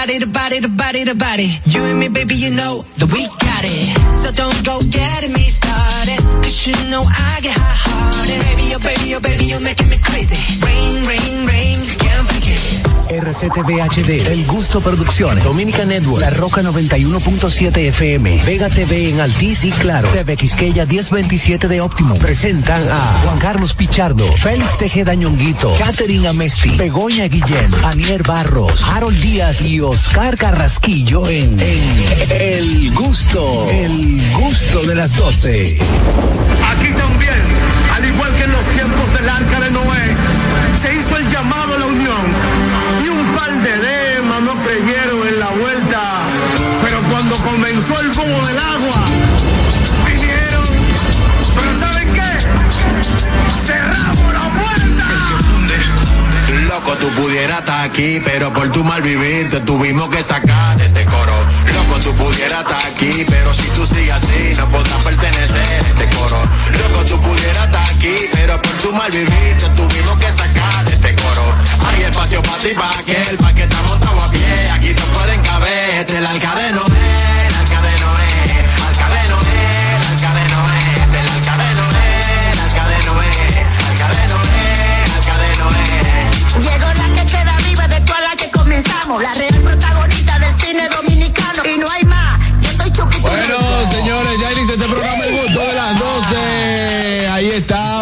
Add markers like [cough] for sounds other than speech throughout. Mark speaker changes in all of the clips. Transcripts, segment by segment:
Speaker 1: body, the body, the body, the body. You and me, baby, you know that we got it. So don't go getting me started. Cause you know I get hot hearted. Baby, oh baby, oh baby, you're making me crazy. Rain, rain, rain.
Speaker 2: RCTV HD, El Gusto Producciones, Dominica Network, La Roca 91.7 FM, Vega TV en Altiz y Claro, TV Quisqueya 1027 de Óptimo. Presentan a Juan Carlos Pichardo, Félix Tejeda Ñonguito, Catherine Amesti, Begoña Guillén, Anier Barros, Harold Díaz y Oscar Carrasquillo en, en El Gusto, El Gusto de las 12.
Speaker 3: Aquí también, al igual que en los tiempos del arca el boom del agua, vinieron. Pero ¿saben qué? Cerramos la puerta.
Speaker 4: Loco, tú pudieras estar aquí, pero por tu mal vivir te tuvimos que sacar de este coro. Loco, tú pudieras estar aquí, pero si tú sigues así no podrás pertenecer a este coro. Loco, tú pudieras estar aquí, pero por tu mal vivir te tuvimos que sacar de este coro. Hay espacio para ti, para aquel, para que estamos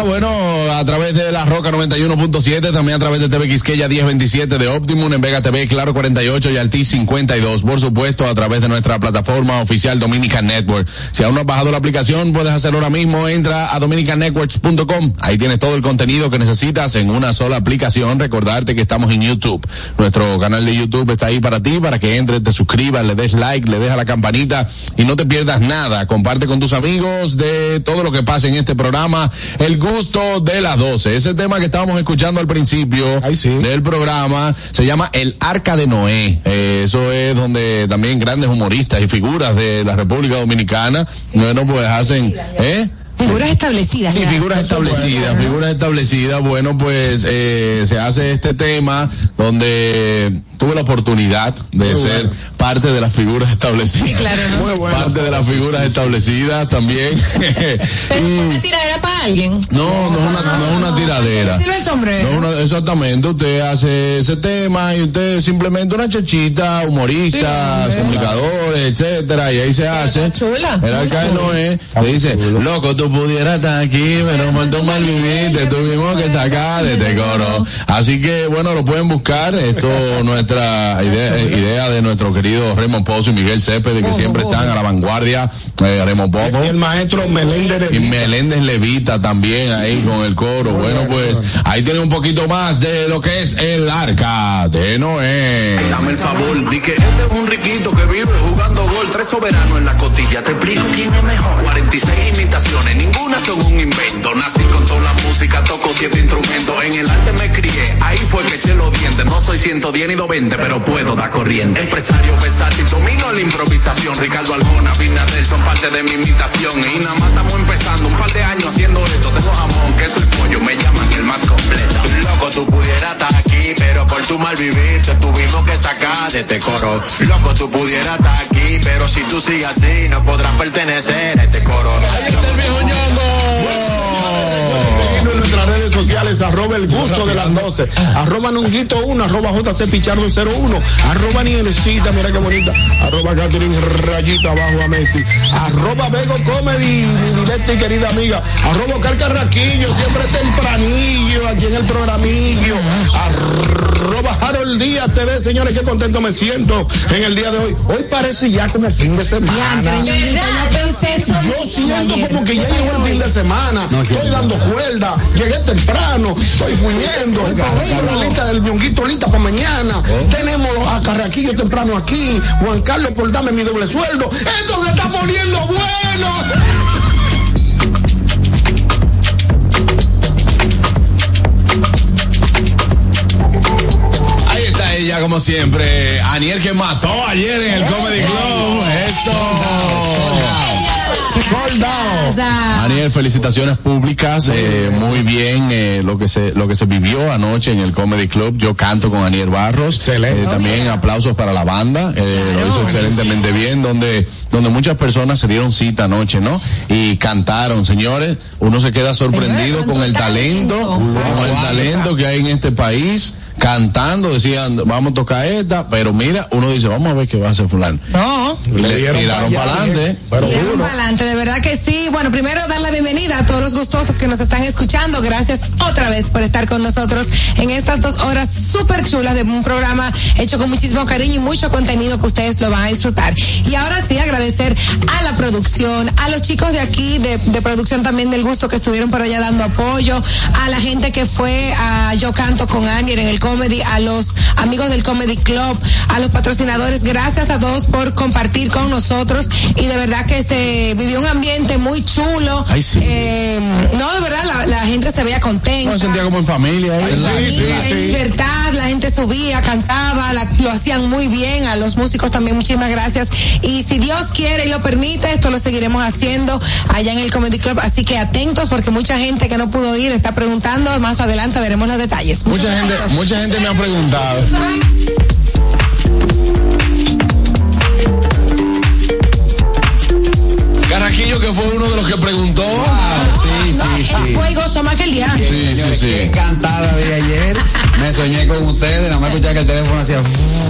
Speaker 5: bueno, a través de la Roca 91.7, también a través de TV Quisqueya 1027 de Optimum, en Vega TV, Claro 48 y Altis 52. Por supuesto, a través de nuestra plataforma oficial Dominican Network. Si aún no has bajado la aplicación, puedes hacerlo ahora mismo. Entra a dominicannetworks.com. Ahí tienes todo el contenido que necesitas en una sola aplicación. Recordarte que estamos en YouTube. Nuestro canal de YouTube está ahí para ti, para que entres, te suscribas, le des like, le des a la campanita y no te pierdas nada. Comparte con tus amigos de todo lo que pasa en este programa. El gusto de las 12. Ese tema que estábamos escuchando al principio del programa se llama El Arca de Noé. Eh, eso es donde también grandes humoristas y figuras de la República Dominicana, bueno, pues hacen, ¿eh?
Speaker 6: Figuras establecidas.
Speaker 5: Sí,
Speaker 6: ya.
Speaker 5: figuras establecidas, figuras establecidas. Bueno, pues eh, se hace este tema donde tuve la oportunidad de ser parte de las figuras establecidas.
Speaker 6: Sí, claro, ¿no?
Speaker 5: Parte de las figuras establecidas también. [laughs]
Speaker 6: Pero es una tiradera para alguien.
Speaker 5: no, no es una, no es una tiradera.
Speaker 6: Sirve el sombrero.
Speaker 5: No, una- exactamente, usted hace ese tema y usted simplemente una chachita, humoristas,
Speaker 6: Sí,
Speaker 5: comunicadores, etcétera, y ahí se hace.
Speaker 6: chula,
Speaker 5: El alcalde Noé le dice, loco, tú pudieras estar aquí, pero por tu mal vivir te tuvimos que sacar de este coro. Así que, bueno, lo pueden buscar. Esto, nuestra idea, eh, idea de nuestro querido Raymond Pozo y Miguel Cepede, que siempre están a la vanguardia. Eh, Raymond Pozo.
Speaker 3: Y el maestro Meléndez
Speaker 5: Y Meléndez Levita también ahí con el coro. Bueno, pues ahí tiene un poquito más de lo que es el arca de Noé.
Speaker 4: Dame el favor, di que este es un riquito que vive jugando gol. Tres soberanos en la costilla. Te explico quién es mejor. 46 imitaciones, ninguna son un invento. Nací con toda la música, toco siete instrumentos. En el arte me crié, ahí fue que eché los dientes. No soy 110 ni 20, pero puedo dar corriente. Empresario versátil, domino la improvisación. Ricardo Arjona, Binader son parte de mi imitación. Y nada más estamos empezando, un par de años haciendo esto. Tengo jamón, queso y pollo, me llaman el más completo. Loco, tú pudieras estar aquí, pero por tu mal vivir te tuvimos que sacar de este coro. Loco, tú pudieras estar aquí, pero si tú sigues así no podrás pertenecer a este coro.
Speaker 3: Sociales, arroba el gusto de las 12, arroba nunguito 1, arroba JC Pichardo 01, arroba Nielecita, mira qué bonita, arroba Catherine Rayita abajo a Messi, arroba Bego Comedy, mi directa y querida amiga, arroba Oscar Carraquillo, siempre tempranillo aquí en el programillo, arroba Harold Díaz TV, señores, qué contento me siento en el día de hoy. Hoy parece ya como fin de semana.
Speaker 6: Yo pensé eso
Speaker 3: Yo
Speaker 6: mismo
Speaker 3: siento
Speaker 6: ayer.
Speaker 3: como que ya llegó el fin de semana. estoy dando cuerda. Llegué temprano. Estoy huyendo. La lista del ñonguito lista para mañana. Tenemos a Carraquillo temprano aquí. Juan Carlos por darme mi doble sueldo. Esto se está poniendo bueno.
Speaker 5: Ahí está ella, como siempre. Aniel que mató ayer en el Comedy Club. Eso.
Speaker 3: Soldado.
Speaker 5: Aniel, felicitaciones públicas, eh, muy bien eh, lo que se lo que se vivió anoche en el Comedy Club. Yo canto con Aniel Barros.
Speaker 3: Excelente.
Speaker 5: Eh, también aplausos para la banda, eh, lo hizo excelentemente bien, donde donde muchas personas se dieron cita anoche, ¿no? Y cantaron, señores. Uno se queda sorprendido con el talento,
Speaker 6: talento.
Speaker 5: con el talento que hay en este país. Cantando, decían, vamos a tocar esta, pero mira, uno dice, vamos a ver qué va a hacer fulano.
Speaker 6: No.
Speaker 3: Le
Speaker 5: tiraron para adelante.
Speaker 3: Pero
Speaker 6: Tiraron para adelante, de verdad que sí. Bueno, primero dar la bienvenida a todos los gustosos que nos están escuchando. Gracias otra vez por estar con nosotros en estas dos horas súper chulas de un programa hecho con muchísimo cariño y mucho contenido que ustedes lo van a disfrutar. Y ahora sí, agradecer a la producción, a los chicos de aquí, de, de producción también del gusto que estuvieron por allá dando apoyo, a la gente que fue a Yo Canto con Aniel en el comedy, a los amigos del Comedy Club, a los patrocinadores. Gracias a todos por compartir con nosotros y de verdad que se vivió un ambiente muy chulo.
Speaker 5: Ay, sí.
Speaker 6: Eh, no, de verdad, la, la gente se veía contenta.
Speaker 5: Se sentía como en familia. ¿eh?
Speaker 3: Sí,
Speaker 6: en libertad, la gente subía, cantaba, la- lo hacían muy bien, a los músicos también muchísimas gracias. Y si Dios quiere y lo permite, esto lo seguiremos haciendo allá en el Comedy Club, así que atentos porque mucha gente que no pudo ir está preguntando, más adelante veremos los detalles.
Speaker 5: Mucha gente, mucha gente me ha preguntado. Carraquillo que fue uno de los que preguntó.
Speaker 7: Sí, sí.
Speaker 6: Fue y gozo más que el día.
Speaker 5: Sí, sí,
Speaker 7: Qué
Speaker 5: sí.
Speaker 7: cantada de ayer. Me soñé con ustedes, nada más escuchar que el teléfono hacía.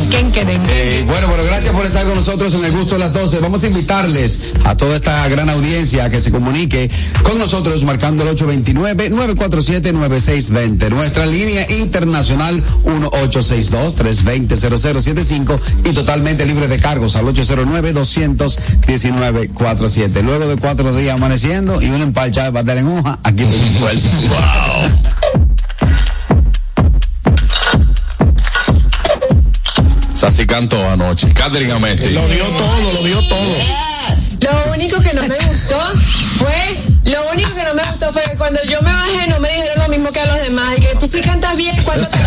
Speaker 6: ¿Quién quieren?
Speaker 7: Eh, bueno, pero gracias por estar con nosotros en el gusto de las 12. Vamos a invitarles a toda esta gran audiencia a que se comunique con nosotros marcando el 829-947-9620. Nuestra línea internacional 1862-320-0075 y totalmente libre de cargos al 809-219-47. Luego de cuatro días amaneciendo y una empalchada de pastel en hoja, aquí tenemos fuerza.
Speaker 5: Sassy cantó anoche. Catherine Ametti.
Speaker 3: Lo dio todo, lo dio todo.
Speaker 8: Lo único que no me gustó fue, lo único que no me gustó fue que cuando yo me bajé no me dijeron lo mismo que a los demás, y que tú sí cantas bien cuando te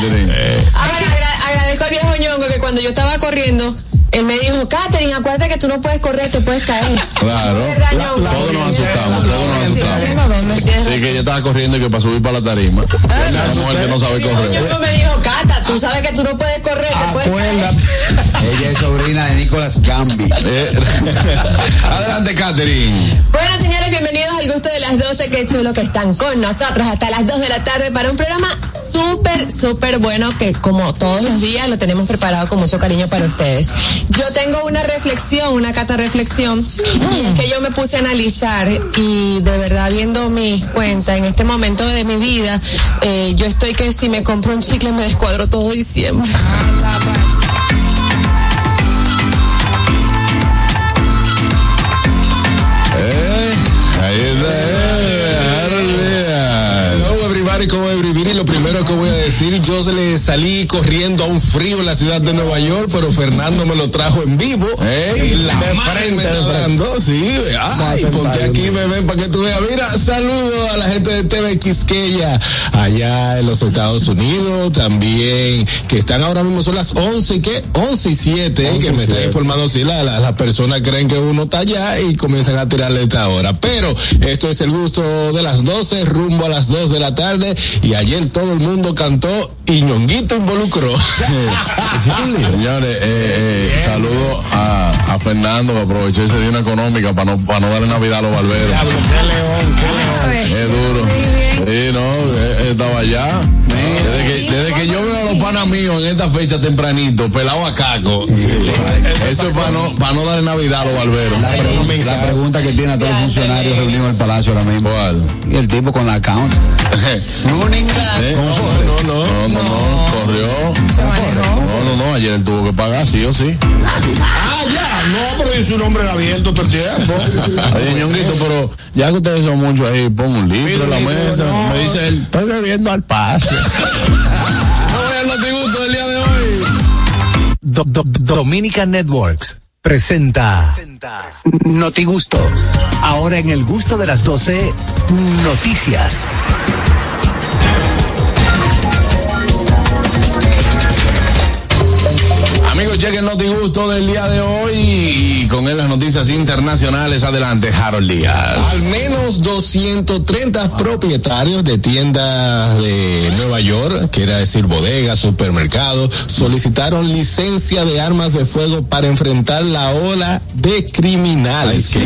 Speaker 5: Catherine.
Speaker 8: Ahora agra- agradezco al viejo ñongo que cuando yo estaba corriendo, él me dijo, Katherine, acuérdate que tú no puedes correr, te puedes caer.
Speaker 5: Claro. Todos nos asustamos, todos nos asustamos. Sí, que yo estaba corriendo y que para subir para la tarima. Una mujer que no sabe correr.
Speaker 8: ñongo me dijo, Cata, tú sabes que tú no puedes correr.
Speaker 3: Acuérdate. [laughs]
Speaker 7: Ella es sobrina de Nicolas Gambi.
Speaker 5: Eh, [laughs] Adelante, Catherine.
Speaker 8: Bueno, señores, bienvenidos al gusto de las 12. Qué chulo que están con nosotros hasta las 2 de la tarde para un programa súper, súper bueno que, como todos los días, lo tenemos preparado con mucho cariño para ustedes. Yo tengo una reflexión, una cata reflexión, y es que yo me puse a analizar y de verdad, viendo mis cuentas en este momento de mi vida, eh, yo estoy que si me compro un chicle me descuadro todo diciembre.
Speaker 5: Eh,
Speaker 9: decir, yo se le salí corriendo a un frío en la ciudad de Nueva York, pero Fernando me lo trajo en vivo. En la
Speaker 3: de frente,
Speaker 9: dando, sí. Ay, ponte aquí, bebé, para que tú veas. Mira, saludo a la gente de TV Quisqueya, allá en los Estados Unidos, también, que están ahora mismo, son las 11, ¿qué? 11 y 7, eh, que me están informando, sí, la- la- las personas creen que uno está allá y comienzan a tirarle esta hora. Pero esto es el gusto de las 12, rumbo a las 2 de la tarde, y ayer todo el mundo cantó y Ñonguito involucró. [laughs]
Speaker 5: Señores, eh, eh, saludo a, a Fernando que aprovechó ese día una económica para no, para no darle Navidad a los barberos.
Speaker 3: Qué león, qué león.
Speaker 5: Es duro. Sí, no, eh, eh, estaba allá. Desde que, desde que yo veo a los panas míos en esta fecha tempranito, pelado a caco. Eso es para no, para no darle Navidad a los barberos.
Speaker 7: La, pregunta, la pregunta que tiene a todos los funcionarios reunidos en el palacio ahora mismo.
Speaker 5: ¿Cuál?
Speaker 7: Y el tipo con la account. [laughs] Running.
Speaker 5: Eh,
Speaker 7: ¿Cómo
Speaker 5: no, no, no, no, no, no, corrió.
Speaker 6: Se manejó.
Speaker 5: No, no, no, ayer él tuvo que pagar, sí o sí.
Speaker 3: Ah, ya. No, pero soy un hombre abierto todo el tiempo. [laughs]
Speaker 5: Oye, ñonguito, pero ya que ustedes son muchos ahí, pon un litro en la mesa.
Speaker 3: no.
Speaker 5: Me dice él, estoy bebiendo al paso. [laughs]
Speaker 2: Do- Do- Dominica Networks presenta Noti Gusto. Ahora en el gusto de las 12, noticias.
Speaker 5: Amigos, chequen Noti Gusto del día de hoy con él las noticias internacionales. Adelante, Harold Díaz.
Speaker 9: Al menos 230 propietarios de tiendas de Nueva York, quiere decir bodegas, supermercados, solicitaron licencia de armas de fuego para enfrentar la ola de criminales. que-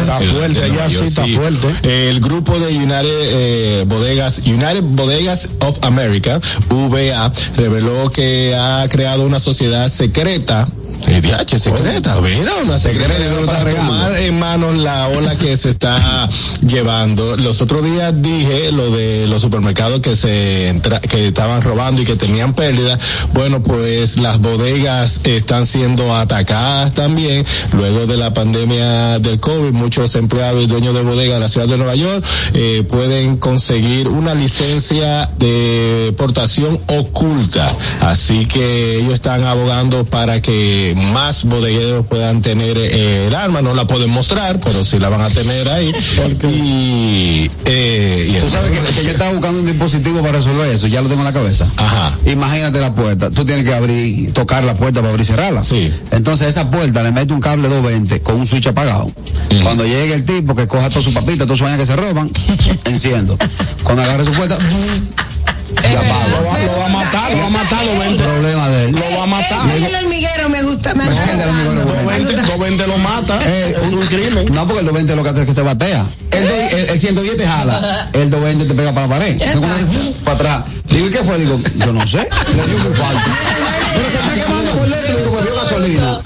Speaker 3: Está
Speaker 9: Sí,
Speaker 3: fuerte
Speaker 9: de
Speaker 3: allá, sí, está fuerte.
Speaker 9: El grupo de United eh, Bodegas, United Bodegas of America, VA, reveló que ha creado una sociedad secreta. Eh, DH, secreta, mira, una secreta
Speaker 7: está
Speaker 9: para
Speaker 7: regando.
Speaker 9: tomar en manos la ola que se está [laughs] llevando. Los otros días dije lo de los supermercados que se entra- que estaban robando y que tenían pérdidas. Bueno, pues las bodegas están siendo atacadas también. Luego de la pandemia del COVID, muchos empleados y dueños de bodegas de la ciudad de Nueva York eh, pueden conseguir una licencia de portación oculta. Así que ellos están abogando para que más bodegueros puedan tener eh, el arma. No la pueden mostrar, pero sí la van a tener ahí. Eh, y,
Speaker 7: tú sabes que, yo estaba buscando un dispositivo para resolver eso, ya lo tengo en la cabeza.
Speaker 9: Ajá.
Speaker 7: Imagínate la puerta. Tú tienes que abrir, tocar la puerta para abrir y cerrarla.
Speaker 9: Sí.
Speaker 7: Entonces esa puerta le mete un cable 220 con un switch apagado. Cuando llegue el tipo que coja toda su papita, todas sus vainas que se roban, [laughs] enciendo. Cuando agarre su puerta, ya
Speaker 3: va, lo va, a matar, lo va a matar, matar.
Speaker 6: El hormiguero, me gusta
Speaker 7: más.
Speaker 6: No,
Speaker 3: lo mata.
Speaker 7: Eh,
Speaker 3: es un crimen.
Speaker 7: No, porque el 220 lo que hace es que se batea. El, el, 110 te jala. El 220 te pega para la pared.
Speaker 6: Uh,
Speaker 7: para atrás. Digo, ¿y qué fue? Digo, yo no sé. Le falta. [laughs] Pero se está quemando por dentro. Digo, me vio gasolina.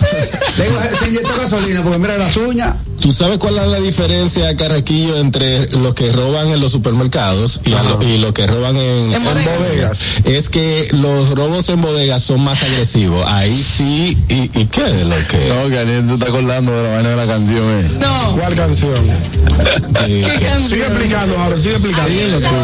Speaker 7: Le digo, se inyectó gasolina porque mira las uñas.
Speaker 9: ¿Tú sabes cuál es la diferencia, Carraquillo, entre los que roban en los supermercados y, lo- y los que roban en,
Speaker 6: En bodegas.
Speaker 3: bodegas?
Speaker 9: Es que los robos en bodegas son más agresivos. Ahí sí, ¿y, y qué es lo que?
Speaker 5: No, que Daniel se está acordando de la vaina de la canción. eh.
Speaker 6: No,
Speaker 3: ¿Cuál canción? [laughs]
Speaker 9: eh,
Speaker 6: qué
Speaker 3: Sigue
Speaker 6: canción.
Speaker 3: explicando, ahora, sigue explicando.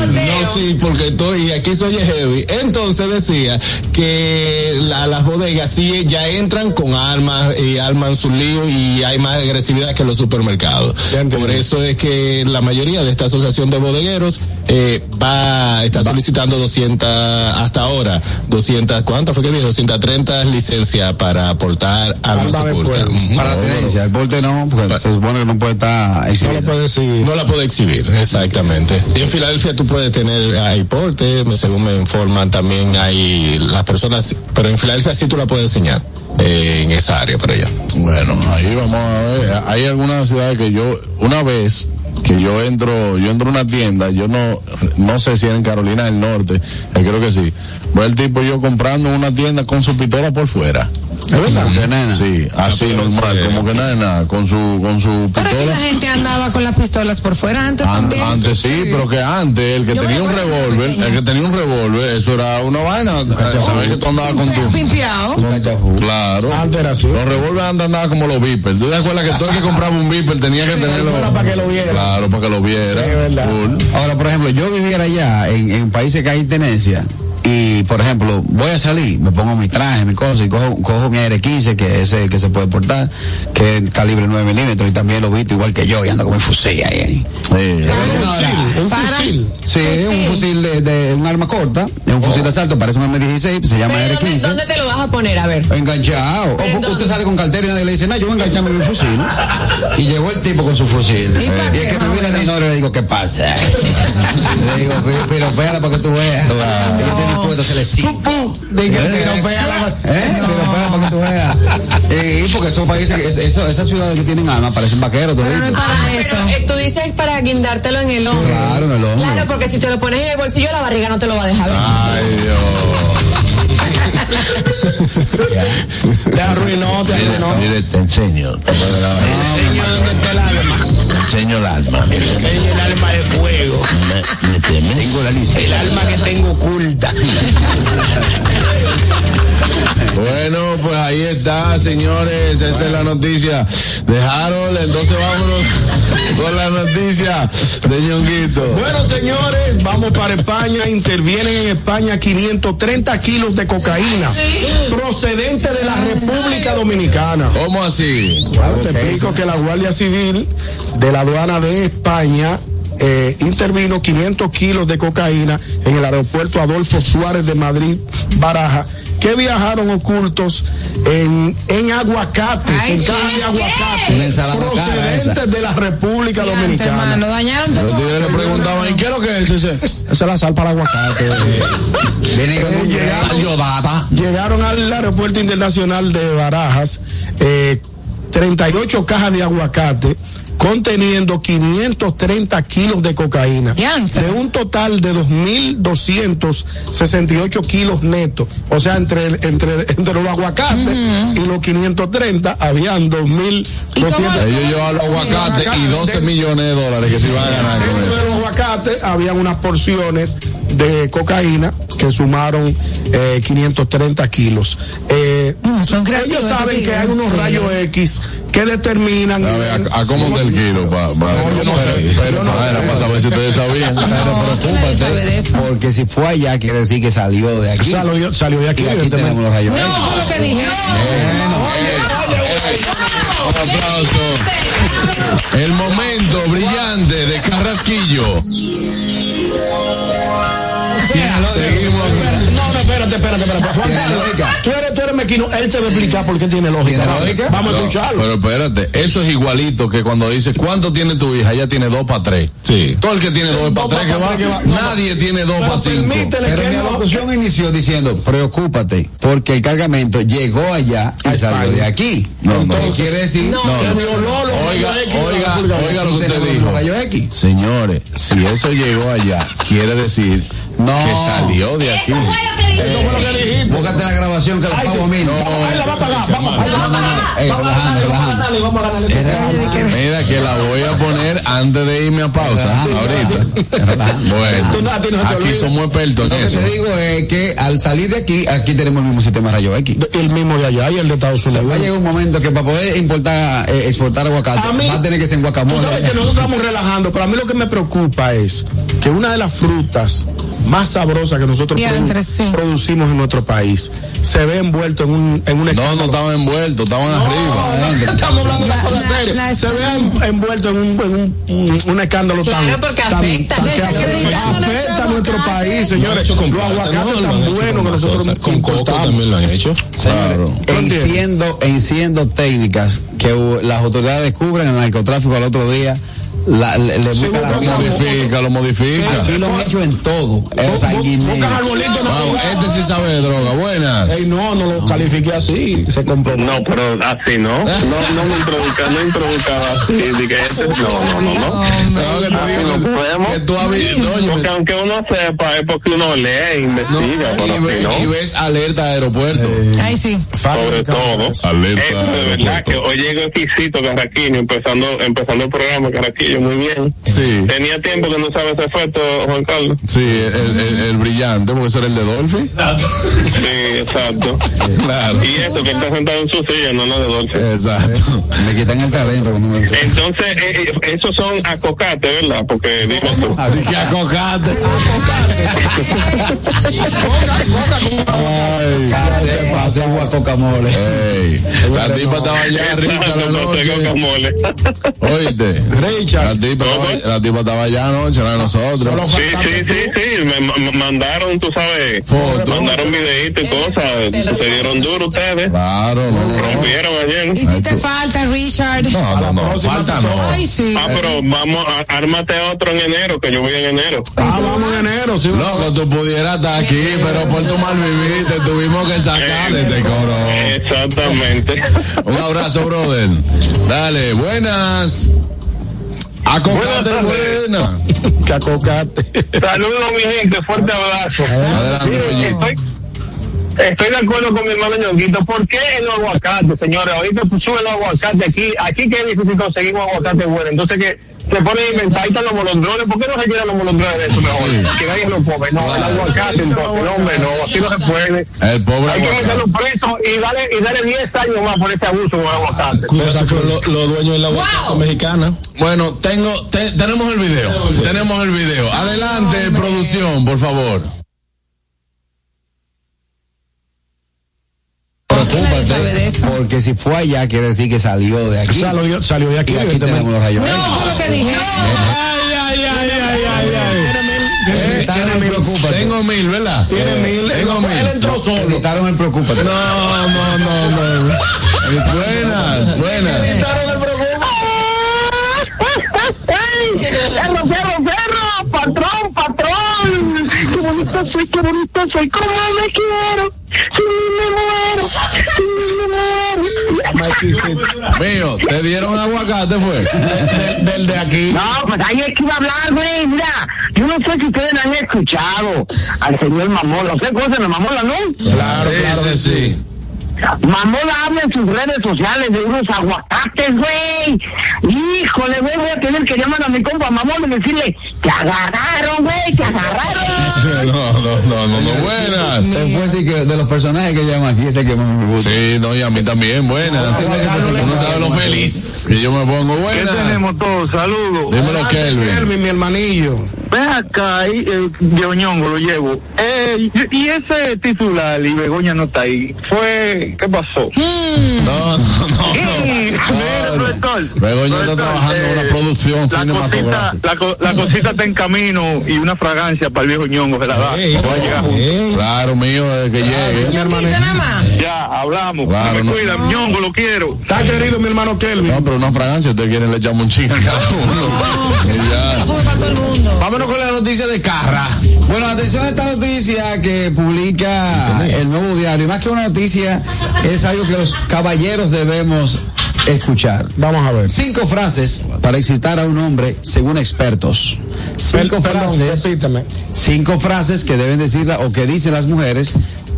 Speaker 9: No, sí, porque estoy, y aquí soy heavy. Entonces decía que la- las bodegas sí ya entran con armas y arman sus líos y hay más agresividad que los supermercados. Por eso es que la mayoría de esta asociación de bodegueros eh, va, está solicitando 200, hasta ahora, 200, ¿cuántas fue que dijo? 230 licencias para aportar armas ocultas. Ujú.
Speaker 7: Para la tenencia. El porte no, porque se supone que no puede estar
Speaker 3: No
Speaker 7: exhibido.
Speaker 3: lo puede decir.
Speaker 9: No la puede exhibir, exactamente. Y en Filadelfia tú puedes tener ahí porte, según me informan también hay las personas, pero en Filadelfia sí tú la puedes enseñar eh, en esa área para allá.
Speaker 5: Bueno, ahí vamos a ver. Hay algunas ciudades que yo, una vez que yo entro, yo entro a una tienda, yo no, no sé si era en Carolina del Norte, eh, creo que sí. Voy el tipo yo comprando en una tienda con su pistola por fuera.
Speaker 3: ¿Es verdad?
Speaker 7: Que nena.
Speaker 5: Sí, así
Speaker 9: pero
Speaker 5: normal, como que nada, con su, con su
Speaker 6: Para que
Speaker 5: pistola.
Speaker 6: la gente andaba con las pistolas por fuera antes
Speaker 5: An-
Speaker 6: también.
Speaker 5: antes sí, pero que antes el que
Speaker 6: Yo
Speaker 5: tenía un revólver, el que tenía un revólver, eso era una vaina, saber que tú andabas con tu
Speaker 6: Pimpeado.
Speaker 5: Claro.
Speaker 3: Antes era así.
Speaker 5: Los revólveres andan nada como los beepers. ¿Tú te acuerdas que todo el que compraba un beeper tenía que tenerlo?
Speaker 3: fuera para que lo viera.
Speaker 5: Claro, para que lo viera.
Speaker 3: Sí, es verdad.
Speaker 7: Ahora, por ejemplo, yo viviera allá en, en países que hay tenencia y, por ejemplo, voy a salir, me pongo mi traje, mi cosa y cojo, cojo mi AR-15, que es el que se puede portar, que es calibre 9 milímetros y también lo visto igual que yo y ando con mi fusil ahí. ahí.
Speaker 5: Sí.
Speaker 3: Un fusil, un fusil.
Speaker 7: Sí, es un fusil de, de un arma corta, es un fusil de asalto, parece un M16, se llama
Speaker 8: Pero, ¿dónde,
Speaker 7: AR-15.
Speaker 8: dónde te lo vas a poner? A ver.
Speaker 7: Enganchado. O
Speaker 8: ¿En
Speaker 7: porque
Speaker 8: dónde?
Speaker 7: usted sale con cartera y nadie le dice, no, yo voy a engancharme mi fusil. ¿no? Y llegó el tipo con su fusil.
Speaker 6: ¿Y
Speaker 7: es que me viene de Noro y le digo, ¿qué pasa? [laughs] le digo, pero, pégala para que tú veas. Yo estoy dispuesto a hacerle sí.
Speaker 6: De que
Speaker 7: ¿Eh?
Speaker 6: pégala.
Speaker 7: ¿Eh? Pero pégala para que tú veas. Eh, y porque esos países, es- eso- esas ciudades que tienen armas parecen vaqueros
Speaker 6: Pero no es para eso.
Speaker 8: Pero, eh, tú dices para guindártelo en el hombro.
Speaker 7: Claro, en el hombro.
Speaker 8: Claro, porque si te lo pones en el bolsillo, la barriga no te lo va a dejar ver.
Speaker 5: Ay, Dios. [laughs]
Speaker 3: Te arruinó, te arruinó.
Speaker 5: Mire, te enseño. Te
Speaker 3: Señor, ¿dónde está el alma?
Speaker 5: Enseño el alma. Mire,
Speaker 3: Enseña el alma de fuego.
Speaker 5: me, me temes. Tengo la lista.
Speaker 3: El alma que tengo oculta. [laughs]
Speaker 5: Bueno, pues ahí está, señores. Esa es la noticia de Harold. Entonces vámonos con la noticia de Ñonguito.
Speaker 3: Bueno, señores, vamos para España. Intervienen en España 530 kilos de cocaína procedente de la República Dominicana.
Speaker 5: ¿Cómo así?
Speaker 3: Claro, te explico que la Guardia Civil de la aduana de España eh, intervino 500 kilos de cocaína en el aeropuerto Adolfo Suárez de Madrid, Baraja, que viajaron ocultos en, en aguacates,
Speaker 6: Ay,
Speaker 3: en
Speaker 6: sí,
Speaker 3: cajas de
Speaker 6: ¿qué?
Speaker 3: aguacate,
Speaker 7: Una ensalada cara
Speaker 3: procedentes
Speaker 7: esa.
Speaker 3: de la República Dominicana.
Speaker 6: hermano, dañaron
Speaker 5: Los
Speaker 6: todo.
Speaker 5: le preguntaban, ¿y qué es lo que es ese?
Speaker 3: Esa es la sal para aguacate.
Speaker 7: Viene con un
Speaker 3: llegaron-. Llegaron al aeropuerto internacional de Barajas eh, 38 cajas de aguacate conteniendo 530 kilos de cocaína. De un total de 2.268 kilos netos. O sea, entre, entre, entre los aguacates y los 530 habían
Speaker 6: ¿Y cómo-
Speaker 3: 2.200.
Speaker 5: Ellos llevaban los aguacates y 12 millones de dólares que se iban a ganar con
Speaker 3: de los aguacates habían unas porciones de cocaína que sumaron eh, 530 kilos. Eh,
Speaker 6: Mm, son
Speaker 3: ellos saben que hay unos
Speaker 6: sí.
Speaker 3: rayos X que determinan.
Speaker 5: A ver, ¿a, a cómo está el kilo? Pa, pa-
Speaker 3: yo no sé,
Speaker 5: Pero,
Speaker 3: no
Speaker 5: para saber si ustedes sabían.
Speaker 6: No, nadie sabe de eso.
Speaker 7: Porque si fue allá, quiere decir que salió de aquí.
Speaker 3: Salió, salió de aquí,
Speaker 7: Y aquí tenemos los rayos.
Speaker 6: No, eso fue lo que dije.
Speaker 5: Un aplauso. El momento brillante de Carrasquillo. Seguimos.
Speaker 3: No, no, espérate, espérate, espérate. Juan
Speaker 7: Tiene
Speaker 3: Carlos, tú eres, tú eres mequino. Él te va a explicar por qué tiene lógica.
Speaker 7: ¿Tiene
Speaker 3: Vamos,
Speaker 7: lógica?
Speaker 3: Vamos a escucharlo.
Speaker 5: pero espérate, eso es igualito que cuando dice ¿cuánto tiene tu hija? Ella tiene dos para tres.
Speaker 9: Sí.
Speaker 5: Todo el que tiene dos para tres que va,
Speaker 3: que va.
Speaker 5: Nadie tiene dos para cinco.
Speaker 3: permítele
Speaker 7: Pero
Speaker 3: que
Speaker 7: mi alocución inició diciendo, preocúpate, porque el cargamento llegó allá y salió de aquí.
Speaker 5: No, no.
Speaker 7: Quiere decir
Speaker 8: No.
Speaker 5: Oiga, oiga, oiga lo que usted dijo. Señores, si eso llegó allá, quiere decir
Speaker 7: No.
Speaker 5: que salió de aquí.
Speaker 3: Eso fue lo que dijiste.
Speaker 7: Búscate la grabación que la pago a
Speaker 3: sí.
Speaker 7: mí.
Speaker 3: No, ahí la va a pagar. Vamos, ahí la va a pagar. Vamos a
Speaker 7: relajando,
Speaker 3: ganarle, vamos a ganarle, vamos a ganarle.
Speaker 5: Mira que la voy a poner antes de irme a pausa. ahorita. Bueno,
Speaker 3: Tú no- a ti no se te
Speaker 5: aquí somos expertos
Speaker 7: Lo
Speaker 5: en
Speaker 7: que
Speaker 5: eso.
Speaker 7: te digo es que al salir de aquí, aquí tenemos el mismo sistema de rayos X.
Speaker 3: El mismo de allá y el de Estados
Speaker 7: sea, va a
Speaker 3: Unidos.
Speaker 7: llegar un momento que para poder importar, eh, exportar aguacate,
Speaker 3: A mí-
Speaker 7: va a tener que ser en
Speaker 3: Tú
Speaker 7: guacamole.
Speaker 3: sabes que nosotros estamos relajando, pero a mí lo que me preocupa es que una de las frutas más sabrosas que nosotros
Speaker 6: Diantre,
Speaker 3: produ-
Speaker 6: sí.
Speaker 3: producimos en nuestro país se ve envuelto en un, en un
Speaker 5: No, no estaban envueltos, estaban arriba.
Speaker 3: No, estamos hablando de cosas
Speaker 6: la-
Speaker 3: serias.
Speaker 6: la-
Speaker 3: se ve en- envuelto en un, en un, un- un escándalo tan,
Speaker 8: Claro, porque
Speaker 3: tan-
Speaker 8: afecta,
Speaker 3: tan- que
Speaker 6: desacreditando
Speaker 3: afecta, a nuestro país, señores.
Speaker 9: hecho con
Speaker 3: Los aguacates tan buenos que nosotros.
Speaker 9: Con coco también lo han hecho.
Speaker 5: Claro.
Speaker 7: enciendo, enciendo técnicas que las autoridades descubren el narcotráfico al otro día, la, le, le
Speaker 3: Sí,
Speaker 7: buscan la
Speaker 5: Lo modifica, lo modifica.
Speaker 7: Aquí lo han hecho en todo. Eh.
Speaker 3: Buscan arbolito, no.
Speaker 5: Este sí sabe de droga. Buenas.
Speaker 3: Ey, no, no lo califique así, se compró.
Speaker 10: No, pero así no. [laughs] No, no me introduzca, no introduzcaba así. que este- no, no, no, no.
Speaker 5: No, que te
Speaker 10: Así
Speaker 5: digo
Speaker 10: no podemos.
Speaker 5: que tú
Speaker 10: Porque aunque uno sepa, es porque uno lee e investiga,
Speaker 5: y,
Speaker 10: pero
Speaker 5: ve-
Speaker 10: así
Speaker 5: y
Speaker 10: no.
Speaker 5: ves alerta de aeropuerto.
Speaker 6: Ay, sí.
Speaker 10: Sobre todo.
Speaker 5: Alerta
Speaker 10: Eso de verdad que hoy llegó exquisito Carraquillo, empezando, empezando el programa Carraquillo, muy bien.
Speaker 5: Sí,
Speaker 10: Tenía tiempo que no sabe ese efecto, Juan Carlos.
Speaker 5: sí, el, el- el brillante, porque ese era el de Dolphy.
Speaker 10: Sí, exacto.
Speaker 5: Claro.
Speaker 10: Y esto que está sentado en su silla, no la de Dolce.
Speaker 5: Exacto.
Speaker 7: Me quitan el talento. cuando me-
Speaker 10: Entonces, eh, eh, esos son acocates, ¿verdad? Porque dime tú. [laughs]
Speaker 5: Así que acocate. Ay,
Speaker 7: Hace, hace guacocamole.
Speaker 5: ey, la tipa estaba allá,
Speaker 10: Exacto, guacamole.
Speaker 5: Oíste.
Speaker 3: Richard.
Speaker 5: La tipa, estaba, la tipa estaba allá anoche, la de nosotros.
Speaker 10: Sí, sí, sí, sí, me, me mandaron, tú sabes,
Speaker 5: Foto.
Speaker 10: mandaron videitos y cosas, se dieron duro ustedes,
Speaker 5: Claro, no.
Speaker 10: rompieron ayer.
Speaker 6: Y si te falta, Richard.
Speaker 5: No, no, no, falta no.
Speaker 6: Ay, sí.
Speaker 10: Ah, pero vamos, a, ármate otro en enero, que yo voy en enero.
Speaker 3: Ah, vamos en enero, sí.
Speaker 5: Loco, tú pudieras estar aquí, pero por tu mal vivir te tuvimos que sacar de este coro.
Speaker 10: Exactamente.
Speaker 5: Un abrazo, brother. Dale, buenas. Acocate, buena. [laughs]
Speaker 3: Cacocate.
Speaker 10: Saludos, mi gente, fuerte abrazo.
Speaker 5: Adelante,
Speaker 10: estoy, estoy de acuerdo con mi hermano Ñonguito. ¿Por qué el aguacate, señores? Ahorita suben los aguacates aquí. Aquí que es difícil conseguir un aguacate bueno. Entonces que se ponen a inventar, ahí están los molondrones. ¿Por qué no se quieren los molondrones de eso mejor?
Speaker 5: Sí.
Speaker 10: Que nadie lo come. No, el aguacate, entonces, no, hombre, no, así no se puede.
Speaker 5: El pobre
Speaker 10: Hay que meterlo preso y darle, y darle 10 años más por ese abuso con el aguacate.
Speaker 9: Con los lo dueños de la aguacate mexicana.
Speaker 5: Bueno, tengo, te- tenemos el video. Tenemos el video. Adelante, producción, por favor.
Speaker 6: Nadie sabe de eso.
Speaker 7: Porque si fue allá, quiere decir que salió de aquí.
Speaker 3: Salió, salió de aquí,
Speaker 7: Y aquí tenemos los rayos
Speaker 6: No, eso fue lo que dije.
Speaker 5: Ay, ay, ay, ay, ay, ay. Eh,
Speaker 7: el preocúpate.
Speaker 5: Tengo mil, ¿verdad?
Speaker 3: Tiene mil.
Speaker 5: Tengo
Speaker 3: Él
Speaker 5: mil.
Speaker 3: entró solo.
Speaker 7: Quitaron el preocúpate.
Speaker 5: No, no, no, no. Buenas, buenas.
Speaker 3: Quitaron el preocupa.
Speaker 10: Perro, perro, perro, patrón, patrón. Qué bonito soy, qué bonito soy, cómo me quiero. Sí, me muero.
Speaker 5: Mío, ¿te dieron aguacate, fue?
Speaker 3: Del, del de aquí.
Speaker 10: No, pues ahí es que iba a hablar, güey. Mira, yo no sé si ustedes han escuchado al señor Mamola. ¿Usted conoce a Mamola, no?
Speaker 3: Claro, claro.
Speaker 5: sí, sí.
Speaker 10: Mamola habla en sus redes sociales de unos aguacates, güey. Híjole, güey, voy a tener que llamar a mi compa Mamola y decirle, te agarraron, güey, te agarraron. [laughs]
Speaker 5: No, no, no, no, no, buenas.
Speaker 7: Que de los personajes que llaman aquí es el que más me gusta.
Speaker 5: Sí, no, y a mí también, buenas. Tú no sabes lo feliz que yo me pongo,
Speaker 10: ¿Qué
Speaker 5: buenas.
Speaker 10: tenemos todos? Saludos.
Speaker 5: Dímelo, Kelvin.
Speaker 3: Kelvin, mi hermanillo.
Speaker 10: Ven acá, y, eh, yo ñongo lo llevo. Eh, y, y ese titular, y Begoña no está ahí, fue, ¿qué pasó?
Speaker 5: No, no, no.
Speaker 10: Sí,
Speaker 5: no.
Speaker 10: mira, profesor.
Speaker 5: Luego yo estoy trabajando en una
Speaker 10: eh,
Speaker 5: producción
Speaker 10: la cosita,
Speaker 5: cinematográfica.
Speaker 10: la, co- la cosita está en camino y una fragancia para el viejo ñongo se la da.
Speaker 9: Ey,
Speaker 10: Va a llegar junto.
Speaker 9: ey.
Speaker 5: Claro, mío, desde que llegue.
Speaker 6: Ñonguito nada más.
Speaker 10: Ya, hablamos.
Speaker 5: Claro,
Speaker 10: me
Speaker 5: no.
Speaker 10: cuida, ñongo, lo quiero.
Speaker 3: Está querido mi hermano Kelvin.
Speaker 5: No, pero una fragancia, ustedes quieren le echamos un chingo a cada uno. [laughs]
Speaker 6: Para todo el mundo.
Speaker 5: Vámonos con la noticia de Carra.
Speaker 7: Bueno, atención a esta noticia que publica el nuevo diario. Más que una noticia, es algo que los caballeros debemos escuchar.
Speaker 3: Vamos a ver.
Speaker 7: Cinco frases para excitar a un hombre según expertos. Cinco
Speaker 3: perdón,
Speaker 7: frases,
Speaker 3: repíteme.
Speaker 7: cinco frases que deben decirla o que dicen las mujeres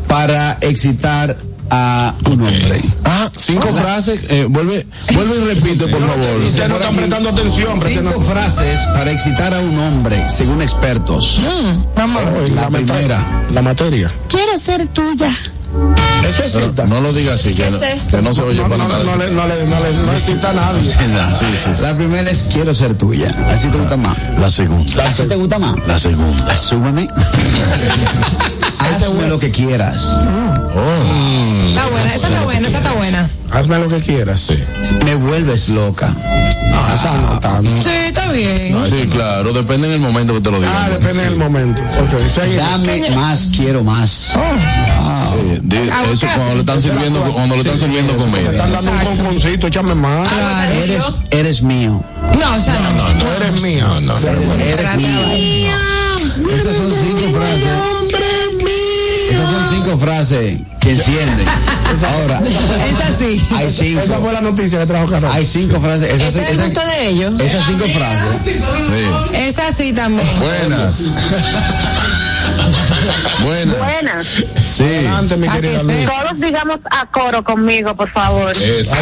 Speaker 7: para excitar a un hombre.
Speaker 5: Ah, cinco frases. Eh, vuelve, vuelve y repite, por favor.
Speaker 3: Ustedes no están prestando atención.
Speaker 7: Cinco frases para excitar a un hombre según expertos.
Speaker 6: Vamos.
Speaker 7: La primera.
Speaker 3: La materia.
Speaker 6: Quiero ser tuya.
Speaker 3: Eso es cita.
Speaker 5: no lo diga así, que no, que no se oye
Speaker 3: No,
Speaker 5: para
Speaker 3: no,
Speaker 5: nada.
Speaker 3: no, le, no, le, no, le, no le cita a nadie.
Speaker 5: Sí, sí, sí.
Speaker 7: La primera es quiero ser tuya. Así te gusta más.
Speaker 5: La segunda.
Speaker 7: Así te gusta más.
Speaker 5: La segunda.
Speaker 7: Asúmeme. [laughs] Hazme lo que quieras.
Speaker 6: Está buena, esa está buena, esa está buena.
Speaker 3: Hazme lo que quieras. Sí.
Speaker 7: Me vuelves loca.
Speaker 3: No, esa no tanto.
Speaker 6: Sí, está bien.
Speaker 5: Sí, claro, depende en el momento que te lo digan.
Speaker 3: Ah, depende del momento. Ok, seguimos.
Speaker 7: Dame más, quiero más.
Speaker 5: Sí,
Speaker 6: Aguacate.
Speaker 5: eso cuando le están sirviendo, cuando le están sirviendo comida.
Speaker 3: están dando un conconcito, échame más.
Speaker 7: Eres, eres mío.
Speaker 6: No, ya no.
Speaker 3: Tú eres mío. No, no,
Speaker 7: Eres mío. Esas son cinco frases. Esas son cinco frases que encienden. [laughs] Ahora,
Speaker 6: Es así.
Speaker 7: hay
Speaker 3: Esa
Speaker 7: cinco.
Speaker 3: fue la noticia que trajo Carlos.
Speaker 7: Hay cinco frases. Esas,
Speaker 8: ¿Este es gusto de ellos?
Speaker 7: esas cinco frases.
Speaker 5: Sí.
Speaker 6: Es así también.
Speaker 5: Buenas. [laughs] Buenas.
Speaker 11: Buenas.
Speaker 5: Sí.
Speaker 3: Adelante, mi querida
Speaker 6: que
Speaker 3: Luis.
Speaker 6: sí.
Speaker 11: Todos digamos a coro conmigo, por favor.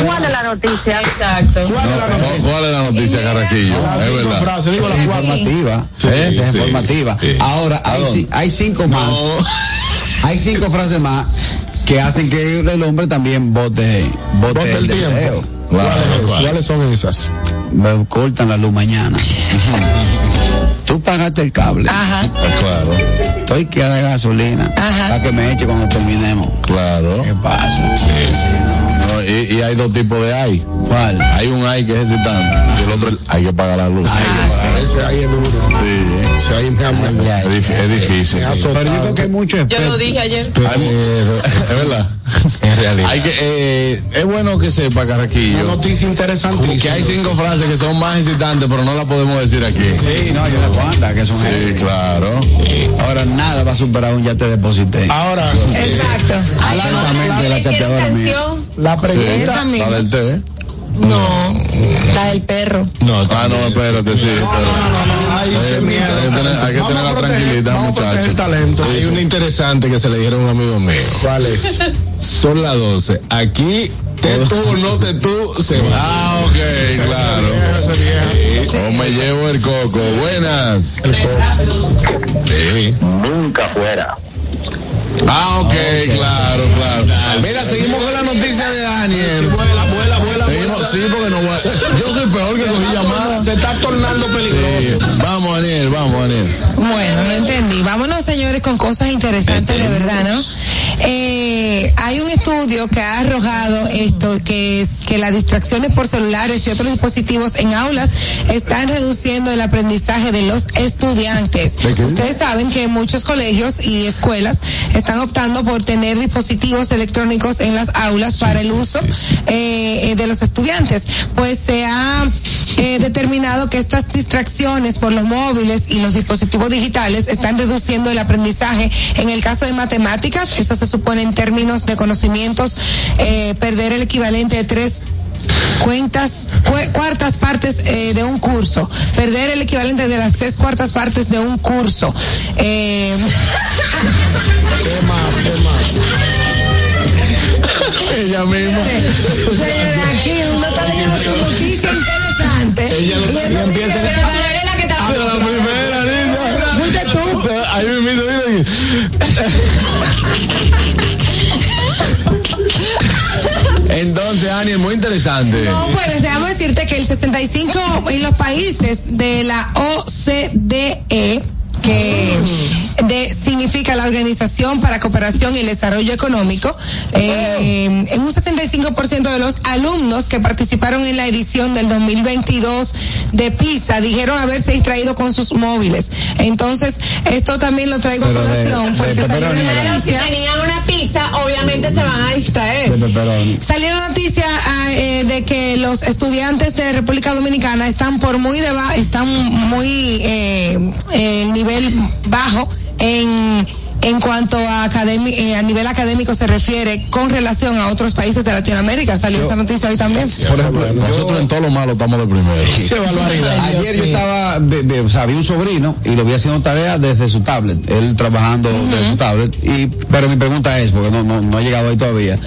Speaker 11: ¿Cuál es la noticia?
Speaker 8: Exacto.
Speaker 3: ¿Cuál es
Speaker 5: No,
Speaker 3: la
Speaker 5: ¿cu-
Speaker 3: noticia?
Speaker 5: ¿Cuál es la noticia, Carraquillo? Es verdad.
Speaker 3: digo
Speaker 7: es
Speaker 3: cuatro.
Speaker 7: informativa.
Speaker 5: Sí,
Speaker 7: Esa es informativa.
Speaker 5: sí.
Speaker 7: Ahora, hay, ci- hay cinco más. Hay cinco frases más que hacen que el hombre también vote, vote
Speaker 3: Bote
Speaker 7: el
Speaker 3: el
Speaker 7: deseo.
Speaker 3: tiempo.
Speaker 5: Claro,
Speaker 3: ¿Cuáles,
Speaker 5: ¿cuál?
Speaker 3: ¿Cuáles son esas?
Speaker 7: Me cortan la luz mañana. [laughs] Tú pagaste el cable.
Speaker 6: Ajá.
Speaker 5: Claro,
Speaker 7: Estoy que de gasolina
Speaker 6: Ajá.
Speaker 7: para que me eche cuando terminemos.
Speaker 5: claro.
Speaker 7: ¿Qué pasa?
Speaker 5: No, y, y hay dos tipos de hay.
Speaker 7: ¿Cuál?
Speaker 5: Hay un hay que es excitante y el otro hay que pagar la luz.
Speaker 3: Ese ahí es duro.
Speaker 5: Sí,
Speaker 3: Ese ahí me ama.
Speaker 7: Ya,
Speaker 5: es, es difícil. Sí.
Speaker 7: Pero yo creo que hay muchos
Speaker 8: Yo lo dije ayer.
Speaker 5: Hay- es verdad. [laughs]
Speaker 9: En realidad.
Speaker 5: Hay que, eh, es bueno que sepa,
Speaker 3: Una
Speaker 5: Carraquillo,
Speaker 3: noticia interesantísima.
Speaker 5: que hay cinco frases que son más excitantes, pero no las podemos decir aquí.
Speaker 7: Sí, no, yo le cuenta que son
Speaker 5: Sí, claro.
Speaker 7: Ahora nada va a superar un ya te deposité.
Speaker 3: Ahora,
Speaker 6: Exacto.
Speaker 7: Atentamente la
Speaker 8: ¿Quieren
Speaker 7: chapeadora mía.
Speaker 3: La
Speaker 5: Sí,
Speaker 3: pregunta.
Speaker 6: Misma.
Speaker 5: la del té.
Speaker 8: No, la del perro.
Speaker 9: No,
Speaker 5: Ah, no, espérate, sí. Eh, hay que tener- la tranquilidad, muchachos.
Speaker 3: el talento.
Speaker 9: Hay una interesante que se le dijeron a un amigo mío.
Speaker 3: ¿Cuál es?
Speaker 9: Son las 12. Aquí, te tú o no te tú, se va.
Speaker 5: Ah, ok, claro. O me llevo el coco. Buenas.
Speaker 9: Sí.
Speaker 10: Nunca fuera.
Speaker 5: Ah, ok, claro, claro. Mira, seguimos con la noticia de Daniel.
Speaker 3: Vuela, vuela, vuela.
Speaker 5: Seguimos, sí, porque no voy a- Yo soy peor que cogí llamadas.
Speaker 3: Se está tornando peligroso.
Speaker 5: Sí. Vamos, Daniel, vamos, Daniel.
Speaker 6: Bueno, no entendí. Vámonos, señores, con cosas interesantes de verdad, ¿no? Eh, hay un estudio que ha arrojado esto, que es que las distracciones por celulares y otros dispositivos en aulas están reduciendo el aprendizaje de los estudiantes. Ustedes saben que muchos colegios y escuelas están optando por tener dispositivos electrónicos en las aulas para el uso eh, eh, de los estudiantes. Pues se ha eh, determinado que estas distracciones por los móviles y los dispositivos digitales están reduciendo el aprendizaje. En el caso de matemáticas, eso se supone en términos de conocimientos, eh, perder el equivalente de tres cuentas cu- cuartas partes eh, de un curso perder el equivalente de las tres cuartas partes de un curso eh, [laughs]
Speaker 5: Ella misma. Ella lo-
Speaker 6: Y eso
Speaker 5: ella empieza-
Speaker 6: pero Gabriela, que está-
Speaker 5: Pero la primera, niña.
Speaker 6: Fuiste tú.
Speaker 5: Ahí mismo, mira. Entonces, Ani, es muy interesante.
Speaker 6: No, pues déjame decirte que el 65 en los países de la OCDE que de, significa la Organización para Cooperación y el Desarrollo Económico, eh, en un 65% de los alumnos que participaron en la edición del 2022 de PISA dijeron haberse distraído con sus móviles. Entonces, esto también lo traigo a
Speaker 7: Pero de-
Speaker 6: colación
Speaker 7: de
Speaker 6: porque salió una
Speaker 7: ¿verdad?
Speaker 8: Si
Speaker 6: noticia.
Speaker 8: tenían una pizza, obviamente se van a distraer.
Speaker 7: De.
Speaker 6: Salió la noticia ah, eh, de que los estudiantes de República Dominicana están por muy deba están muy eh, eh, nivel bajo en en cuanto a eh, a nivel académico se refiere con relación a otros países de Latinoamérica. Salió esa noticia hoy también.
Speaker 5: Por ejemplo, nosotros en todo lo malo estamos de primero.
Speaker 3: Qué barbaridad. [laughs]
Speaker 7: Ayer yo estaba, o sea, vi un sobrino y lo vi haciendo tarea desde su tablet, él trabajando desde su tablet. Y, pero mi pregunta es, porque no, no, no ha llegado ahí todavía.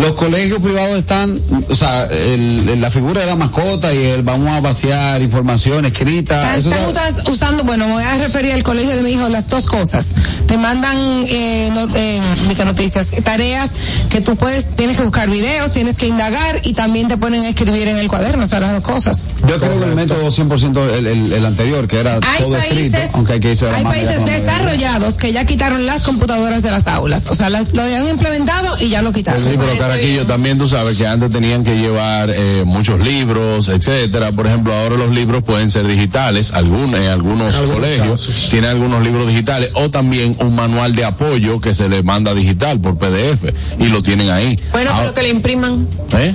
Speaker 7: Los colegios privados están, o sea, el- el- la figura de la mascota y el vamos a vaciar información escrita.
Speaker 6: Están
Speaker 7: está-
Speaker 6: usas- usando, bueno, me voy a referir al colegio de mi hijo las dos cosas. Te mandan eh, no- eh, noticias, tareas que tú puedes, tienes que buscar videos, tienes que indagar y también te ponen a escribir en el cuaderno, o sea, las dos cosas.
Speaker 7: yo creo que el método 100% el, el, el anterior, que era
Speaker 6: Hay
Speaker 7: todo escrito,
Speaker 6: países,
Speaker 7: aunque hay que irse
Speaker 6: hay países desarrollados que ya quitaron las computadoras de las aulas, o sea, las, lo han implementado y ya lo quitaron.
Speaker 5: Sí, pero Caraquillo, también tú sabes que antes tenían que llevar eh, muchos libros, etcétera. Por ejemplo, ahora los libros pueden ser digitales, algún, en algunos
Speaker 3: En algunos
Speaker 5: colegios
Speaker 3: casos.
Speaker 5: tienen algunos libros digitales o también un manual de apoyo que se le manda digital por PDF y lo tienen ahí.
Speaker 8: Bueno,
Speaker 5: Ah,
Speaker 8: pero que le impriman.
Speaker 5: ¿eh?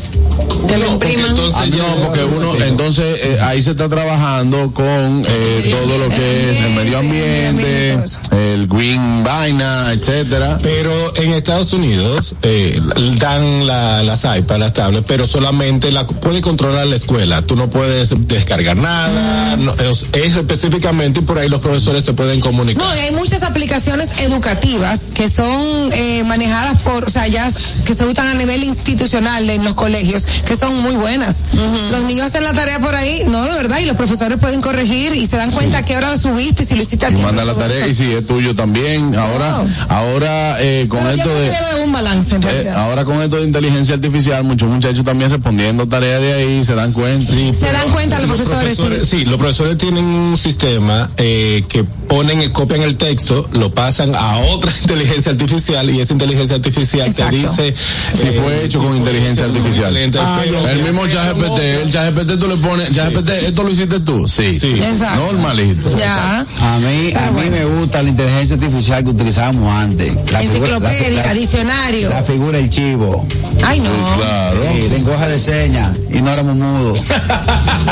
Speaker 8: Que lo
Speaker 9: No, porque
Speaker 8: impriman.
Speaker 9: entonces
Speaker 5: Ah, no, porque uno, entonces eh, ahí se está trabajando con eh, todo lo que es el medio ambiente, el green vaina, etcétera.
Speaker 9: Pero en Estados Unidos eh, dan la, las iPads, las tablets, pero solamente la puede controlar la escuela. Tú no puedes descargar nada. no, es, es específicamente y por ahí los profesores se pueden comunicar.
Speaker 6: No, y hay muchas aplicaciones educativas que son eh, manejadas por, o sea, ya que se usan a nivel institucional en los colegios, que son muy buenas. Los niños hacen la tarea por ahí, no, de verdad, y los profesores pueden corregir y se dan cuenta a qué hora la subiste, si lo hiciste a tiempo.
Speaker 5: manda la tarea
Speaker 6: eso.
Speaker 5: y si es tuyo también. Ahora, ahora eh, con
Speaker 6: Pero
Speaker 5: esto de
Speaker 6: que un balance en
Speaker 5: eh,
Speaker 6: realidad.
Speaker 5: ahora con esto de inteligencia artificial, muchos muchachos también respondiendo tareas de ahí se dan cuenta.
Speaker 6: se dan cuenta los profesores, sí.
Speaker 9: sí, los profesores tienen un sistema eh, que ponen, copian el texto, lo pasan a otra [laughs] inteligencia artificial y esa inteligencia artificial
Speaker 6: Exacto.
Speaker 9: te dice
Speaker 5: Si fue hecho con inteligencia artificial.
Speaker 9: Ah,
Speaker 5: el
Speaker 9: ya,
Speaker 5: mismo
Speaker 9: pero
Speaker 5: ChatGPT, el ChatGPT tú le pones, ChatGPT, esto lo hiciste tú. Sí.
Speaker 9: Sí.
Speaker 6: Exacto.
Speaker 5: Normalito.
Speaker 6: Ya.
Speaker 7: A mí, a mí me gusta la inteligencia artificial que utilizábamos antes. La figura-
Speaker 6: Enciclopedia,
Speaker 7: la- la-
Speaker 6: diccionario.
Speaker 7: La figura del chivo.
Speaker 6: Ay, no.
Speaker 5: Sí, claro.
Speaker 7: Sí, lenguaje de señas. Y no éramos mudos. [laughs]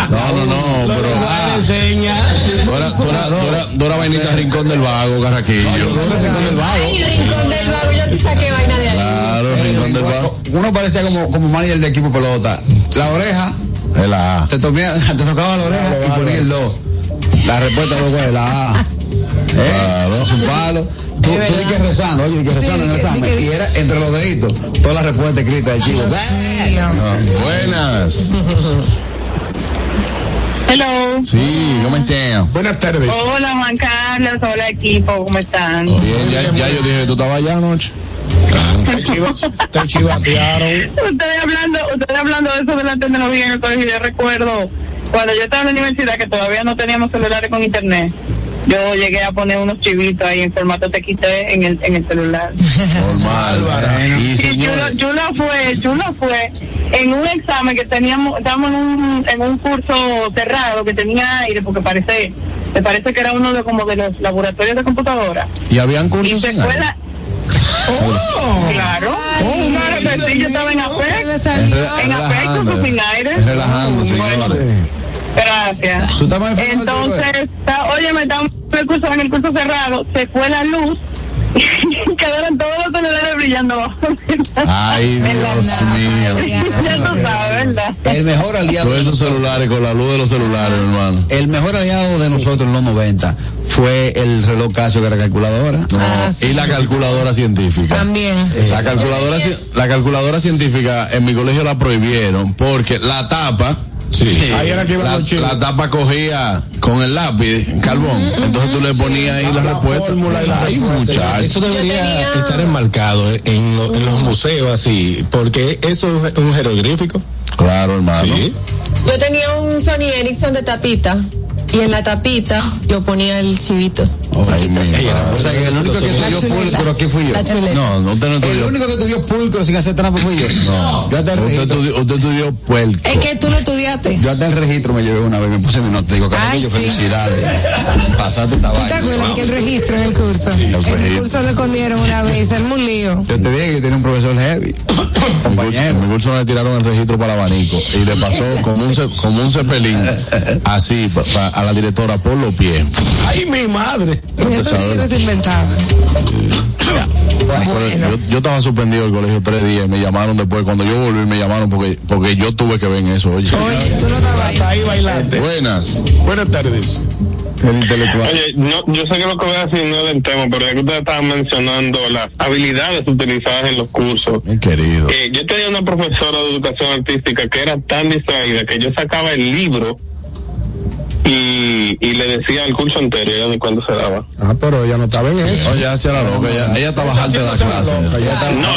Speaker 5: No, no, no, pero.
Speaker 9: Ah, enseña.
Speaker 5: Tú eras, tú eras, tú eras, tú eras vainita rincón del vago.
Speaker 8: Ay, rincón del vago, yo sí saqué vaina de ahí.
Speaker 5: Claro, rincón del vago.
Speaker 7: Uno parecía como, como manager de equipo pelota. La oreja,
Speaker 5: la A.
Speaker 7: te, tomía- [laughs] te tocaba la oreja y ponía el 2. La respuesta luego es la A. [laughs] ¿Eh?
Speaker 5: Claro.
Speaker 7: Es un palo. Tú, tú di que rezando, oye, di que
Speaker 6: Sí,
Speaker 7: rezando en el examen.
Speaker 6: que-
Speaker 7: Y era entre los deditos, toda la respuesta escrita del
Speaker 6: mío.
Speaker 5: Ah, Buenas. [laughs]
Speaker 11: Hello.
Speaker 5: Sí, ¿cómo estás?
Speaker 3: Buenas tardes.
Speaker 11: Hola Juan Carlos, hola equipo, ¿cómo están?
Speaker 5: Bien, ya, ya yo dije que tú estabas allá anoche.
Speaker 3: Te chiva- te chivatearon.
Speaker 11: Ustedes hablando, ustedes hablando de eso de la tecnología en el colegio, yo recuerdo cuando yo estaba en la universidad que todavía no teníamos celulares con internet. Yo llegué a poner unos chivitos ahí en formato TXT en el, en el celular.
Speaker 5: Normal. Y
Speaker 11: Y Chula, Chula fue, Chula fue en un examen que teníamos, estábamos en un, en un curso cerrado que tenía aire, porque parece, me parece que era uno de como de los laboratorios de computadora.
Speaker 5: y habían
Speaker 11: Y
Speaker 5: cursos
Speaker 11: se
Speaker 5: en aire.
Speaker 11: la... Oh, claro. claro que sí, yo estaba en APEC. En APEC, aire.
Speaker 5: Es relajando, señores.
Speaker 11: Gracias.
Speaker 7: Tú estás
Speaker 11: Entonces, está, oye, me estamos en el curso, en el curso cerrado, se fue la luz [laughs] y quedaron todos los celulares brillando.
Speaker 5: Ay, Dios mío.
Speaker 11: ya tú sabes, ¿verdad?
Speaker 7: El mejor aliado.
Speaker 5: Todos esos celulares con la luz de los celulares, hermano.
Speaker 7: El mejor aliado de nosotros en los 90 fue el reloj Casio que era calculadora.
Speaker 5: No,
Speaker 6: Ah, sí.
Speaker 5: y la calculadora científica.
Speaker 6: También.
Speaker 5: La calculadora, la calculadora científica en mi colegio la prohibieron porque la tapa, sí,
Speaker 3: Ahí era que
Speaker 5: la, la tapa cogía con el lápiz carbón, entonces tú le ponías ahí la,
Speaker 3: La
Speaker 5: respuesta.
Speaker 3: fórmula.
Speaker 9: Eso debería
Speaker 8: tenía-
Speaker 9: estar enmarcado en, lo- en los museos así, porque eso es un jeroglífico.
Speaker 5: Claro, hermano.
Speaker 9: Sí.
Speaker 8: Yo tenía un Sony Ericsson de tapita y en la tapita yo ponía el chivito.
Speaker 5: Ay,
Speaker 9: era
Speaker 5: madre.
Speaker 7: O sea que el único que estudió pulcro aquí fui yo.
Speaker 5: No, no, usted no
Speaker 7: El
Speaker 5: estudió.
Speaker 7: único que estudió pulcro sin hacer trampa fui yo.
Speaker 5: No,
Speaker 7: Yo hasta el
Speaker 5: usted
Speaker 7: registro,
Speaker 5: estudió, usted estudió puerco.
Speaker 6: Es que tú no estudiaste.
Speaker 7: yo hasta el registro me llevé una vez, me puse mi nota, digo,
Speaker 6: sí.
Speaker 7: felicidades. Pasaste esta
Speaker 6: ¿Tú te
Speaker 7: vaina.
Speaker 6: acuerdas que el registro en el curso? en el curso lo escondieron una vez, el un lío.
Speaker 7: Yo te dije que yo tenía un profesor heavy.
Speaker 5: En [coughs] mi curso-
Speaker 7: Compañero.
Speaker 5: en mi curso le tiraron el registro para el abanico y le pasó como un, como un cepelín así pa- pa- a la directora por los pies.
Speaker 3: Ay, mi madre.
Speaker 6: Bueno.
Speaker 5: Yo, yo estaba suspendido del colegio tres días, me llamaron después, cuando yo volví me llamaron porque, porque yo tuve que ver en eso, oye.
Speaker 6: Oye, tú no estabas ahí
Speaker 3: bailante.
Speaker 5: Buenas.
Speaker 3: Buenas tardes.
Speaker 7: El intelectual.
Speaker 10: Oye, no, yo sé que lo que voy a decir no es del tema, pero ya que ustedes estaban mencionando las habilidades utilizadas en los cursos.
Speaker 5: Mi querido.
Speaker 10: Eh, yo tenía una profesora de educación artística que era tan distraída que yo sacaba el libro y, y le decía el curso entero y ella ni cuando se daba.
Speaker 3: Ah, pero ella no estaba en eso.
Speaker 5: Oye, hacía la loca, ella, ella estaba alta de la clase.
Speaker 10: No,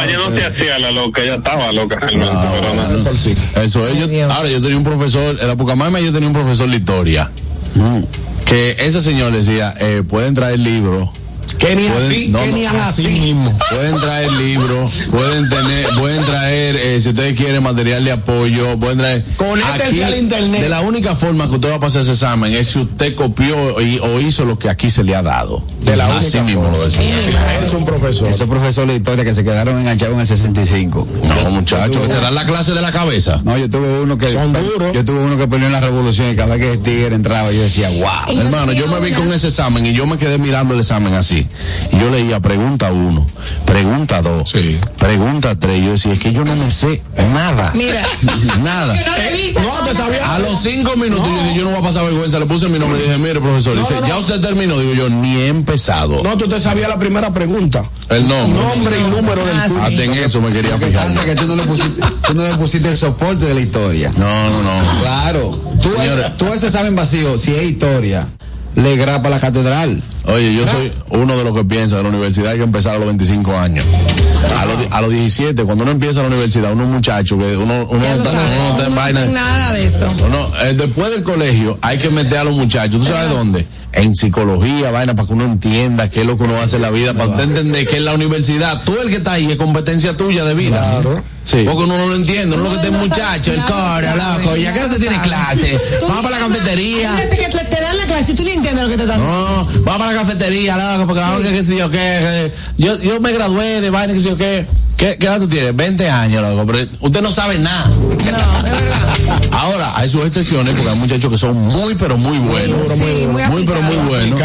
Speaker 10: ella no se hacía la loca, ella estaba loca realmente,
Speaker 5: Ah,
Speaker 10: pero no.
Speaker 3: Sí.
Speaker 5: Eso es, yo- ahora yo tenía un profesor, en la Pucamama yo tenía un profesor de historia,
Speaker 7: Mm.
Speaker 5: que ese señor decía, eh, pueden traer libros,
Speaker 3: Que ni
Speaker 5: Pueden-
Speaker 3: así,
Speaker 5: no,
Speaker 3: que
Speaker 5: no,
Speaker 3: ni
Speaker 9: Así
Speaker 3: así.
Speaker 9: mismo.
Speaker 5: pueden traer libros, pueden tener, pueden traer, eh, si ustedes quieren material de apoyo, pueden traer.
Speaker 3: Conéctense al internet.
Speaker 5: De la única forma que usted va a pasar ese examen es si usted copió y- o hizo lo que aquí se le ha dado.
Speaker 3: De la
Speaker 5: Así
Speaker 3: única
Speaker 5: mismo
Speaker 3: forma.
Speaker 5: lo decía.
Speaker 3: Es un profesor.
Speaker 7: Esos profesores de historia que se quedaron enganchados en el 65.
Speaker 5: No, muchachos, que te dan la clase de la cabeza.
Speaker 7: No, yo tuve uno que
Speaker 3: Son duros.
Speaker 7: yo tuve uno que peleó en la revolución y cada vez que el tigre entraba yo decía, wow.
Speaker 5: Hermano, yo me vi con ese examen y yo me quedé mirando el examen así. Y yo leía pregunta uno, pregunta dos,
Speaker 9: Sí.
Speaker 5: pregunta tres. Y yo decía, es que yo no me sé nada.
Speaker 6: Mira. [laughs]
Speaker 5: Nada.
Speaker 3: No, te sabía.
Speaker 5: A los cinco minutos yo dije, yo no voy a pasar vergüenza. Le puse mi nombre y dije, mire, profesor.
Speaker 3: No,
Speaker 5: dice,
Speaker 3: no, no.
Speaker 5: ya usted terminó. Digo yo, ni he empezado.
Speaker 3: No, tú te sabías la primera pregunta.
Speaker 5: El nombre.
Speaker 3: Nombre y número del
Speaker 6: Ah,
Speaker 3: curso.
Speaker 5: Hasta en eso me quería
Speaker 7: Lo que
Speaker 5: fijar.
Speaker 7: pasa es que tú no le pusiste, tú no le pusiste el soporte de la historia.
Speaker 5: No, no, no.
Speaker 7: Claro. Tú,
Speaker 5: Señores.
Speaker 7: ese, tú ese examen vacío, si es historia, le grapa la catedral.
Speaker 5: Oye, yo soy uno de los que piensa que la universidad hay que empezar a los 25 años. A los, a los 17, cuando uno empieza la universidad, uno es un muchacho que uno, uno
Speaker 6: Ya
Speaker 5: está,
Speaker 6: sabes,
Speaker 5: uno en
Speaker 6: no
Speaker 5: vaina.
Speaker 6: nada de eso.
Speaker 5: No, no, eh, después del colegio hay que meter a los muchachos, ¿tú sabes dónde? En psicología, vaina, para que uno entienda qué es lo que uno hace en la vida, para usted entender que en la universidad, tú el que está ahí es competencia tuya de vida.
Speaker 3: Claro.
Speaker 5: Sí. Porque uno no lo entiende, uno lo que
Speaker 6: No,
Speaker 5: es
Speaker 6: no
Speaker 5: muchacho, el coro,
Speaker 6: no
Speaker 5: loco, ya que no
Speaker 6: no
Speaker 5: te tienes
Speaker 6: sabe.
Speaker 5: clase, vamos para la cafetería.
Speaker 6: Hay que te, te dan la clase y tú no entiendes lo que te están
Speaker 5: No, vamos para la cafetería, loco, porque vamos que qué sé yo qué. que- Yo, yo me gradué de vaina, qué sé yo qué. ¿Qué, ¿Qué edad tú tienes? 20 años, loco, pero usted no sabe nada.
Speaker 6: No, es verdad.
Speaker 5: Ahora, hay sus excepciones porque hay muchachos que son muy, pero muy buenos.
Speaker 6: Sí, muy
Speaker 5: Muy, pero muy buenos.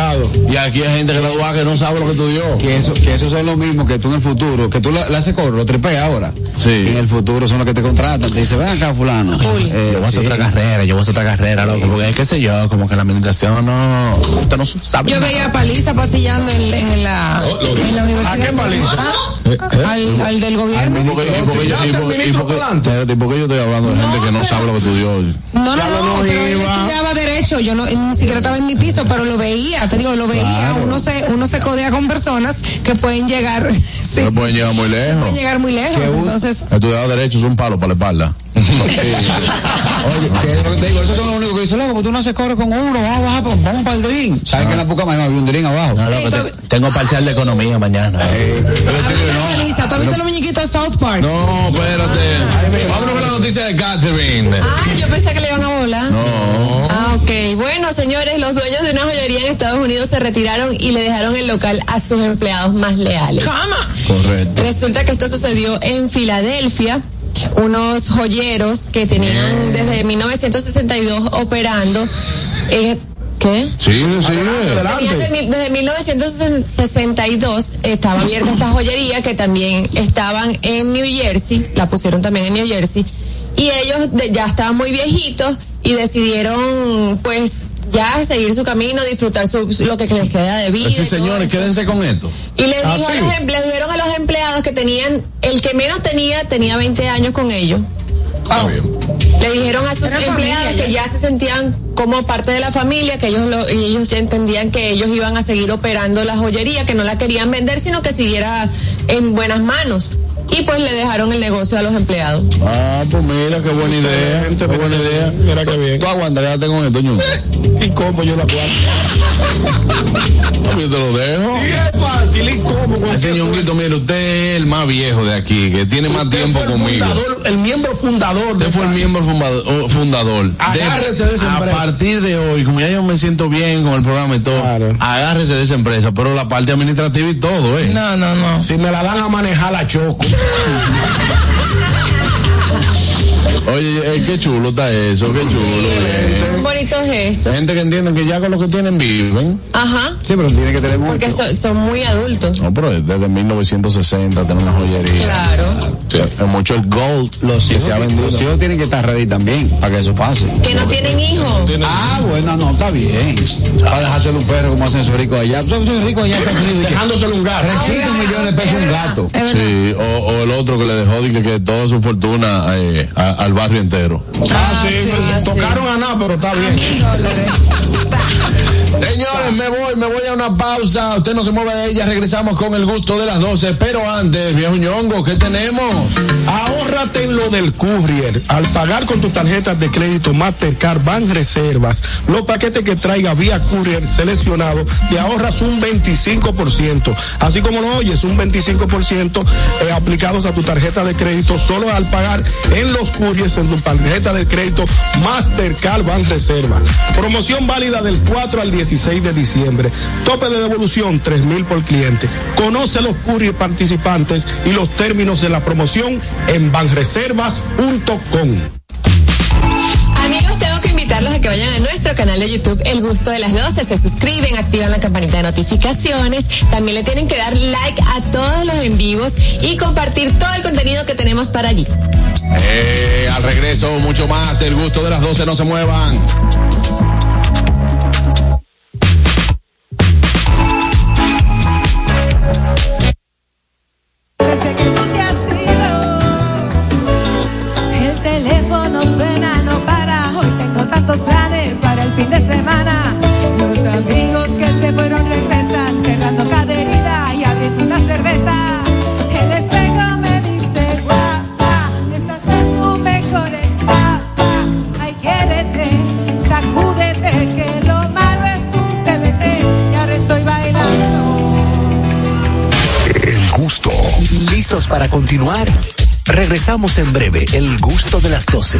Speaker 5: Y aquí hay gente graduada que no sabe lo que estudió.
Speaker 7: Que eso, que eso son lo mismo que tú en el futuro, que tú le, le haces coro, lo tripeas ahora.
Speaker 5: Sí.
Speaker 7: Y en el futuro son los que te contratan, te dicen, ven acá fulano. Eh,
Speaker 5: Yo voy a hacer
Speaker 7: sí.
Speaker 5: otra carrera, yo voy a hacer otra carrera, loco, porque qué sé yo, como que la administración no, usted no sabe
Speaker 6: Yo
Speaker 5: nada.
Speaker 6: veía a Paliza pasillando en, en la, en la universidad.
Speaker 3: ¿A qué Paliza?
Speaker 6: Ah, Al, al del gobierno.
Speaker 5: ¿Y por qué- yo-
Speaker 3: ¿Tiraste
Speaker 5: y por-
Speaker 3: al
Speaker 5: y
Speaker 3: ministro
Speaker 5: por qué-
Speaker 3: pa'lante?
Speaker 5: espérate, ¿y por qué yo estoy hablando de gente que no sabe lo que estudió?
Speaker 6: No, no,
Speaker 3: Ya
Speaker 6: no,
Speaker 3: no
Speaker 6: pero
Speaker 3: iba.
Speaker 6: estudiaba derecho, yo no, ni siquiera estaba en mi piso, pero lo veía, te digo, lo veía, uno se, uno se codea con personas que pueden llegar, [laughs] sí,
Speaker 5: No pueden llegar muy lejos.
Speaker 6: pueden llegar muy lejos, entonces,
Speaker 5: Estudiar derecho es un palo para la espalda. [laughs]
Speaker 7: Oye, que es lo que te digo, eso es lo único que dice, loco, tú no haces coro con uno, vamos, vamos, pues, vamos para el delín. ¿Sabes que en la poca más había un delín abajo?
Speaker 5: No, loco, te- tengo parcial de economía mañana.
Speaker 6: Melissa, ¿tú has visto de South Park?
Speaker 5: No, espérate. Vámonos con la noticia de Catherine.
Speaker 8: Ah, yo pensé que le iban a volar.
Speaker 5: No.
Speaker 8: Ah, ok. Bueno, señores, los dueños de una joyería en Estados Unidos se retiraron y le dejaron el local a sus empleados más leales.
Speaker 7: Correcto.
Speaker 8: Resulta que esto sucedió en Filadelfia. Unos joyeros que tenían desde 1962 operando. eh, ¿Qué?
Speaker 5: Sí, sí.
Speaker 8: Tenían de mil- desde 1962 estaba abierta esta joyería que también estaban en New Jersey, la pusieron también en New Jersey, y ellos de- ya estaban muy viejitos y decidieron pues ya seguir su camino, disfrutar su, lo que les queda de vida.
Speaker 5: Sí, señores, quédense con esto.
Speaker 8: y les,
Speaker 5: Ah,
Speaker 8: dijo a
Speaker 5: sí.
Speaker 8: los em- les dijeron a los empleados que tenían, el que menos tenía, tenía 20 años con ellos.
Speaker 5: Ah, bien.
Speaker 8: Le dijeron a sus
Speaker 6: Era
Speaker 8: empleados
Speaker 6: familia
Speaker 8: que ya se sentían como parte de la familia, que ellos lo, y ellos ya entendían que ellos iban a seguir operando la joyería, que no la querían vender, sino que siguiera en buenas manos. Y pues le dejaron el negocio a los empleados.
Speaker 5: Ah, pues mira, qué buena idea.
Speaker 3: Excelente,
Speaker 5: Qué buena idea.
Speaker 3: Mira qué bien.
Speaker 5: Tú aguanta, quédate con esto, ño. [laughs]
Speaker 3: ¿Y cómo yo la aguanto? [laughs]
Speaker 5: Yo te lo dejo.
Speaker 3: Fácil y cómo. con
Speaker 5: Ese ñonguito, mire, usted es el más viejo de aquí, que tiene más tiempo
Speaker 3: fue el
Speaker 5: conmigo.
Speaker 3: fundador, el miembro fundador.
Speaker 5: Usted
Speaker 3: de
Speaker 5: fue el miembro fundador. oh, fundador.
Speaker 3: Agárrese de esa
Speaker 5: A
Speaker 3: empresa.
Speaker 5: partir de hoy, como ya yo me siento bien con el programa y todo,
Speaker 3: Claro.
Speaker 5: agárrese de esa empresa, pero la parte administrativa y todo, ¿eh?
Speaker 6: No, no, no.
Speaker 3: Si me la dan a manejar, la choco. [laughs]
Speaker 5: Oye, eh, qué chulo está eso, qué chulo.
Speaker 8: Un bonito gesto.
Speaker 5: Gente que entiende que ya con lo que tienen viven.
Speaker 8: Ajá.
Speaker 7: Sí, pero tiene que tener mucho.
Speaker 8: Porque son, son muy adultos.
Speaker 5: No, pero desde 1960 tenemos una joyería.
Speaker 8: Claro.
Speaker 5: Sí, es mucho el gold
Speaker 7: Los
Speaker 5: que
Speaker 7: hijos,
Speaker 5: se ha vendido.
Speaker 7: los hijos tienen que estar ready también para que eso pase.
Speaker 8: Que no tienen hijos.
Speaker 7: Ah, bueno, no, está bien. Para dejárselo un perro como hacen esos ricos allá. Son ricos allá en Estados Unidos. que
Speaker 3: Dejándoselo un gato.
Speaker 7: 300 millones de pesos un gato.
Speaker 5: Sí, o, o el otro que le dejó dije, que toda su fortuna eh, a- al barrio entero.
Speaker 3: Ah, sí, pues,
Speaker 8: ah, sí.
Speaker 3: tocaron a nada, pero está bien.
Speaker 5: Señores, me voy, me voy a una pausa. Usted no se mueve de ella. Regresamos con el gusto de las 12. Pero antes, viejo ñongo, ¿qué tenemos?
Speaker 3: Ahórrate en lo del courier. Al pagar con tus tarjetas de crédito Mastercard Ban Reservas, los paquetes que traiga vía courier seleccionado, te ahorras un 25%. Así como lo oyes, un 25% eh, aplicados a tu tarjeta de crédito solo al pagar en los couriers en tu tarjeta de crédito Mastercard Ban Reserva. Promoción válida del 4 al 16 de diciembre. Tope de devolución 3 mil por cliente. Conoce los courier participantes y los términos de la promoción en banreservas.com.
Speaker 8: Amigos, tengo que invitarlos a que vayan a nuestro canal de YouTube El Gusto de las 12. Se suscriben, activan la campanita de notificaciones. También le tienen que dar like a todos los en vivos y compartir todo el contenido que tenemos para allí.
Speaker 5: Eh, al regreso, mucho más del gusto de las 12. No se muevan.
Speaker 12: Tantos planes para el fin de semana. Los amigos que se fueron regresan, cerrando cada herida y abriendo una cerveza. El espejo me dice, guapa, estás en tu mejor etapa. Ay, quiérete, sacúdete, que lo malo es un TBT. Y ahora estoy bailando.
Speaker 2: El gusto. ¿Listos para continuar? Regresamos en breve. El gusto de las 12.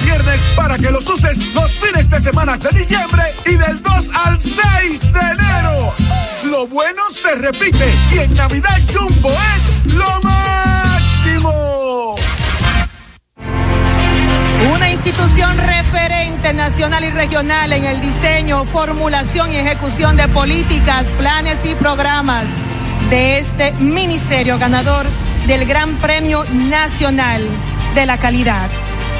Speaker 13: viernes para que los uses los fines de semana de diciembre y del 2 al 6 de enero. Lo bueno se repite y en Navidad Jumbo es lo máximo.
Speaker 14: Una institución referente nacional y regional en el diseño, formulación y ejecución de políticas, planes y programas de este ministerio ganador del Gran Premio Nacional de la Calidad.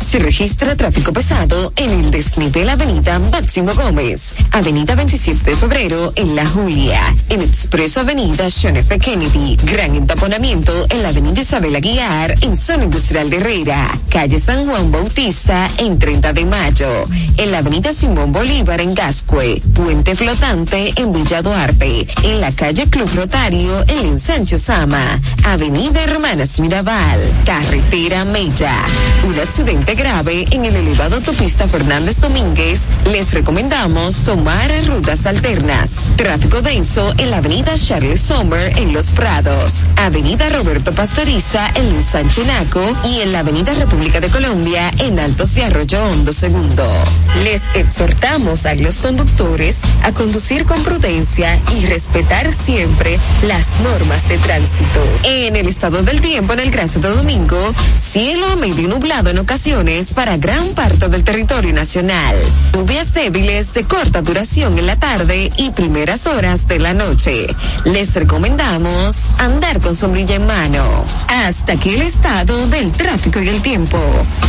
Speaker 15: Se registra tráfico pesado en el desnivel Avenida Máximo Gómez, Avenida 27 de Febrero en La Julia, en Expreso Avenida John F. Kennedy, gran entaponamiento en la Avenida Isabel Aguiar en Zona Industrial de Herrera, Calle San Juan Bautista en 30 de Mayo, en la Avenida Simón Bolívar en Gascue, Puente Flotante en Villa Duarte, en la Calle Club Rotario en Ensancho Sama, Avenida Hermanas Mirabal, Carretera Mella, un accidente grave en el elevado autopista Fernández Domínguez, les recomendamos tomar rutas alternas. Tráfico denso en la avenida Charles Sommer en Los Prados, avenida Roberto Pastoriza en San Chinaco y en la avenida República de Colombia en Altos de Arroyo Hondo Segundo. Les exhortamos a los conductores a conducir con prudencia y respetar siempre las normas de tránsito. En el estado del tiempo en el Gran Santo Domingo, cielo medio nublado en ocasiones para gran parte del territorio nacional. Lluvias débiles de corta duración en la tarde y primeras horas de la noche. Les recomendamos andar con sombrilla en mano. Hasta aquí el estado del tráfico y el tiempo.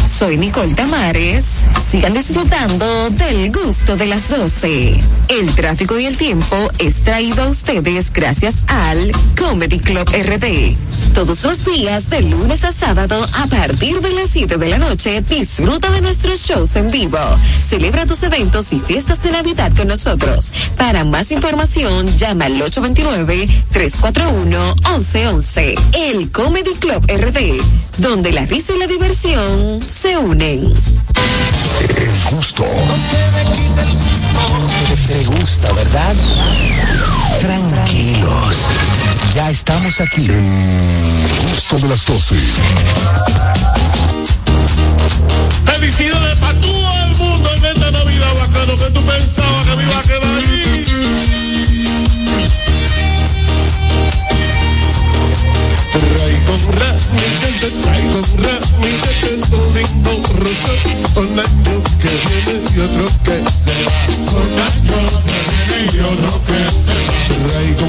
Speaker 15: Soy Nicole Tamares. Sigan disfrutando del gusto de las 12. El tráfico y el tiempo es traído a ustedes gracias al Comedy Club RD. Todos los días de lunes a sábado a partir de las 7 de la noche Disfruta de nuestros shows en vivo. Celebra tus eventos y fiestas de Navidad con nosotros. Para más información, llama al 829-341-1111. El Comedy Club RD, donde la risa y la diversión se unen.
Speaker 16: El gusto.
Speaker 2: Te gusta, ¿verdad? Tranquilos. Ya estamos aquí.
Speaker 16: El gusto de las 12.
Speaker 17: Felicidades para todo el mundo en esta Navidad bacano que tú pensabas que me iba a quedar allí. Traigo mi gente, traigo mi gente, un lindo rosa, un año que viene y otro que se va, un año
Speaker 13: que viene y otro que se va, traigo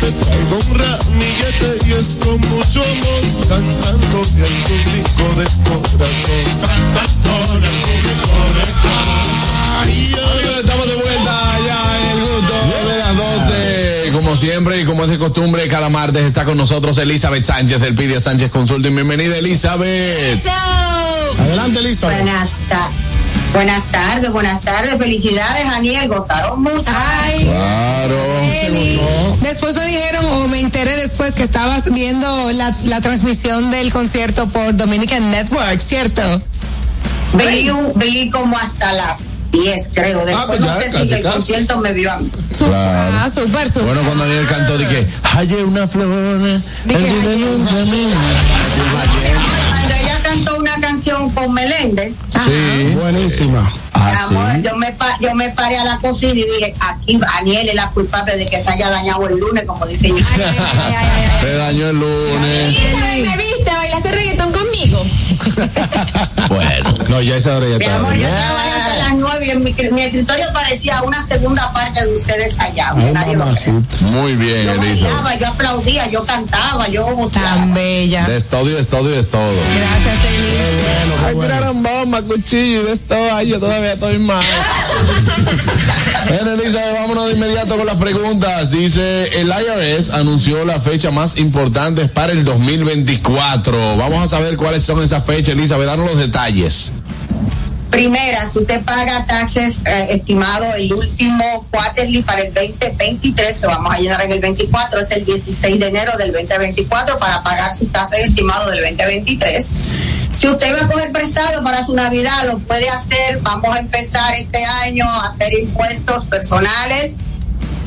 Speaker 13: te traigo un ramillete y es con mucho amor, cantando el público de corazón. Cantando el público de
Speaker 5: estamos de vuelta ya en el gusto de las 12. Como siempre y como es de costumbre, cada martes está con nosotros Elizabeth Sánchez del Pidia Sánchez Consulting. Bienvenida, Elizabeth. Adelante, Elizabeth.
Speaker 18: Buenas tardes. Buenas tardes, buenas tardes. Felicidades, Daniel. Gozaron mucho.
Speaker 6: Ay,
Speaker 5: Claro.
Speaker 6: Eli. Después me dijeron, o me enteré después que estabas viendo la, la transmisión del concierto por Dominican Network, ¿cierto?
Speaker 18: Vi, un- vi como hasta las 10, creo. Después
Speaker 5: pues
Speaker 18: no sé
Speaker 5: casi,
Speaker 18: si el
Speaker 5: casi.
Speaker 18: concierto me vio a mí.
Speaker 5: Claro.
Speaker 6: Ah, súper, súper.
Speaker 5: Bueno, cuando Daniel cantó, dije, hallé una flor. de un camino".
Speaker 18: Una canción con Meléndez,
Speaker 5: Sí.
Speaker 3: Buenísima.
Speaker 5: Ah,
Speaker 18: mi amor, yo, me pa- yo me paré a la cocina y dije, aquí Daniel es la culpable de que se haya dañado el lunes, como dicen.
Speaker 5: Se dañó el lunes.
Speaker 8: ¿Me viste? ¿Bailaste reggaetón conmigo? [laughs]
Speaker 5: Bueno.
Speaker 9: No, ya esa hora ya
Speaker 18: Mi amor, yo trabajé hasta las 9 y en mi, mi escritorio parecía una segunda parte de ustedes allá.
Speaker 3: Ay.
Speaker 5: Muy bien,
Speaker 18: Yo
Speaker 5: Elizabeth.
Speaker 18: bailaba, yo aplaudía, yo cantaba, yo gozaba.
Speaker 6: Tan bella.
Speaker 5: De todo y de todo y de todo.
Speaker 6: Gracias, Eli.
Speaker 5: Ay, tiraron bomba, cuchillo y de esto. Ay, yo todavía estoy mal. [laughs] Bueno, Elizabeth, vámonos de inmediato con las preguntas. Dice, el IRS anunció la fecha más importante para el 2024. Vamos a saber cuáles son esas fechas, Elizabeth. Danos los detalles.
Speaker 18: Primera, si usted paga taxes eh, estimado el último quarterly para el 2023, lo vamos a llenar en el 24, es el 16 de enero del 2024 para pagar sus tasas estimados del 2023. Si usted va a coger prestado para su Navidad, lo puede hacer. Vamos a empezar este año a hacer impuestos personales.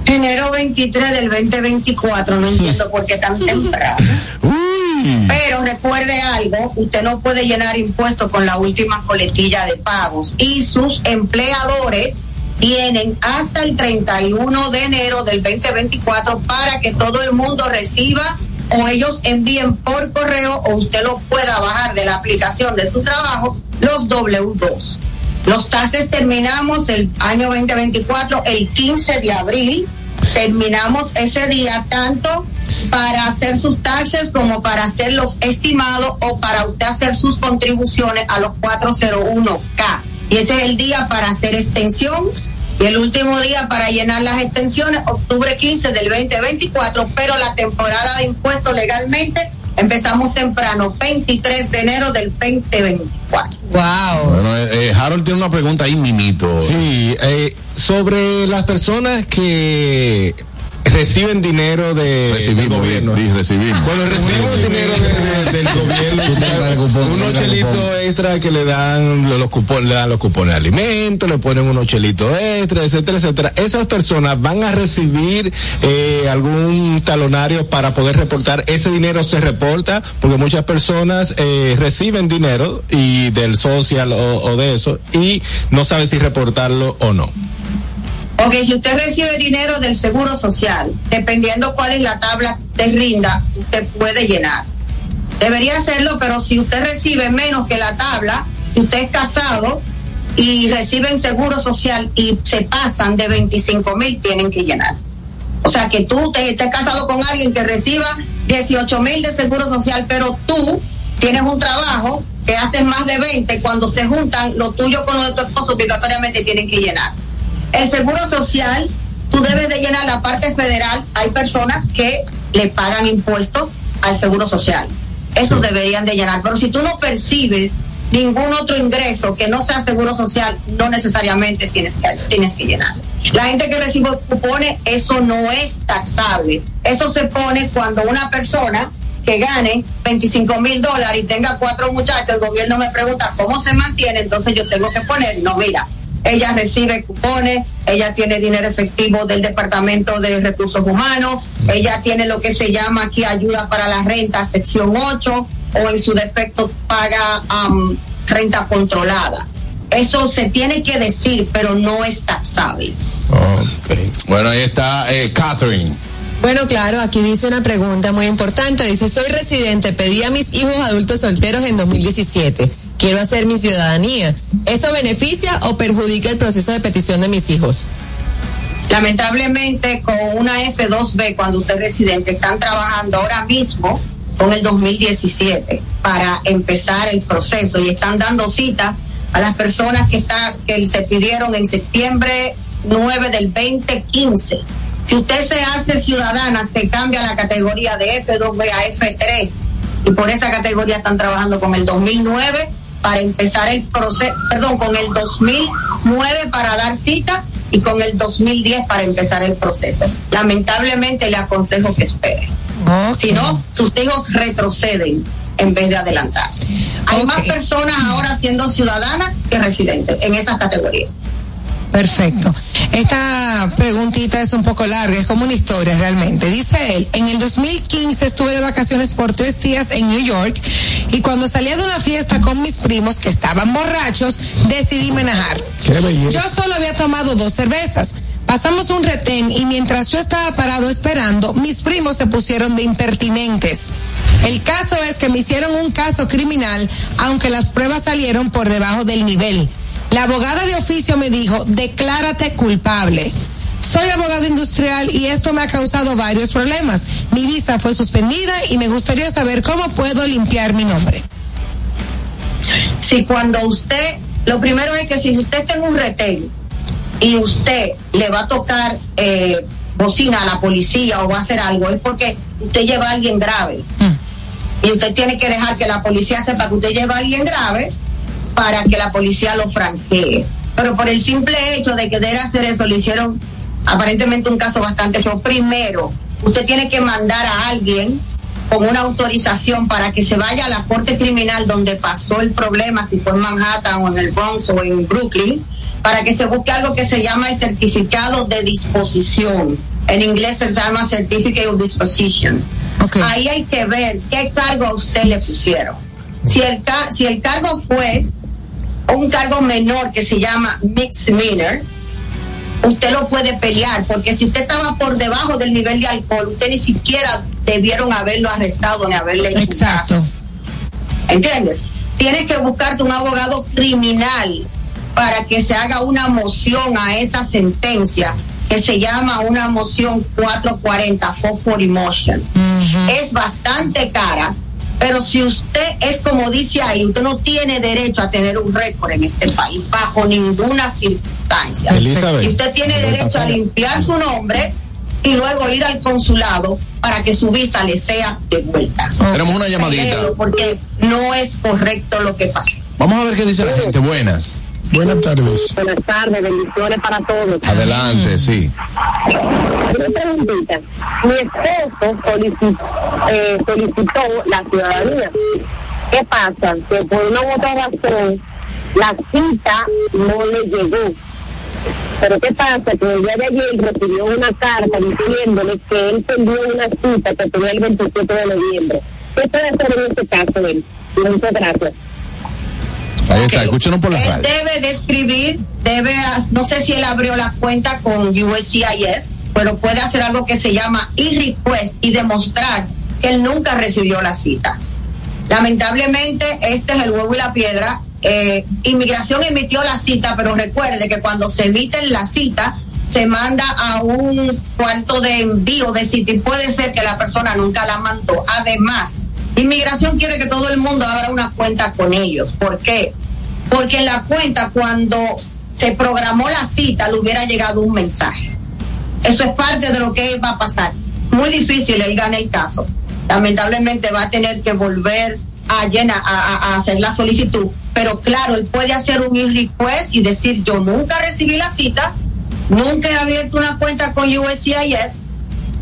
Speaker 18: Enero 23 del 2024, no entiendo por qué tan temprano. [laughs] Pero recuerde algo, usted no puede llenar impuestos con la última coletilla de pagos y sus empleadores tienen hasta el 31 de enero del 2024 para que todo el mundo reciba o ellos envíen por correo o usted lo pueda bajar de la aplicación de su trabajo los W2. Los taxes terminamos el año 2024 el 15 de abril. Terminamos ese día tanto para hacer sus taxes como para hacer los estimados o para usted hacer sus contribuciones a los 401K. Y ese es el día para hacer extensión y el último día para llenar las extensiones, octubre 15 del 2024, pero la temporada de impuestos legalmente empezamos temprano, 23 de enero del 2024.
Speaker 6: Wow.
Speaker 5: Bueno, eh, eh, Harold tiene una pregunta ahí, mimito.
Speaker 9: Sí, eh, sobre las personas que reciben dinero de del
Speaker 5: Recibimos,
Speaker 9: gobierno.
Speaker 5: recibimos.
Speaker 9: Bueno, recibimos dinero de- de- del [laughs] gobierno. unos chelitos extra que le dan los cupones, le dan los cupones de alimentos, le ponen unos chelitos extra, etcétera, etcétera. Esas personas van a recibir eh, algún talonario para poder reportar. Ese dinero se reporta porque muchas personas eh, reciben dinero y del social o, o de eso y no saben si reportarlo o no.
Speaker 18: Ok, si usted recibe dinero del Seguro Social, dependiendo cuál es la tabla de rinda, usted puede llenar. Debería hacerlo, pero si usted recibe menos que la tabla, si usted es casado y reciben Seguro Social y se pasan de 25 mil, tienen que llenar. O sea, que tú te, estés casado con alguien que reciba 18 mil de Seguro Social, pero tú tienes un trabajo que haces más de 20, cuando se juntan lo tuyo con lo de tu esposo, obligatoriamente tienen que llenar. El seguro social, tú debes de llenar la parte federal. Hay personas que le pagan impuestos al seguro social. Eso deberían de llenar. Pero si tú no percibes ningún otro ingreso que no sea seguro social, no necesariamente tienes que, tienes que llenar. La gente que recibe cupones, eso no es taxable. Eso se pone cuando una persona que gane 25 mil dólares y tenga cuatro muchachos, el gobierno me pregunta cómo se mantiene, entonces yo tengo que poner, no, mira, ella recibe cupones, ella tiene dinero efectivo del Departamento de Recursos Humanos, ella tiene lo que se llama aquí ayuda para la renta, sección 8, o en su defecto paga am, renta controlada. Eso se tiene que decir, pero no es taxable.
Speaker 5: Bueno, ahí está eh, Catherine.
Speaker 8: Bueno, claro, aquí dice una pregunta muy importante. Dice, soy residente, pedí a mis hijos adultos solteros en 2017. Quiero hacer mi ciudadanía. ¿Eso beneficia o perjudica el proceso de petición de mis hijos?
Speaker 18: Lamentablemente, con una F2B, cuando usted es residente, están trabajando ahora mismo con el 2017 para empezar el proceso y están dando cita a las personas que, está, que se pidieron en septiembre 9 del 2015. Si usted se hace ciudadana, se cambia la categoría de F2B a F3 y por esa categoría están trabajando con el 2009 para empezar el proceso, perdón, con el 2009 para dar cita y con el 2010 para empezar el proceso. Lamentablemente le aconsejo que espere. Si no, sus hijos retroceden en vez de adelantar. Hay más personas ahora siendo ciudadanas que residentes en esa categoría.
Speaker 6: Perfecto. Esta preguntita es un poco larga, es como una historia realmente. Dice él, en el 2015 estuve de vacaciones por tres días en New York y cuando salía de una fiesta con mis primos que estaban borrachos, decidí manejar. Yo solo había tomado dos cervezas. Pasamos un retén y mientras yo estaba parado esperando, mis primos se pusieron de impertinentes. El caso es que me hicieron un caso criminal, aunque las pruebas salieron por debajo del nivel. La abogada de oficio me dijo, declárate culpable. Soy abogado industrial y esto me ha causado varios problemas. Mi visa fue suspendida y me gustaría saber cómo puedo limpiar mi nombre.
Speaker 18: Si cuando usted, lo primero es que si usted está en un retén y usted le va a tocar eh, bocina a la policía o va a hacer algo, es porque usted lleva a alguien grave. Y usted tiene que dejar que la policía sepa que usted lleva a alguien grave para que la policía lo franquee. Pero por el simple hecho de que debe hacer eso, le hicieron aparentemente un caso bastante eso. Primero, usted tiene que mandar a alguien con una autorización para que se vaya a la corte criminal donde pasó el problema, si fue en Manhattan o en el Bronx o en Brooklyn, para que se busque algo que se llama el certificado de disposición. En inglés se llama Certificate of Disposition. Ahí hay que ver qué cargo a usted le pusieron. Si el, ca- si el cargo fue un cargo menor que se llama misdemeanor, usted lo puede pelear, porque si usted estaba por debajo del nivel de alcohol, usted ni siquiera debieron haberlo arrestado ni haberle hecho Exacto. ¿Entiendes? Tienes que buscarte un abogado criminal para que se haga una moción a esa sentencia que se llama una moción 440, 440 motion. Es bastante cara, pero si usted es como dice ahí, usted no tiene derecho a tener un récord en este país bajo ninguna circunstancia.
Speaker 9: Elizabeth.
Speaker 18: Y usted tiene derecho a limpiar su nombre y luego ir al consulado para que su visa le sea devuelta.
Speaker 5: Tenemos una llamadita.
Speaker 18: Porque no es correcto lo que pasó.
Speaker 5: Vamos a ver qué dice la gente. Buenas.
Speaker 3: Buenas tardes.
Speaker 19: Buenas tardes, bendiciones para todos.
Speaker 5: Adelante, sí.
Speaker 19: Una preguntita. Mi esposo solicitó, eh, solicitó la ciudadanía. ¿Qué pasa? Que por una u otra razón la cita no le llegó. Pero ¿qué pasa? Que el día de ayer recibió una carta diciéndole que él tenía una cita que tenía el 27 de noviembre. ¿Qué puede hacer en este caso él? Muchas gracias.
Speaker 5: Ahí está, escúchenos por la
Speaker 18: Él
Speaker 5: radio.
Speaker 18: debe de escribir, debe, no sé si él abrió la cuenta con USCIS, pero puede hacer algo que se llama e-request y demostrar que él nunca recibió la cita. Lamentablemente, este es el huevo y la piedra. Eh, inmigración emitió la cita, pero recuerde que cuando se emite la cita, se manda a un cuarto de envío de cita y puede ser que la persona nunca la mandó. Además, inmigración quiere que todo el mundo abra una cuenta con ellos. ¿Por qué? Porque en la cuenta, cuando se programó la cita, le hubiera llegado un mensaje. Eso es parte de lo que va a pasar. Muy difícil él gane el caso. Lamentablemente va a tener que volver a a, hacer la solicitud. Pero claro, él puede hacer un e-request y decir yo nunca recibí la cita, nunca he abierto una cuenta con USCIS.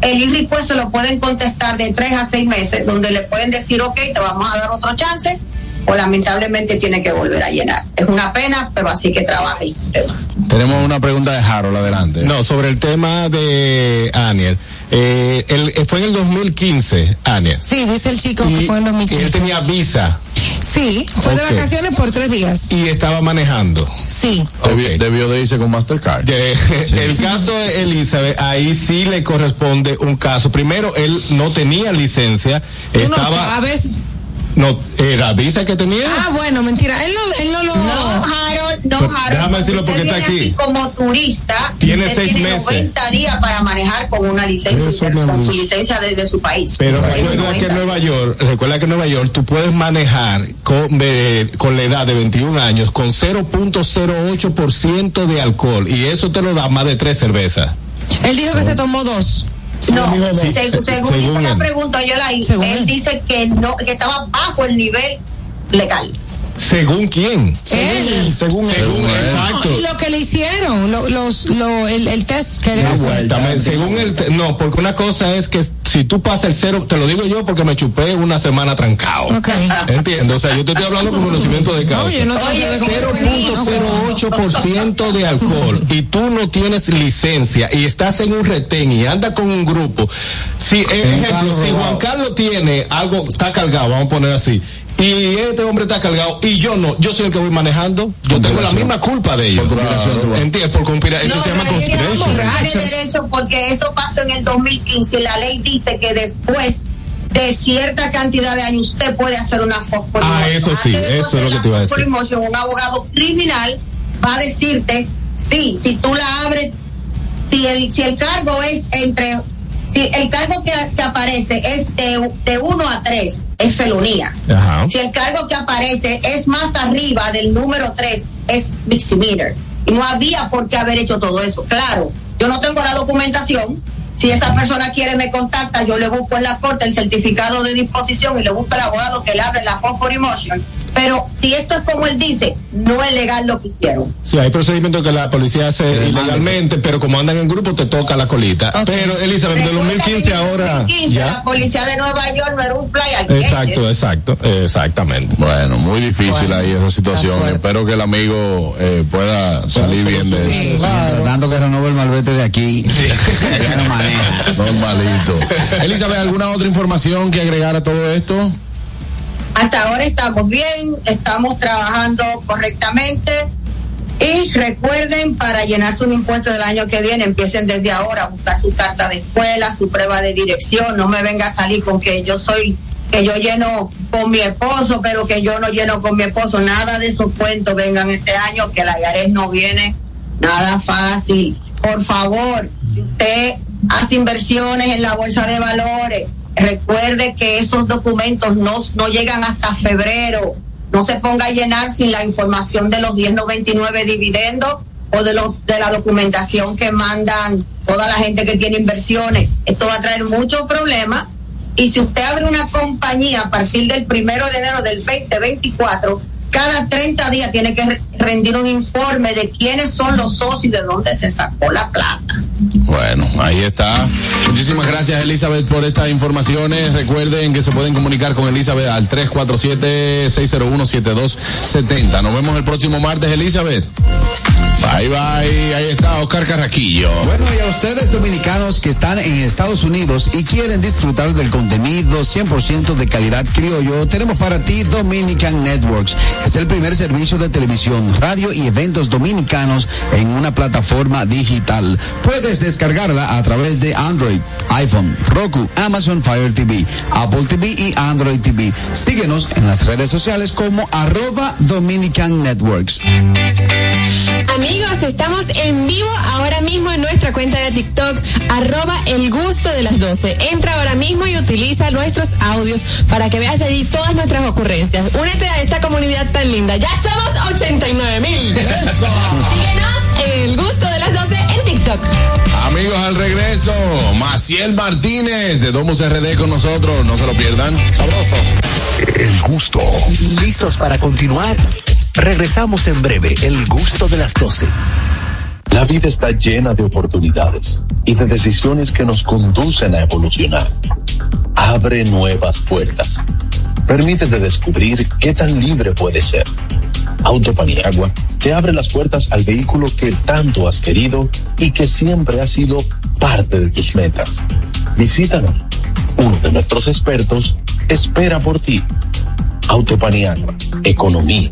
Speaker 18: El e-request se lo pueden contestar de tres a seis meses, donde le pueden decir, ok, te vamos a dar otro chance, o lamentablemente tiene que volver a llenar. Es una pena, pero así que trabaja el sistema.
Speaker 5: Tenemos una pregunta de Harold, adelante.
Speaker 9: No, sobre el tema de Aniel. Eh, él, eh, fue en el 2015, Aniel.
Speaker 6: Sí, dice el chico que fue en
Speaker 9: Y
Speaker 6: 2015.
Speaker 9: él tenía visa
Speaker 6: Sí, fue de vacaciones por tres días.
Speaker 9: y estaba manejando.
Speaker 6: Sí.
Speaker 5: Debió, debió de irse con Mastercard. [laughs]
Speaker 9: El caso de Elizabeth, ahí sí le corresponde un caso. Primero, él no tenía licencia.
Speaker 6: Tú no
Speaker 9: estaba,
Speaker 6: sabes.
Speaker 9: No, era visa que tenía.
Speaker 6: Ah, bueno, mentira. Él no, él no lo.
Speaker 18: No, Harold, no,
Speaker 9: Pero
Speaker 18: Harold.
Speaker 9: déjame decirlo porque está aquí.
Speaker 18: Como turista,
Speaker 9: Tiene seis
Speaker 18: tiene
Speaker 9: meses.
Speaker 18: 90 días para manejar con una licencia, con su licencia de, de su país.
Speaker 9: Pero
Speaker 18: Su país
Speaker 9: recuerda que
Speaker 18: 90.
Speaker 9: en Nueva York, recuerda que en Nueva York tú puedes manejar con, eh, con la edad de 21 años con 0.08% de alcohol y eso te lo da más de tres cervezas.
Speaker 6: Él dijo que se tomó dos.
Speaker 18: No,
Speaker 9: Sí,
Speaker 18: según, según
Speaker 9: según
Speaker 18: hizo la pregunta, yo la hice. Él
Speaker 6: él.
Speaker 18: dice que no, que estaba bajo el nivel legal.
Speaker 9: ¿Según quién?
Speaker 6: Él.
Speaker 9: Según él. Exacto.
Speaker 6: Y lo que le hicieron, lo, los, lo, el, el test que le
Speaker 9: Exactamente. Según el, no, porque una cosa es que si tú pasas el cero, te lo digo yo porque me chupé una semana trancado.
Speaker 6: Ok.
Speaker 9: Entiendo, o sea, yo te estoy hablando con conocimiento de causa.
Speaker 6: Oye, no eso.
Speaker 9: 0.08% de alcohol y tú no tienes licencia y estás en un retén y andas con un grupo. Si, ejemplo, si Juan Carlos tiene algo, está cargado, vamos a poner así. Y este hombre está cargado y yo no, yo soy el que voy manejando, yo tengo la misma culpa de ellos. ¿Entiendes? Por conspiración. Eso se llama
Speaker 18: no
Speaker 9: conspiración.
Speaker 18: derecho porque eso pasó en el 2015 y la ley dice que después de cierta cantidad de años usted puede hacer una fosforimoción.
Speaker 9: Ah, eso sí, eso es lo que te iba a decir.
Speaker 18: Un abogado criminal va a decirte, sí, si tú la abres, si el, si el cargo es entre, si el cargo que, que aparece es de, de 1 a 3, es felonía.
Speaker 9: Ajá.
Speaker 18: Si el cargo que aparece es más arriba del número 3, es misdemeanor. Y no había por qué haber hecho todo eso. Claro, yo no tengo la documentación. Si esa persona quiere me contacta, yo le busco en la corte el certificado de disposición y le busco al abogado que le abre la fosforimotion. Pero si esto es como él dice, no es legal lo que hicieron.
Speaker 9: Sí, hay procedimientos que la policía hace ilegalmente, pero como andan en grupo te toca la colita. Pero Elizabeth, de
Speaker 18: Recuerda
Speaker 9: 2015
Speaker 18: que en el
Speaker 9: ahora
Speaker 18: 2015
Speaker 9: ya.
Speaker 18: la policía de Nueva York no era un fly al
Speaker 9: Exacto, exacto, exactamente.
Speaker 5: Bueno, muy difícil ahí esa situación. Espero que el amigo eh, pueda salir bien de eso.
Speaker 20: Tratando que renove el malvete de aquí. [laughs] Maneja.
Speaker 5: Normalito. Elizabeth, ¿alguna otra información que agregar a todo esto?
Speaker 18: Hasta ahora estamos bien, estamos trabajando correctamente. Y recuerden, para llenarse un impuesto del año que viene, empiecen desde ahora a buscar su carta de escuela, su prueba de dirección. No me venga a salir con que yo soy, que yo lleno con mi esposo, pero que yo no lleno con mi esposo. Nada de esos cuentos vengan este año, que la IARES no viene nada fácil. Por favor, si usted hace inversiones en la bolsa de valores, recuerde que esos documentos no, no llegan hasta febrero. No se ponga a llenar sin la información de los 1099 dividendos o de, los, de la documentación que mandan toda la gente que tiene inversiones. Esto va a traer muchos problemas. Y si usted abre una compañía a partir del primero de enero del 2024, cada 30 días tiene que re- rendir un informe de quiénes son los socios y de dónde se sacó la plata.
Speaker 5: Bueno, ahí está. Muchísimas gracias, Elizabeth, por estas informaciones. Recuerden que se pueden comunicar con Elizabeth al 347-601-7270. Nos vemos el próximo martes, Elizabeth. Bye, bye. Ahí está Oscar Carraquillo.
Speaker 20: Bueno, y a ustedes dominicanos que están en Estados Unidos y quieren disfrutar del contenido 100% de calidad criollo, tenemos para ti Dominican Networks. Es el primer servicio de televisión, radio y eventos dominicanos en una plataforma digital. Puedes descargarla a través de Android, iPhone, Roku, Amazon Fire TV, Apple TV y Android TV. Síguenos en las redes sociales como arroba Dominican Networks.
Speaker 8: Amigos, estamos en vivo ahora mismo en nuestra cuenta de TikTok, arroba el gusto de las 12. Entra ahora mismo y utiliza nuestros audios para que veas allí todas nuestras ocurrencias. Únete a esta comunidad tan linda. Ya somos 89 mil. Síguenos en el gusto de las 12 en TikTok.
Speaker 5: Amigos, al regreso, Maciel Martínez de Domus RD con nosotros. No se lo pierdan. Sabroso.
Speaker 16: El gusto.
Speaker 2: ¿Listos para continuar? Regresamos en breve, el gusto de las 12.
Speaker 21: La vida está llena de oportunidades y de decisiones que nos conducen a evolucionar. Abre nuevas puertas. Permítete descubrir qué tan libre puedes ser. Auto Paniagua te abre las puertas al vehículo que tanto has querido y que siempre ha sido parte de tus metas. Visítanos. Uno de nuestros expertos espera por ti. Auto Paniagua. Economía,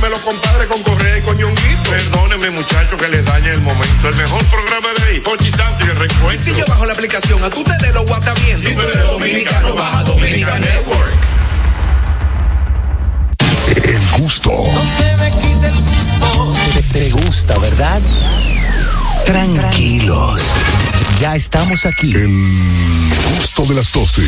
Speaker 22: de los compadres con Correa y con Ñonguito.
Speaker 23: Perdónenme, muchachos, que les dañe el momento. El mejor programa de ahí, Pochi Santo y el recuento.
Speaker 24: Si yo bajo la aplicación, a tú te de lo guata bien.
Speaker 23: Si tú eres dominicano, baja Dominica Network.
Speaker 3: El gusto.
Speaker 2: Te, te gusta, ¿verdad? Tranquilos. Ya estamos aquí.
Speaker 3: El gusto de las 12.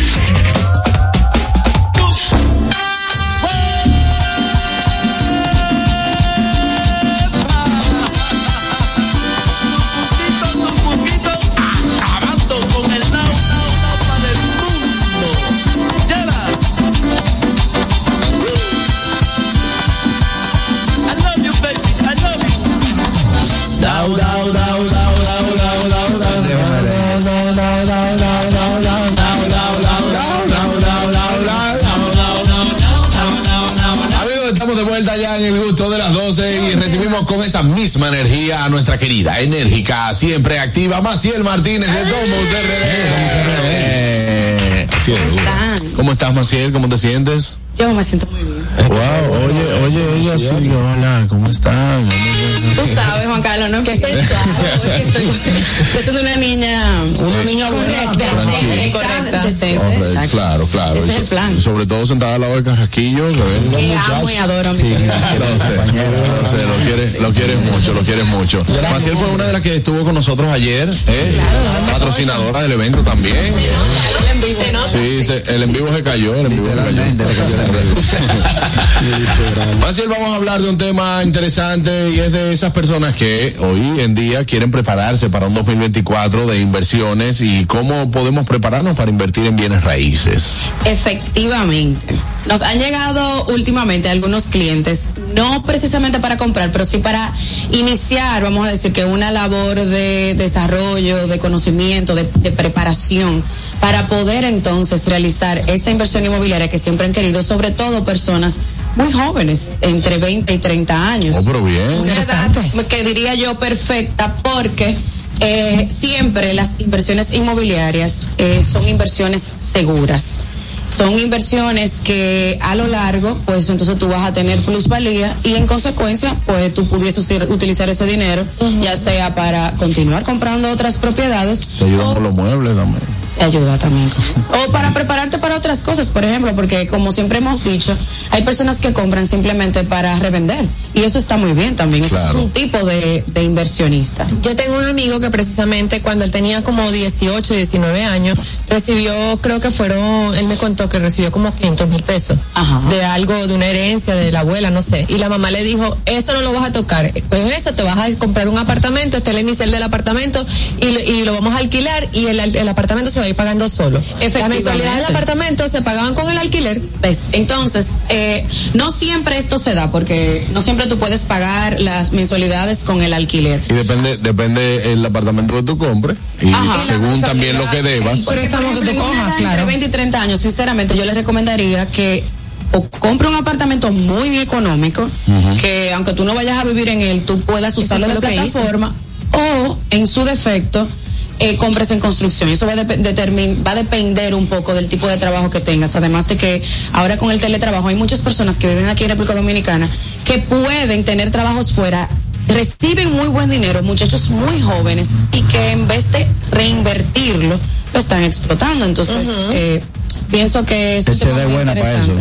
Speaker 5: 12 y recibimos con esa misma energía a nuestra querida, enérgica, siempre activa, Maciel Martínez de Domus RD. ¿Cómo estás, Maciel? ¿Cómo te sientes?
Speaker 25: Yo me siento muy bien.
Speaker 5: Wow, oye, oye, ella sí, hola, ¿cómo están?
Speaker 25: Tú sabes, Juan Carlos, ¿no? Que soy [laughs] estoy, yo soy una niña.
Speaker 23: Una niña
Speaker 25: correcta, correcta, decente.
Speaker 5: Claro, claro.
Speaker 25: Ese es el plan.
Speaker 5: y sobre todo sentada al lado del carrasquillo, que
Speaker 25: amo y adoro a mi
Speaker 5: Sí, lo sé, lo sé, lo quieres, lo quieres mucho, lo quieres mucho. Maciel fue una de las que estuvo con nosotros ayer, ¿eh? patrocinadora del evento también. Sí, se- el en vivo se cayó, el en vivo se cayó. Maciel, [laughs] vamos a hablar de un tema interesante y es de esas personas que hoy en día quieren prepararse para un 2024 de inversiones y cómo podemos prepararnos para invertir en bienes raíces.
Speaker 25: Efectivamente. Nos han llegado últimamente algunos clientes, no precisamente para comprar, pero sí para iniciar, vamos a decir que una labor de desarrollo, de conocimiento, de, de preparación, para poder entonces realizar esa inversión inmobiliaria que siempre han querido, sobre todo personas muy jóvenes, entre 20 y 30 años.
Speaker 5: Oh, pero bien.
Speaker 25: Edad que diría yo perfecta porque eh, siempre las inversiones inmobiliarias eh, son inversiones seguras. Son inversiones que a lo largo, pues entonces tú vas a tener plusvalía y en consecuencia, pues tú pudieses utilizar ese dinero, ya sea para continuar comprando otras propiedades
Speaker 5: Te ayudan con los muebles también.
Speaker 25: Te ayuda también. O para prepararte para otras cosas, por ejemplo, porque como siempre hemos dicho, hay personas que compran simplemente para revender. Y eso está muy bien también. Eso es un tipo de, de inversionista.
Speaker 8: Yo tengo un amigo que precisamente cuando él tenía como 18, 19 años, recibió, creo que fueron, él me contó que recibió como 500 mil pesos de algo, de una herencia de la abuela, no sé. Y la mamá le dijo, eso no lo vas a tocar, con eso te vas a comprar un apartamento, este es el inicial del apartamento y, lo- y lo vamos a alquilar y el, el apartamento se va a ir pagando solo. La mensualidad del apartamento se pagaban con el alquiler.
Speaker 25: ¿Ves? Entonces, eh, no siempre esto se da, porque no siempre tú puedes pagar las mensualidades con el alquiler.
Speaker 5: Y depende, depende el apartamento que tú compres y
Speaker 25: Ajá.
Speaker 5: según también lo que debas.
Speaker 25: Préstamo que tú cojas, claro. Entre 20 y 30 años, sinceramente, yo les recomendaría que o compre un apartamento muy económico, que aunque tú no vayas a vivir en él, tú puedas usarlo de
Speaker 8: lo que hice.
Speaker 25: plataforma, o en su defecto, eh, compres en construcción. Eso va a, dep- determin- va a depender un poco del tipo de trabajo que tengas. Además de que ahora con el teletrabajo hay muchas personas que viven aquí en República Dominicana que pueden tener trabajos fuera reciben muy buen dinero, muchachos muy jóvenes, y que en vez de reinvertirlo, lo están explotando. Entonces, eh, pienso que eso es
Speaker 20: buena para eso.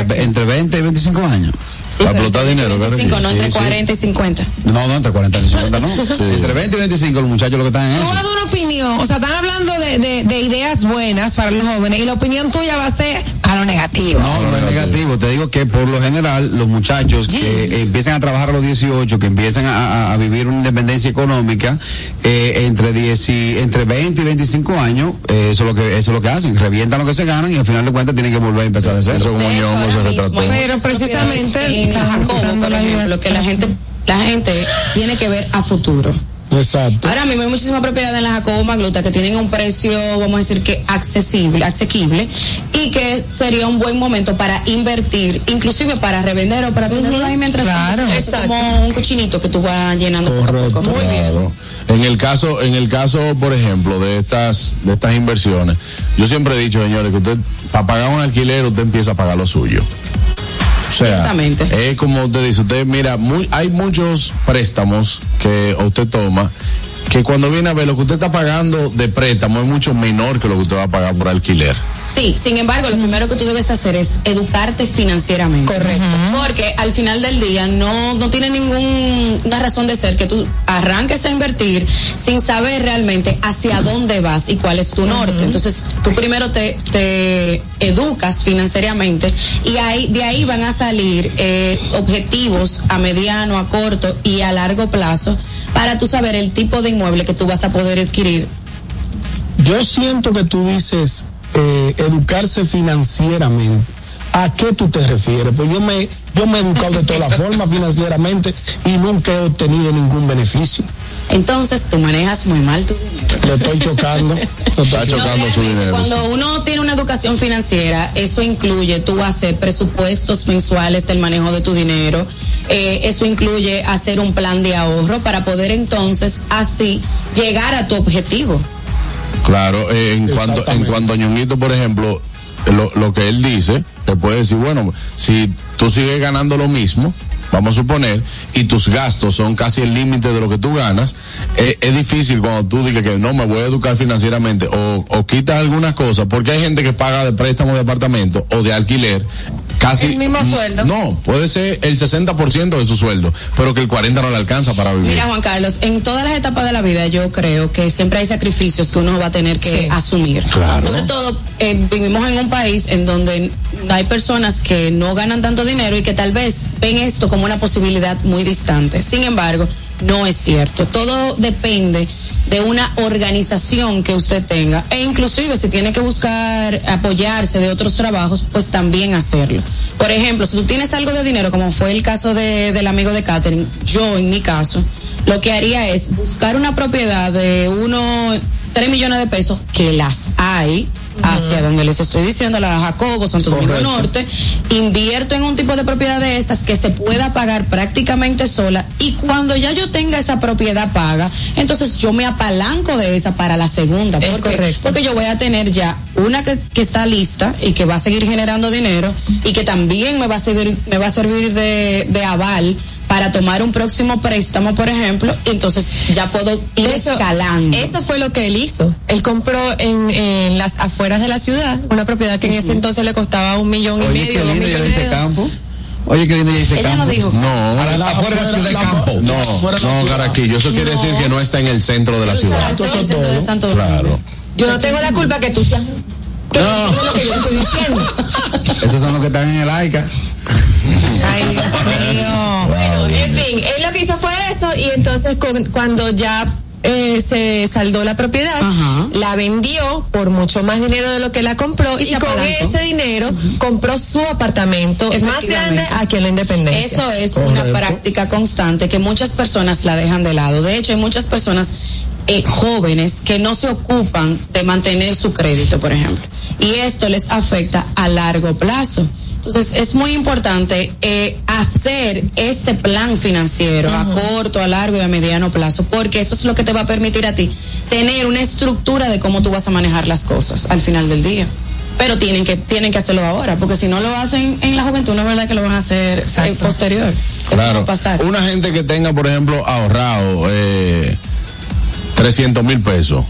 Speaker 20: Entre, entre 20 y 25 años.
Speaker 5: Para explotar dinero, claro.
Speaker 25: 25, no entre
Speaker 20: Sí, sí.
Speaker 25: 40 y 50.
Speaker 20: No, no, entre 40 y 50 no. Entre 20 y 25 los muchachos lo que están en
Speaker 6: Tú vas a dar una opinión, o sea, están hablando de, de, de ideas buenas para los jóvenes y la opinión tuya va a ser a lo negativo.
Speaker 20: No, no es negativo. Te digo que por lo general los muchachos que eh, empiezan a trabajar a los 18, que empiezan a, a- a vivir una independencia económica, eh, entre 10 y, entre 20 y 25 años, eh, eso es lo que eso es lo que hacen, revientan lo que se ganan y al final de cuentas tienen que volver a empezar de cero.
Speaker 5: Eso como ñongo se retrató.
Speaker 6: Pero precisamente
Speaker 25: en Jacobo, por ejemplo, que la gente, la gente tiene que ver a futuro.
Speaker 3: Exacto.
Speaker 25: Ahora mismo hay muchísimas propiedades en la Jacobo Magluta que tienen un precio, vamos a decir que accesible, asequible, y que sería un buen momento para invertir, inclusive para revender o para tenerlo ahí mientras
Speaker 6: Claro.
Speaker 25: Es como un cochinito que tú vas llenando a poco. Muy bien.
Speaker 5: En el caso, en el caso, por ejemplo, de estas, de estas inversiones, yo siempre he dicho, señores, que usted, para pagar un alquiler, usted empieza a pagar lo suyo. O sea,
Speaker 25: Ciertamente.
Speaker 5: es como usted dice, usted mira, muy, hay muchos préstamos que usted toma que cuando viene a ver lo que usted está pagando de préstamo es mucho menor que lo que usted va a pagar por alquiler.
Speaker 25: Sí, sin embargo, lo primero que tú debes hacer es educarte financieramente. Correcto. Porque al final del día no, no tiene ninguna razón de ser que tú arranques a invertir sin saber realmente hacia dónde vas y cuál es tu norte. Entonces, tú primero te, te educas financieramente y ahí, de ahí van a salir eh, objetivos a mediano, a corto y a largo plazo para tú saber el tipo de inmueble que tú vas a poder adquirir
Speaker 3: Yo siento que tú dices eh, educarse financieramente. ¿A qué tú te refieres? Pues yo me, yo me he educado de todas las formas financieramente y nunca he obtenido ningún beneficio.
Speaker 25: Entonces tú manejas muy mal tu dinero.
Speaker 3: Le estoy chocando. le [laughs] estoy
Speaker 5: Está chocando su dinero.
Speaker 25: Cuando uno tiene una educación financiera, eso incluye tú hacer presupuestos mensuales del manejo de tu dinero, eh, eso incluye hacer un plan de ahorro para poder entonces así llegar a tu objetivo.
Speaker 5: Claro, eh, en cuanto en cuanto a Ñonguito, por ejemplo, lo, lo que él dice, que puede decir, bueno, si tú sigues ganando lo mismo, vamos a suponer, y tus gastos son casi el límite de lo que tú ganas, eh, es difícil cuando tú digas que no me voy a educar financieramente o, o quitas algunas cosas, porque hay gente que paga de préstamo de apartamento o de alquiler casi
Speaker 6: El mismo sueldo.
Speaker 5: no puede ser el 60% de su sueldo pero que el 40 no le alcanza para vivir
Speaker 25: Mira, Juan Carlos, en todas las etapas de la vida yo creo que siempre hay sacrificios que uno va a tener que
Speaker 6: Sí.
Speaker 25: asumir.
Speaker 5: Claro.
Speaker 25: Sobre todo, eh, vivimos en un país en donde hay personas que no ganan tanto dinero y que tal vez ven esto como una posibilidad muy distante. Sin embargo, no es cierto. Todo depende de una organización que usted tenga e inclusive si tiene que buscar apoyarse de otros trabajos pues también hacerlo. Por ejemplo si tú tienes algo de dinero como fue el caso de, del amigo de Catherine yo en mi caso lo que haría es buscar una propiedad de uno tres millones de pesos que las hay hacia donde les estoy diciendo, la Jacobo, Santo Domingo. Norte, invierto en un tipo de propiedad de estas que se pueda pagar prácticamente sola y cuando ya yo tenga esa propiedad paga, entonces yo me apalanco de esa para la segunda.
Speaker 6: Es
Speaker 25: ¿Por qué?
Speaker 6: correcto.
Speaker 25: Porque yo voy a tener ya una que, que está lista y que va a seguir generando dinero y que también me va a servir, me va a servir de, de aval para tomar un próximo préstamo, por ejemplo, y entonces ya puedo ir
Speaker 8: hecho,
Speaker 25: escalando.
Speaker 8: Eso fue lo que él hizo. Él compró en, en las afueras de la ciudad una propiedad que en ese entonces le costaba un millón y
Speaker 20: Oye,
Speaker 8: medio,
Speaker 20: qué lindo ya
Speaker 8: millones de
Speaker 20: campo. Oye, qué lindo ya dice
Speaker 25: Ella
Speaker 20: campo.
Speaker 25: no dijo.
Speaker 5: no
Speaker 20: la, afuera de la campo.
Speaker 5: no
Speaker 3: Fuera la
Speaker 5: no
Speaker 3: ciudad.
Speaker 5: Caraquillo eso quiere decir que no está en el centro de la ciudad
Speaker 25: Exacto,
Speaker 3: Eso
Speaker 25: el
Speaker 3: es
Speaker 25: centro de
Speaker 3: todo.
Speaker 25: Santo Domingo.
Speaker 5: claro
Speaker 8: Yo no tengo la culpa que tú seas. Que
Speaker 5: No.
Speaker 8: es lo que yo estoy diciendo. [laughs]
Speaker 20: Esos son los que están en el AICA.
Speaker 6: Ay, Dios mío.
Speaker 8: Bueno, en fin, él lo que hizo fue eso y entonces con- cuando ya eh, se saldó la propiedad,
Speaker 25: Ajá.
Speaker 8: la vendió por mucho más dinero de lo que la compró y, con ese dinero compró su apartamento más grande aquí en la Independencia.
Speaker 25: Eso es
Speaker 3: Correcto.
Speaker 25: una práctica constante que muchas personas la dejan de lado. De hecho, hay muchas personas eh, jóvenes que no se ocupan de mantener su crédito, por ejemplo. Y esto les afecta a largo plazo. Entonces, es muy importante eh, hacer este plan financiero a corto, a largo y a mediano plazo, porque eso es lo que te va a permitir a ti tener una estructura de cómo tú vas a manejar las cosas al final del día. Pero tienen que tienen que hacerlo ahora, porque si no lo hacen en la juventud, no es verdad que lo van a hacer eh, posterior. Eso
Speaker 5: claro
Speaker 25: a pasar.
Speaker 5: una gente que tenga por ejemplo ahorrado eh, 300 mil pesos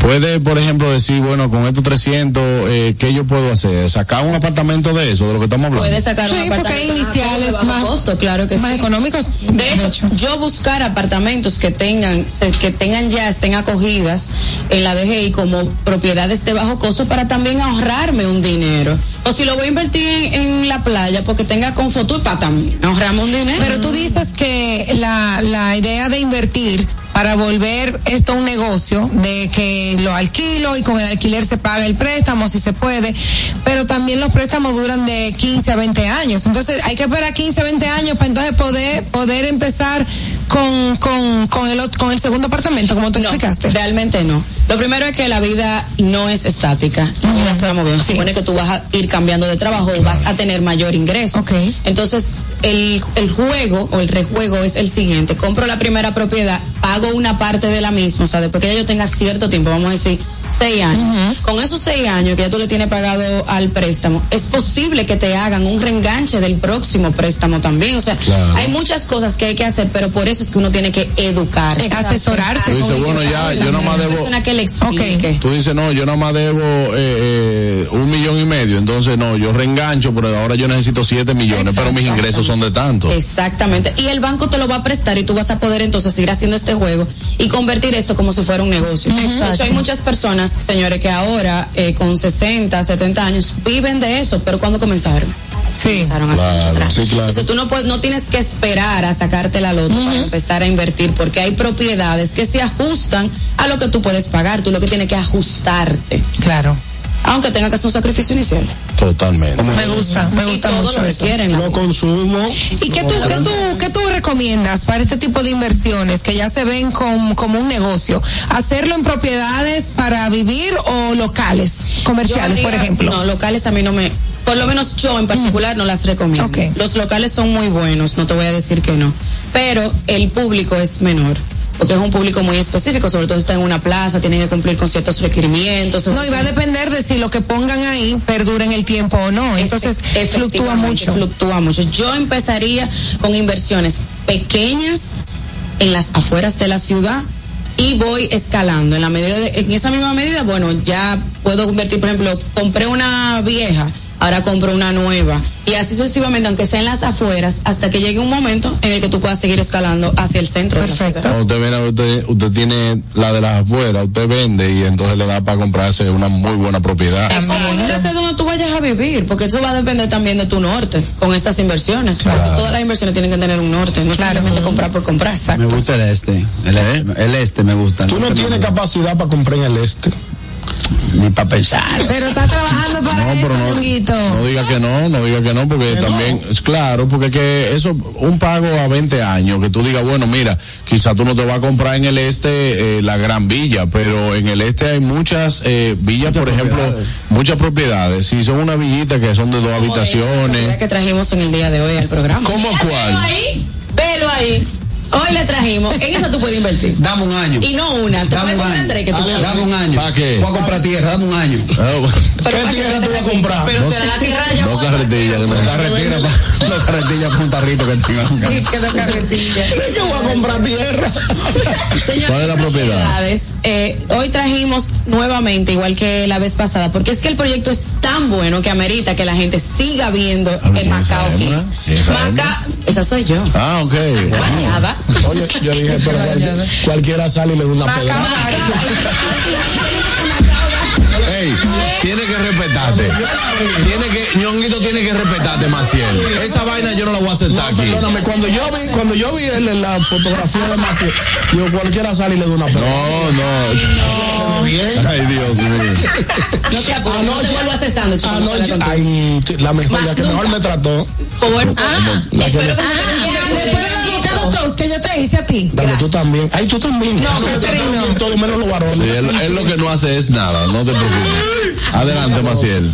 Speaker 5: puede, por ejemplo, decir, bueno, con estos 300, eh, ¿qué yo puedo hacer? ¿Sacar un apartamento de eso, de lo que estamos hablando?
Speaker 25: Puedes sacar un
Speaker 6: Sí, porque hay
Speaker 25: apartamento
Speaker 6: iniciales
Speaker 25: de bajo
Speaker 6: más-
Speaker 25: costo, claro que
Speaker 6: más
Speaker 25: sí.
Speaker 6: económicos.
Speaker 25: De hecho, yo buscar apartamentos que tengan, que tengan ya, estén acogidas en la DGI como propiedades de bajo costo para también ahorrarme un dinero. O si lo voy a invertir en, en la playa, porque tenga Confotur para también ahorrarme un dinero.
Speaker 6: Pero tú dices que la, la idea de invertir para volver esto un negocio, de que lo alquilo y con el alquiler se paga el préstamo si se puede, pero también los préstamos duran de 15 a 20 años. Entonces hay que esperar 15 a 20 años para entonces poder, poder empezar con, con, con, el, con el segundo apartamento, como tú
Speaker 25: No,
Speaker 6: explicaste.
Speaker 25: Realmente no. Lo primero es que la vida no es estática. Se va moviendo. Se supone que tú vas a ir cambiando de trabajo o vas a tener mayor ingreso. Entonces, el, el juego o el rejuego es el siguiente. Compro la primera propiedad, pago una parte de la misma. O sea, después que yo tenga cierto tiempo, vamos a decir, seis años. Con esos seis años que ya tú le tienes pagado al préstamo, es posible que te hagan un reenganche del próximo préstamo también. O sea,
Speaker 5: Claro.
Speaker 25: hay muchas cosas que hay que hacer, pero por eso es que uno tiene que educarse.
Speaker 6: Asesorarse
Speaker 5: Tú dices, bueno, ya, yo no más debo.
Speaker 25: que le.
Speaker 5: Tú dices, no, yo nada más debo eh, eh, un millón y medio, entonces no, yo reengancho, pero ahora yo necesito siete millones, pero mis ingresos son de tanto.
Speaker 25: Exactamente. Y el banco te lo va a prestar y tú vas a poder entonces ir haciendo este juego y convertir esto como si fuera un negocio. De hecho, hay muchas personas, señores, que ahora eh, con 60, 70 años viven de eso, pero ¿cuándo comenzaron? Comenzaron hace mucho atrás. Entonces tú no puedes, no tienes que esperar a sacarte la loto para empezar a invertir, porque hay propiedades que se ajustan a lo que tú puedes pagar. Tú lo que tienes que ajustarte.
Speaker 6: Claro.
Speaker 25: Aunque tenga que hacer un sacrificio inicial.
Speaker 5: Totalmente.
Speaker 6: Me gusta, me gusta
Speaker 25: todo
Speaker 6: mucho
Speaker 25: lo
Speaker 6: eso.
Speaker 25: requieren, la
Speaker 3: Lo consumo.
Speaker 6: ¿Y qué tú, qué, tú, qué tú recomiendas para este tipo de inversiones que ya se ven com- como un negocio? ¿Hacerlo en propiedades para vivir o locales, comerciales, por ejemplo?
Speaker 25: No, locales a mí no me. Por lo menos yo en particular no las recomiendo. Los locales son muy buenos, no te voy a decir que no. Pero el público es menor. Porque es un público muy específico, sobre todo si está en una plaza, tienen que cumplir con ciertos requerimientos.
Speaker 6: No, y va a depender de si lo que pongan ahí perdura en el tiempo o no. Entonces, fluctúa mucho.
Speaker 25: Fluctúa mucho. Yo empezaría con inversiones pequeñas en las afueras de la ciudad y voy escalando en la medida de- en esa misma medida bueno ya puedo convertir por ejemplo compré una vieja ahora compro una nueva y así sucesivamente aunque sea en las afueras hasta que llegue un momento en el que tú puedas seguir escalando hacia el centro perfecto
Speaker 5: Cuando usted viene, usted, usted tiene la de las afueras, usted vende y entonces le da para comprarse una muy buena propiedad.
Speaker 25: Entonces, donde tú vayas a vivir, porque eso va a depender también de tu norte con estas inversiones. Porque todas las inversiones tienen que tener un norte, no solamente comprar por comprar.
Speaker 20: Me gusta el este. El, este, el este me gusta.
Speaker 3: Tú no tienes capacidad para comprar en el este.
Speaker 20: Ni para pensar.
Speaker 6: Pero está trabajando para eso, Ñonguito.
Speaker 5: No diga que no, no diga que no, porque también, es claro, porque que eso, un pago a 20 años, que tú digas, bueno, mira, quizá tú no te vas a comprar en el este eh, la gran villa, pero en el este hay muchas eh, villas, por ejemplo, muchas propiedades. Si son una villita que son de dos habitaciones.
Speaker 25: que trajimos en el día de hoy al programa.
Speaker 5: ¿Cómo
Speaker 25: Velo
Speaker 5: cuál?
Speaker 25: ahí, velo ahí. Hoy le trajimos, en eso tú puedes invertir. [laughs]
Speaker 20: Dame un año.
Speaker 25: Y no una, te
Speaker 20: Dame un año.
Speaker 25: tres que tú
Speaker 20: Dame,
Speaker 25: puedes.
Speaker 20: dame un año.
Speaker 5: ¿Para qué?
Speaker 20: Voy a comprar tierra, dame un año.
Speaker 3: ¿Qué tierra tú vas a comprar?
Speaker 25: Pero será la tierra de
Speaker 5: No carretillas.
Speaker 20: Dos carretillas, pa- dos carretillas para un tarrito que tengan. [laughs]
Speaker 25: que no carretilla.
Speaker 3: ¿Qué voy a comprar tierra?
Speaker 25: Señores,
Speaker 5: ¿Cuál es la propiedad?
Speaker 25: eh, hoy trajimos nuevamente, igual que la vez pasada, porque es que el proyecto es tan bueno que amerita que la gente siga viendo el Macao? Hills.
Speaker 5: ¿Y esa
Speaker 25: soy yo.
Speaker 5: Ah, ok.
Speaker 25: Bañada.
Speaker 3: Oye, yo dije, [laughs] pero cual- cualquiera sale y le da una pedra.
Speaker 5: Ey, tiene que respetarte. Tiene que, ñonguito tiene que respetarte, Maciel. Esa vaina yo no la voy a aceptar aquí.
Speaker 3: Perdóname, cuando yo vi, cuando yo vi el- la fotografía de Maciel, yo cualquiera sale y le da una pedra.
Speaker 5: No, no.
Speaker 3: Bien.
Speaker 5: Ay, Dios mío.
Speaker 25: No te apures, no te vuelvo a hacer sándwich,
Speaker 3: Anoche, ay, la mejor, la que mejor me trató.
Speaker 25: Por- ah,
Speaker 3: La que
Speaker 25: espero
Speaker 3: me-
Speaker 25: que
Speaker 6: Ah, después del avocado que yo te hice a ti.
Speaker 3: Dame tú también. Ay, tú también.
Speaker 6: No, Catherine, no.
Speaker 3: Todo menos los varones.
Speaker 5: Sí, él, él lo que no hace es nada, no te preocupes. Adelante, Maciel.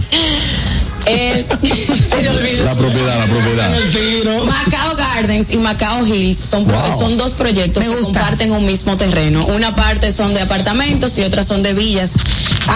Speaker 25: Eh, [laughs] se le olvidó.
Speaker 5: La propiedad, la propiedad.
Speaker 25: Macao Gardens y Macao Hills son, son dos proyectos que comparten un mismo terreno. Una parte son de apartamentos y otras son de villas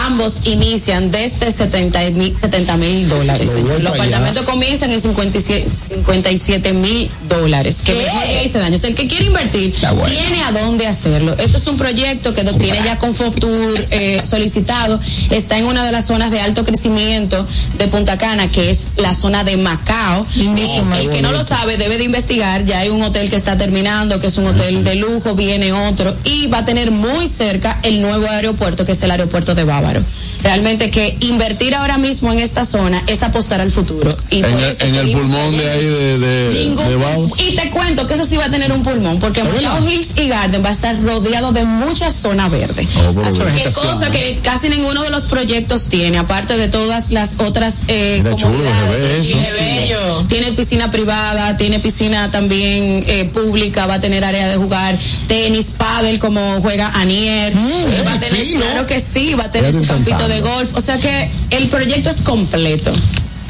Speaker 25: Ambos inician desde 70 mil 70 mil dólares. Los apartamentos comienzan en 57 57 mil dólares. Que
Speaker 8: ¿Qué?
Speaker 25: mejor le hice daño. O sea, el que quiere invertir
Speaker 20: bueno.
Speaker 25: tiene a dónde hacerlo. Esto es un proyecto que lo tiene ya con Fotur eh, solicitado. Está en una de las zonas de alto crecimiento de Punta Cana, que es la zona de Macao.
Speaker 6: Lindísima.
Speaker 25: el que no lo sabe debe de investigar. Ya hay un hotel que está terminando, que es un hotel de lujo, viene otro y va a tener muy cerca el nuevo aeropuerto, que es el aeropuerto de Bávaro. Realmente que invertir ahora mismo en esta zona es apostar al futuro. Y
Speaker 5: En el, en el pulmón de ahí de, de,
Speaker 25: Ningún-
Speaker 5: de
Speaker 25: y te cuento que eso sí va a tener un pulmón, porque Macao Hills y Garden va a estar rodeado de mucha zona verde.
Speaker 5: Oh,
Speaker 25: Así que cosa que casi ninguno de los proyectos tiene, aparte de todas las otras eh,
Speaker 5: Mira, chulo, eso.
Speaker 25: Tiene bello. Tiene piscina privada, tiene piscina también eh, pública, va a tener área de jugar tenis, pádel como juega Anier. Eh, va a tener, claro que sí, va a tener su campito de golf. O sea que el proyecto es completo.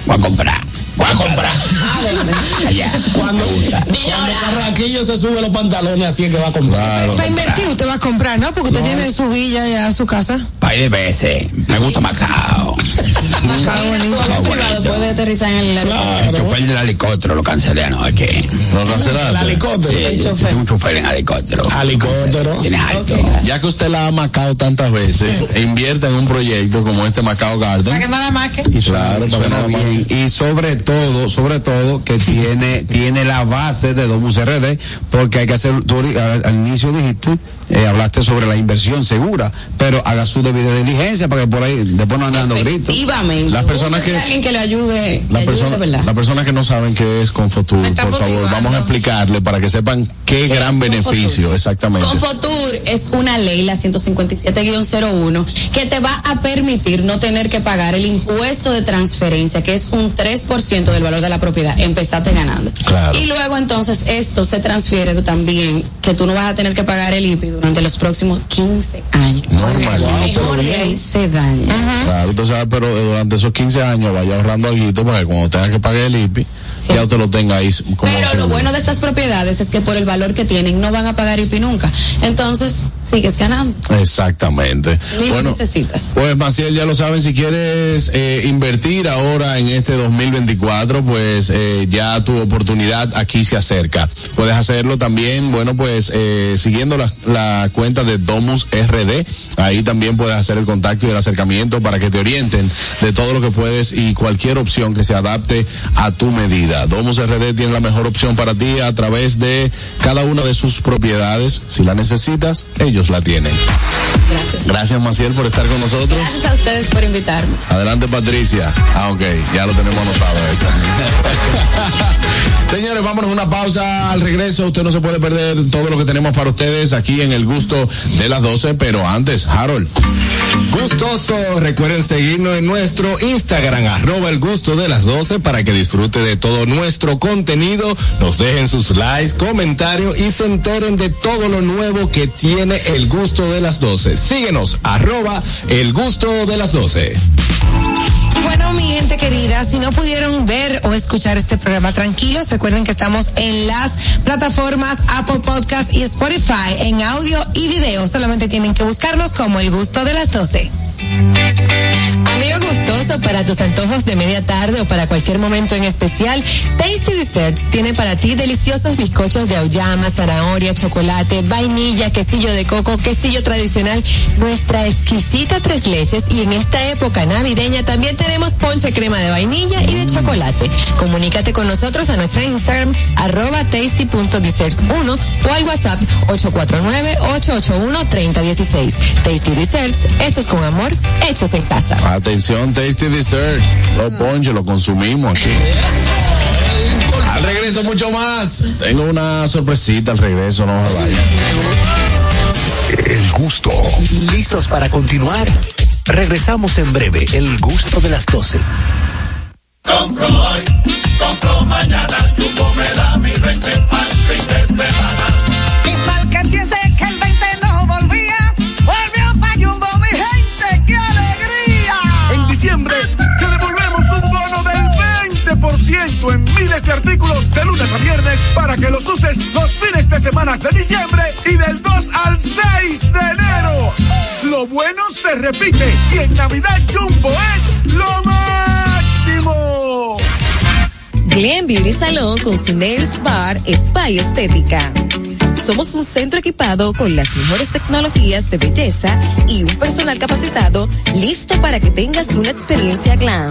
Speaker 20: Voy a comprar. Voy a comprar. Allá.
Speaker 3: Cuando, cuando Carraquillo se sube los pantalones, así es que va a comprar.
Speaker 6: Para invertir usted va a comprar, ¿no? Porque usted tiene su villa ya, su casa.
Speaker 20: Par de veces. Me gusta Macao.
Speaker 6: Macao bonito.
Speaker 25: Privado puede aterrizar en el aeropuerto.
Speaker 20: El chofer del helicóptero lo cancelé anoche.
Speaker 5: ¿Lo
Speaker 3: El
Speaker 5: cancelaste?
Speaker 3: helicóptero.
Speaker 25: El
Speaker 20: Sí,
Speaker 25: chofer.
Speaker 20: tengo un chofer en helicóptero.
Speaker 3: Helicóptero.
Speaker 20: Tienes alto.
Speaker 5: Ya que usted la ha macado tantas veces, e invierta en un proyecto como este Macao
Speaker 6: Para
Speaker 5: Garden.
Speaker 6: que nada más que.
Speaker 5: Y claro, para que.
Speaker 20: Y sobre todo, sobre todo, que tiene, [laughs] tiene la base de Domus RD, porque hay que hacer, tú al, al inicio dijiste, eh, hablaste sobre la inversión segura, pero haga su debida diligencia para que por ahí después no ande dando gritos.
Speaker 25: Efectivamente.
Speaker 5: Las personas que-
Speaker 25: alguien que le ayude.
Speaker 5: La
Speaker 25: le ayude
Speaker 5: persona,
Speaker 25: de verdad.
Speaker 5: la persona que no saben qué es Confotur, por favor, vamos a explicarle para que sepan qué,
Speaker 25: ¿Qué
Speaker 5: gran beneficio,
Speaker 25: Confotur?
Speaker 5: exactamente.
Speaker 25: Confotur es una ley, la 157-01, que te va a permitir no tener que pagar el impuesto de transferencia, que es un 3% del valor de la propiedad. Empezaste ganando.
Speaker 5: Claro.
Speaker 25: Y luego entonces esto se transfiere también, que tú no vas a tener que pagar el IPI durante los próximos 15 años.
Speaker 5: Normalito.
Speaker 25: Mejor ley se daña.
Speaker 5: Claro, usted sabe, pero eh, durante esos 15 años vaya ahorrando algo para que cuando tenga que pagar el IPI, ya usted lo tenga ahí como
Speaker 25: Pero lo bueno de estas propiedades es que por el valor que tienen no van a pagar IPI nunca. Entonces, sigues ganando.
Speaker 5: Exactamente.
Speaker 25: Ni lo
Speaker 5: bueno,
Speaker 25: necesitas.
Speaker 5: pues Maciel, ya lo saben, si quieres eh, invertir ahora en este 2024, pues eh, ya tu oportunidad aquí se acerca. Puedes hacerlo también, bueno, pues eh, siguiendo la, la cuenta de Domus RD. Ahí también puedes hacer el contacto y el acercamiento para que te orienten de todo lo que puedes y cualquier opción que se adapte a tu medida. Domus RD tiene la mejor opción para ti a través de cada una de sus propiedades. Si la necesitas, ellos la tienen.
Speaker 25: Gracias.
Speaker 5: Gracias Maciel por estar con nosotros.
Speaker 25: Gracias a ustedes por invitarme.
Speaker 5: Adelante Patricia. Ah, ok, ya lo tenemos anotado esa. [laughs] Señores, vámonos a una pausa al regreso. Usted no se puede perder todo lo que tenemos para ustedes aquí en el gusto de las 12, pero antes, Harold.
Speaker 9: Gustoso, recuerden seguirnos en nuestro Instagram, arroba el gusto de las 12, para que disfrute de todo nuestro contenido, nos dejen sus likes, comentarios y se enteren de todo lo nuevo que tiene el gusto de las 12. Síguenos, arroba el gusto de las 12.
Speaker 6: Y bueno, mi gente querida, si no pudieron ver o escuchar este programa tranquilos, recuerden que estamos en las plataformas Apple Podcast y Spotify en audio y video. Solamente tienen que buscarnos como el gusto de las 12.
Speaker 8: Amigo gustoso, para tus antojos de media tarde o para cualquier momento en especial, Tasty Desserts tiene para ti deliciosos bizcochos de auyama, zanahoria, chocolate, vainilla, quesillo de coco, quesillo tradicional, nuestra exquisita tres leches y en esta época navideña también tenemos ponche crema de vainilla y de chocolate. Comunícate con nosotros a nuestra Instagram arroba tasty.desserts1 o al WhatsApp 849-881-3016. Tasty Desserts, hechos con amor, hechos en casa.
Speaker 5: Atención, Tasty Dessert. Los ponches lo consumimos aquí. Al regreso, mucho más. Tengo una sorpresita al regreso, no se vaya.
Speaker 2: El gusto. ¿Listos para continuar? Regresamos en breve. El gusto de las 12.
Speaker 26: Compro hoy, compro mañana, Jumbo me da mi 20 pa'l fin de semana.
Speaker 27: Y mal 20%
Speaker 28: en miles de artículos de lunes a viernes para que los uses los fines de semana de diciembre y del 2 al 6 de enero. Lo
Speaker 13: bueno se repite y en Navidad Jumbo es lo máximo.
Speaker 15: Glen Beauty Salón con su Nails Bar Spa y Estética. Somos un centro equipado con las mejores tecnologías de belleza y un personal capacitado listo para que tengas una experiencia glam.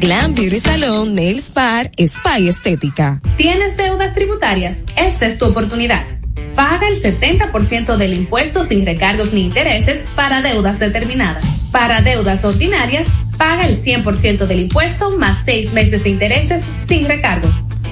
Speaker 15: Glam Beauty Salon, Nails Bar, Spa y Estética.
Speaker 29: ¿Tienes deudas tributarias? Esta es tu oportunidad. Paga el 70% del impuesto sin recargos ni intereses para deudas determinadas. Para deudas ordinarias, paga el 100% del impuesto más seis meses de intereses sin recargos.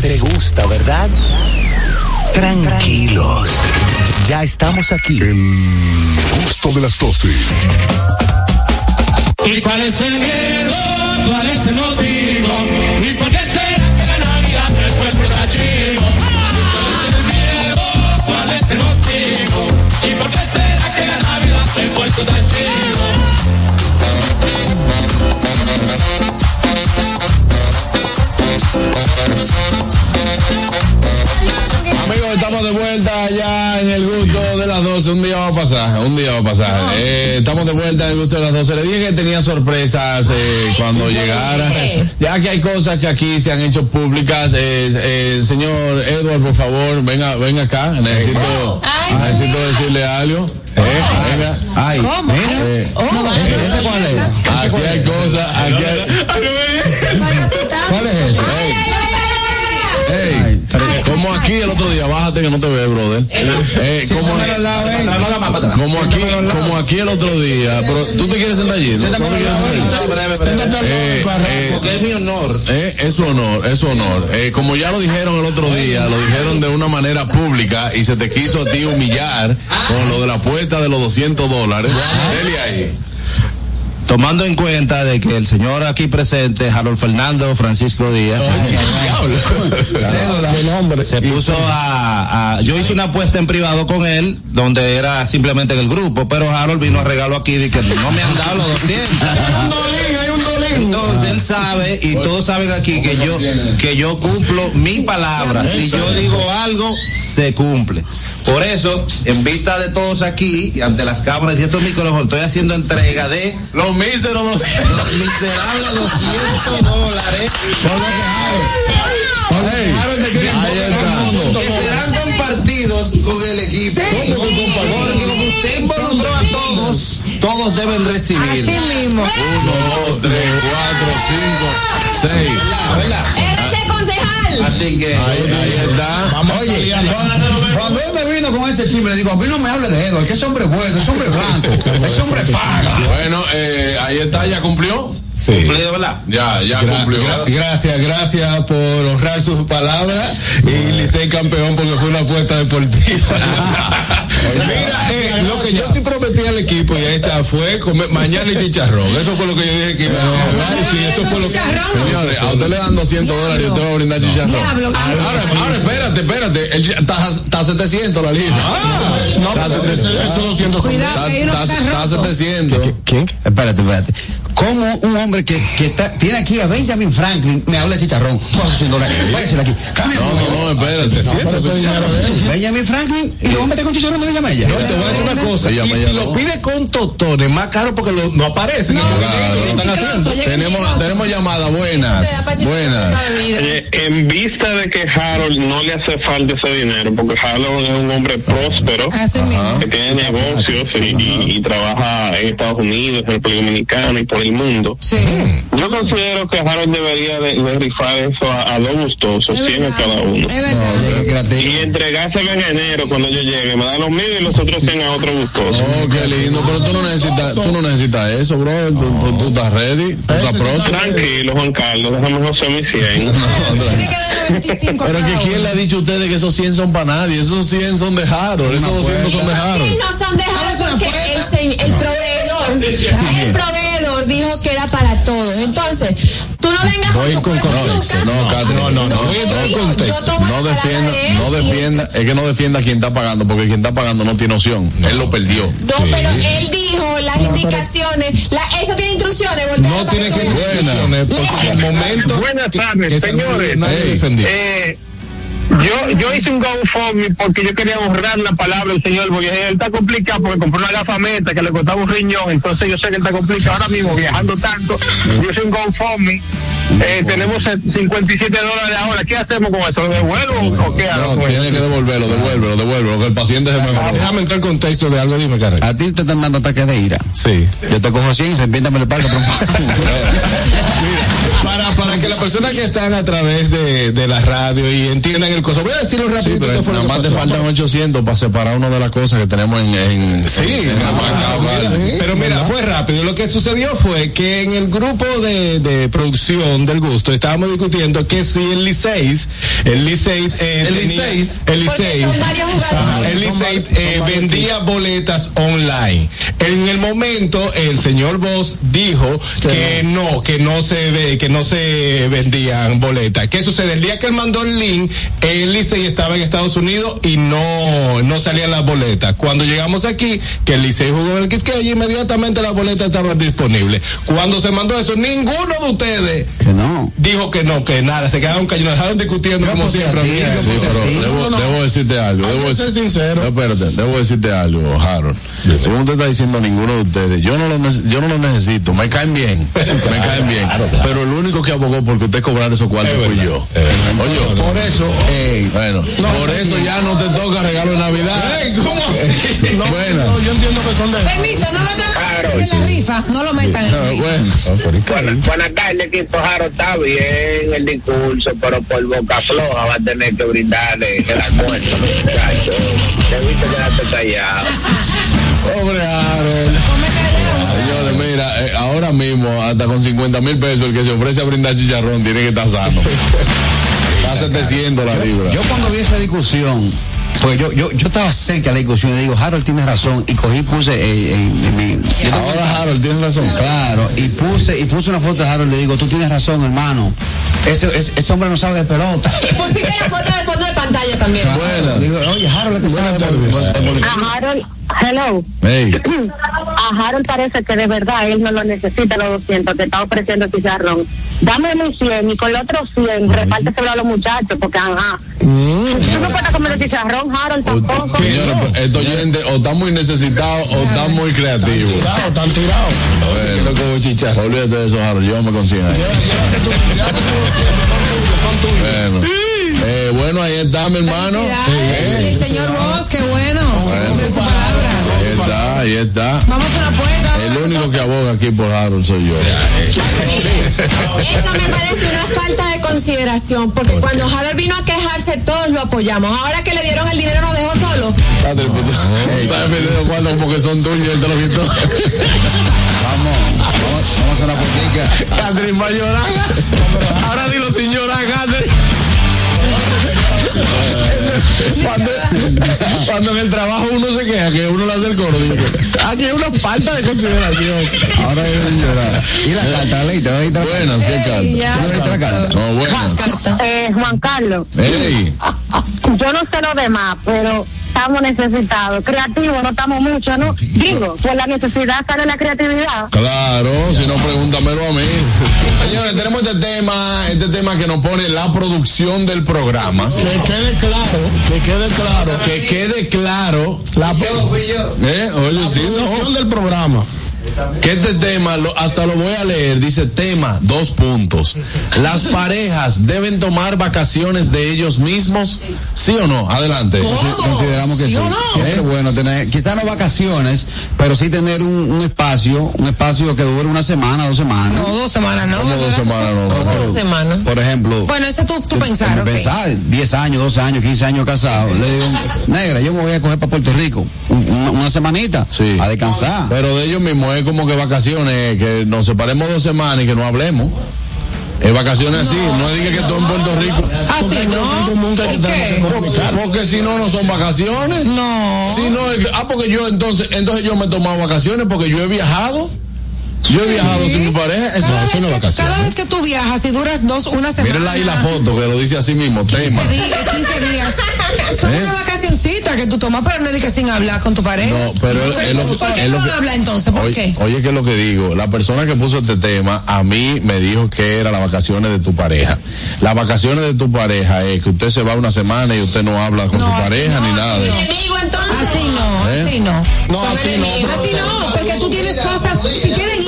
Speaker 2: Te gusta, ¿verdad? Tranquilos. Ya estamos aquí.
Speaker 16: El gusto de las 12.
Speaker 30: ¿Y cuál es el miedo? ¿Cuál es el motivo? ¿Y por qué será que la Navidad del pueblo está chivo? ¿Cuál es el miedo? ¿Cuál es el motivo? ¿Y por qué será que la Navidad del pueblo está chivo?
Speaker 5: Vuelta ya en el gusto de las 12. Un día va a pasar, un día va a pasar. Eh, estamos de vuelta en el gusto de las 12. Le dije que tenía sorpresas eh, cuando llegara. Ya que hay cosas que aquí se han hecho públicas. Eh, eh, señor Edward, por favor, venga, venga acá. Necesito, necesito decirle algo. Eh, venga.
Speaker 31: Ay,
Speaker 6: ¿Cómo?
Speaker 31: mira.
Speaker 6: Oh,
Speaker 31: ¿Ese cuál es?
Speaker 5: Aquí hay cosas, aquí hay. Como aquí el otro día, bájate que no te ve, brother. Eh, como, como aquí, como aquí el otro día, pero tú te quieres sentar allí. ¿no? Eh, eh,
Speaker 31: Porque es mi honor.
Speaker 5: eh, es su honor, es su honor. Eh, como ya lo dijeron el otro día, lo dijeron de una manera pública y se te quiso a ti humillar con lo de la apuesta de los 200 dólares. Dele ahí.
Speaker 31: Tomando en cuenta de que el señor aquí presente, Harold Fernando Francisco Díaz, se puso a, a- Yo hice una apuesta en privado con él, donde era simplemente en el grupo, pero Harold vino a regalo aquí y que no me han dado los 200. [laughs] Entonces él sabe, y todos saben aquí que yo, que yo cumplo mi palabra. Si yo digo algo, se cumple. Por eso, en vista de todos aquí, y ante las cámaras y estos micrófonos, estoy haciendo entrega de
Speaker 5: Los míseros 200.
Speaker 31: los miserables 200 dólares. Que serán compartidos con el equipo. Porque usted involucró a todos, todos deben recibir.
Speaker 6: Así mismo.
Speaker 5: Uno, dos, tres, cuatro, cinco, seis.
Speaker 8: ¡Ese concejal!
Speaker 31: Así que.
Speaker 5: Ahí, ahí está.
Speaker 31: Oye, cuando él me vino con ese chisme, le digo, a mí no me hable de Edward, que ese hombre es bueno, ese hombre es blanco, [laughs] ese hombre paga.
Speaker 5: Bueno, eh, ahí está, ya cumplió.
Speaker 31: Cumplido, ¿verdad?
Speaker 5: Ya, ya
Speaker 9: Gra-
Speaker 5: cumplió.
Speaker 9: gra- gracias, gracias por honrar sus palabras y Licey campeón porque fue una apuesta deportiva. [laughs] Mira, eh, lo que yo sí prometí al equipo y ahí está fue comer mañana y chicharrón. Eso fue lo que yo dije que iba a. Sí, eso fue lo que.
Speaker 5: Señores, a usted le dan 200 dólares y usted va a brindar chicharrón. Ahora, ahora, espérate, espérate. Está está a 700 la lista.
Speaker 3: No,
Speaker 5: Está a
Speaker 3: pero
Speaker 5: 700.
Speaker 3: ese- esos 200 son
Speaker 6: Cuidado, que hay uno
Speaker 5: Está
Speaker 6: está
Speaker 5: está a
Speaker 6: roto.
Speaker 5: 700.
Speaker 7: ¿Quién? Espérate, espérate. ¿Cómo un hombre que, que está- tiene aquí a Benjamin Franklin me habla de chicharrón? Coge 100 dólares. Váyase de aquí. Cambia.
Speaker 5: No, no, no, espérate.
Speaker 7: Benjamin Franklin y a meter con chicharrón de Villamella.
Speaker 9: No, te voy a decir una cosa.
Speaker 5: Llama
Speaker 9: Y
Speaker 5: ya
Speaker 9: si lo pide con totones, más caro porque lo- no aparece.
Speaker 6: No,
Speaker 9: Porque
Speaker 5: claro.
Speaker 9: lo están haciendo.
Speaker 6: Llega
Speaker 5: Tenemos, tenemos llamada. Buenas. Buenas.
Speaker 10: En vista de que Harold no le hace falta ese dinero, porque Harold es un hombre próspero,
Speaker 6: mismo.
Speaker 10: que tiene negocios y, trabaja en Estados Unidos, en República Dominicana y por el mundo.
Speaker 6: Sí.
Speaker 10: Yo considero que Harold debería de, rifar eso a, dos gustosos, 100 a cada uno.
Speaker 6: Es verdad.
Speaker 10: Y entregárselo en enero cuando yo llegue. Me dan los mil y los otros 100 a otro gustoso.
Speaker 5: Oh, qué lindo. Pero tú no necesitas, tú no necesitas eso, bro. Tú, tú- tú estás ready. Tú estás próximo.
Speaker 10: Tranquilo, Juan Carlos, déjame José mi 100. [laughs]
Speaker 6: Tiene que dar 25
Speaker 5: Pero que quién le ha dicho a ustedes que esos 100 son para nadie. Esos 100 son de Harold. Esos 200 son de Harold.
Speaker 8: no son de
Speaker 6: Vamos a una
Speaker 8: porque el, el proveedor, [laughs] el proveedor dijo que era para todos. Entonces, tú no vengas
Speaker 9: Voy
Speaker 8: con
Speaker 9: contexto.
Speaker 5: No, Catherine,
Speaker 9: No, no, no. Voy contexto.
Speaker 5: No
Speaker 8: la
Speaker 5: defienda, no defienda, es que no defienda a quien está pagando, porque quien está pagando no tiene opción. Él lo perdió.
Speaker 8: No, pero él dijo las indicaciones, la, eso tiene instrucciones.
Speaker 9: No
Speaker 8: la
Speaker 9: tiene que
Speaker 8: página.
Speaker 9: instrucciones porque en el momento.
Speaker 10: Buenas
Speaker 9: que-
Speaker 10: tardes,
Speaker 9: que se
Speaker 10: señores.
Speaker 9: nadie
Speaker 5: Hey.
Speaker 9: defendió.
Speaker 10: Eh, yo, yo hice un GoFundMe porque yo quería borrar la palabra del señor, porque él está complicado porque compró una gafameta que le costaba un riñón, entonces yo sé que él está complicado ahora mismo viajando tanto. Yo hice un GoFundMe. Eh, tenemos eh, 57 dólares ahora. ¿Qué hacemos con eso? ¿Lo devuelvo o qué hago?
Speaker 5: No, tiene que devolverlo, devuélvelo, devuélvelo, que el paciente se mejoró.
Speaker 9: Déjame entrar en contexto de algo, dime, Karen.
Speaker 7: A ti te están dando ataques de ira.
Speaker 9: Sí.
Speaker 7: Yo te cojo 100 y arrepiéntame el parque. [laughs]
Speaker 9: Para, para que las personas que están a través de, de la radio y entiendan el coso, voy a decirlo
Speaker 5: Sí,
Speaker 9: rápido.
Speaker 5: pero
Speaker 9: fue lo
Speaker 5: nada más te faltan 800 para separar una de las cosas que tenemos en. en
Speaker 9: Sí,
Speaker 5: en- la
Speaker 9: ah, mira, pero mira, fue rápido. Lo que sucedió fue que en el grupo de, de producción del gusto estábamos discutiendo que si el Liceis, el Liceis, eh,
Speaker 5: El Liceis.
Speaker 9: el Liceis, Liceis eh, vendía boletas online. En el momento el señor Voss dijo que no, que no se ve, que no se vendían boletas. ¿Qué sucede? El día que él mandó el link, el Licey estaba en Estados Unidos y no, no salían las boletas. Cuando llegamos aquí, que el Licey jugó en el Quisqueya, inmediatamente las boletas estaban disponibles. Cuando se mandó eso, ninguno de ustedes
Speaker 7: Que no.
Speaker 9: dijo que no, que nada, se quedaron callados, dejaron discutiendo como siempre.
Speaker 7: ti,
Speaker 5: Sí, pero
Speaker 7: Sí,
Speaker 5: debo,
Speaker 3: no, no.
Speaker 5: debo decirte algo.
Speaker 3: Hay
Speaker 5: Debo
Speaker 3: que ser
Speaker 5: decir-
Speaker 3: sincero.
Speaker 5: No, espérate, debo decirte algo, Harold. Según te está diciendo ninguno de ustedes, yo no lo, yo no lo necesito, me caen bien, [laughs] me caen bien. Pero el único que abogó porque usted cobrara esos cuartos
Speaker 9: Es
Speaker 5: fui yo.
Speaker 9: es.
Speaker 5: Oye,
Speaker 7: Por eso, eh,
Speaker 5: bueno, por eso ya no te toca regalo de Navidad.
Speaker 9: ¿Cómo
Speaker 3: No,
Speaker 5: Buena.
Speaker 3: no, yo entiendo que son de.
Speaker 6: Permiso, no metan en la rifa. No lo metan en la
Speaker 5: Ah,
Speaker 6: rifa.
Speaker 5: bueno.
Speaker 10: Buenas, buenas tardes, equipo Jaro. Está bien el discurso, pero por boca floja va a tener que brindarle el almuerzo, muchachos. Debiste quedarte callado.
Speaker 5: Pobre Harold. Ahora mismo, hasta con 50 mil pesos, el que se ofrece a brindar chicharrón tiene que estar sano. [laughs] Está a 700 la libra.
Speaker 7: yo cuando vi esa discusión, pues yo, yo, yo estaba cerca de la discusión y digo, Harold tiene razón, y cogí y puse eh, en, en mi. yo tengo-
Speaker 5: Ahora Harold tiene razón.
Speaker 7: Claro, y puse, y puse una foto de Harold y le digo, tú tienes razón, hermano. Ese, ese, ese hombre no sabe de pelota.
Speaker 8: Y pusiste la foto del fondo de pantalla también.
Speaker 7: Claro, Digo, oye, Harold es que sabe de, de-.
Speaker 19: A Harold, hello.
Speaker 5: Hey. [clears throat]
Speaker 19: A Harold parece que de verdad él no lo necesita los 200 que está ofreciendo el chicharrón. Dame mis 100 y con los otros 100 repárteselo a los muchachos porque ajá. Tú no puedes comer el Harold, tampoco. [laughs]
Speaker 5: Señores, pues, estos oyentes o están muy necesitados o están muy creativos.
Speaker 3: Tirado, están tirados.
Speaker 5: Bueno, como chicharro. Olvídate de eso, Harold. Llévame con 100 ahí. Bueno. Eh, bueno, ahí está, mi hermano. Eh,
Speaker 6: El señor Vos, qué bueno.
Speaker 5: Bueno.
Speaker 6: De su palabra.
Speaker 5: Ahí está, ahí está.
Speaker 6: Vamos a una apuesta.
Speaker 5: El único que aboga aquí por Harold soy yo. [laughs]
Speaker 8: Eso me parece una falta de consideración, porque cuando Harold vino a quejarse, todos lo apoyamos. Ahora que le dieron el dinero, nos dejó solo.
Speaker 5: Padre, pues, cuando porque son tuyos, él te lo quitó.
Speaker 7: Vamos, [laughs] vamos, vamos a una política.
Speaker 5: Catherine va a llorar. [laughs] Ahora dilo sin llorar, Catherine. Cuando, cuando en el trabajo uno se queja que uno le hace el coro, aquí hay una falta de consideración.
Speaker 7: Ahora es llorar. Y la carta, leíste, leíste.
Speaker 5: Buenas, ¿qué carta?
Speaker 19: ya.
Speaker 7: ¿Tú leíste la carta?
Speaker 5: No, buenas.
Speaker 19: Eh, Juan Carlos, yo no sé lo demás, pero estamos necesitados. Creativos no estamos mucho, ¿no? Digo, por la necesidad sale la creatividad.
Speaker 5: claro, si no, pregúntamelo a mí. [laughs] Señores, tenemos este tema, este tema que nos pone la producción del programa.
Speaker 3: Que quede claro, que quede claro.
Speaker 5: Que quede claro.
Speaker 3: La
Speaker 5: ¿Eh? Oye, sí, no.
Speaker 3: producción del programa.
Speaker 5: Que este tema, lo- hasta lo voy a leer, dice tema, dos puntos. ¿Las parejas deben tomar vacaciones de ellos mismos? ¿Sí o no? Adelante.
Speaker 7: Sí, consideramos que sí. Siempre es bueno tener, quizás no vacaciones, pero sí tener un, un espacio, un espacio que dure una semana, dos semanas.
Speaker 6: No, dos semanas, ¿no?
Speaker 5: ¿Cómo dos semanas no?
Speaker 6: Dos semanas.
Speaker 7: Por ejemplo,
Speaker 6: Bueno, ese tú, tú pensar, ok.
Speaker 7: pensar, 10 años, 12 años, 15 años casado. Le digo, negra, yo me voy a coger para Puerto Rico, un- una, una semanita,
Speaker 5: Sí.
Speaker 7: a descansar.
Speaker 5: Pero de ellos mismos es como que vacaciones, que nos separemos dos semanas y que no hablemos. Es vacaciones así, no diga que todo en Puerto Rico.
Speaker 6: Ah, sí, ¿no? ¿Y qué?
Speaker 5: Porque si no, no son vacaciones.
Speaker 6: No.
Speaker 5: Si no, es que- ah, porque yo entonces, entonces yo me he tomado vacaciones porque yo he viajado. Yo he viajado sin mi pareja. Eso,
Speaker 6: Cada
Speaker 5: es
Speaker 6: que,
Speaker 5: vacaciones.
Speaker 6: cada vez que tú viajas y duras dos, una semana.
Speaker 5: Mírenla ahí la foto que lo dice así mismo, tema.
Speaker 6: 15 días, 15 días. Son
Speaker 5: ¿Eh?
Speaker 6: una vacacioncita que tú tomas, pero no es de que sin hablar con tu pareja.
Speaker 5: No, pero
Speaker 6: ¿Por qué,
Speaker 5: es lo que-
Speaker 6: ¿por qué
Speaker 5: es lo
Speaker 6: no
Speaker 5: que-
Speaker 6: habla entonces? ¿Por
Speaker 5: Oye,
Speaker 6: qué?
Speaker 5: oye, que es lo que digo. La persona que puso este tema a mí me dijo que era las vacaciones de tu pareja. Las vacaciones de tu pareja es que usted se va una semana y usted no habla con
Speaker 6: No,
Speaker 5: su pareja
Speaker 6: no,
Speaker 5: ni nada
Speaker 6: así
Speaker 5: de
Speaker 6: no.
Speaker 5: eso.
Speaker 8: Enemigo, entonces.
Speaker 6: Así no,
Speaker 5: ¿Eh?
Speaker 6: así no.
Speaker 3: No, así no. pero-
Speaker 6: Así no, porque tú tienes cosas, si tienen hijos en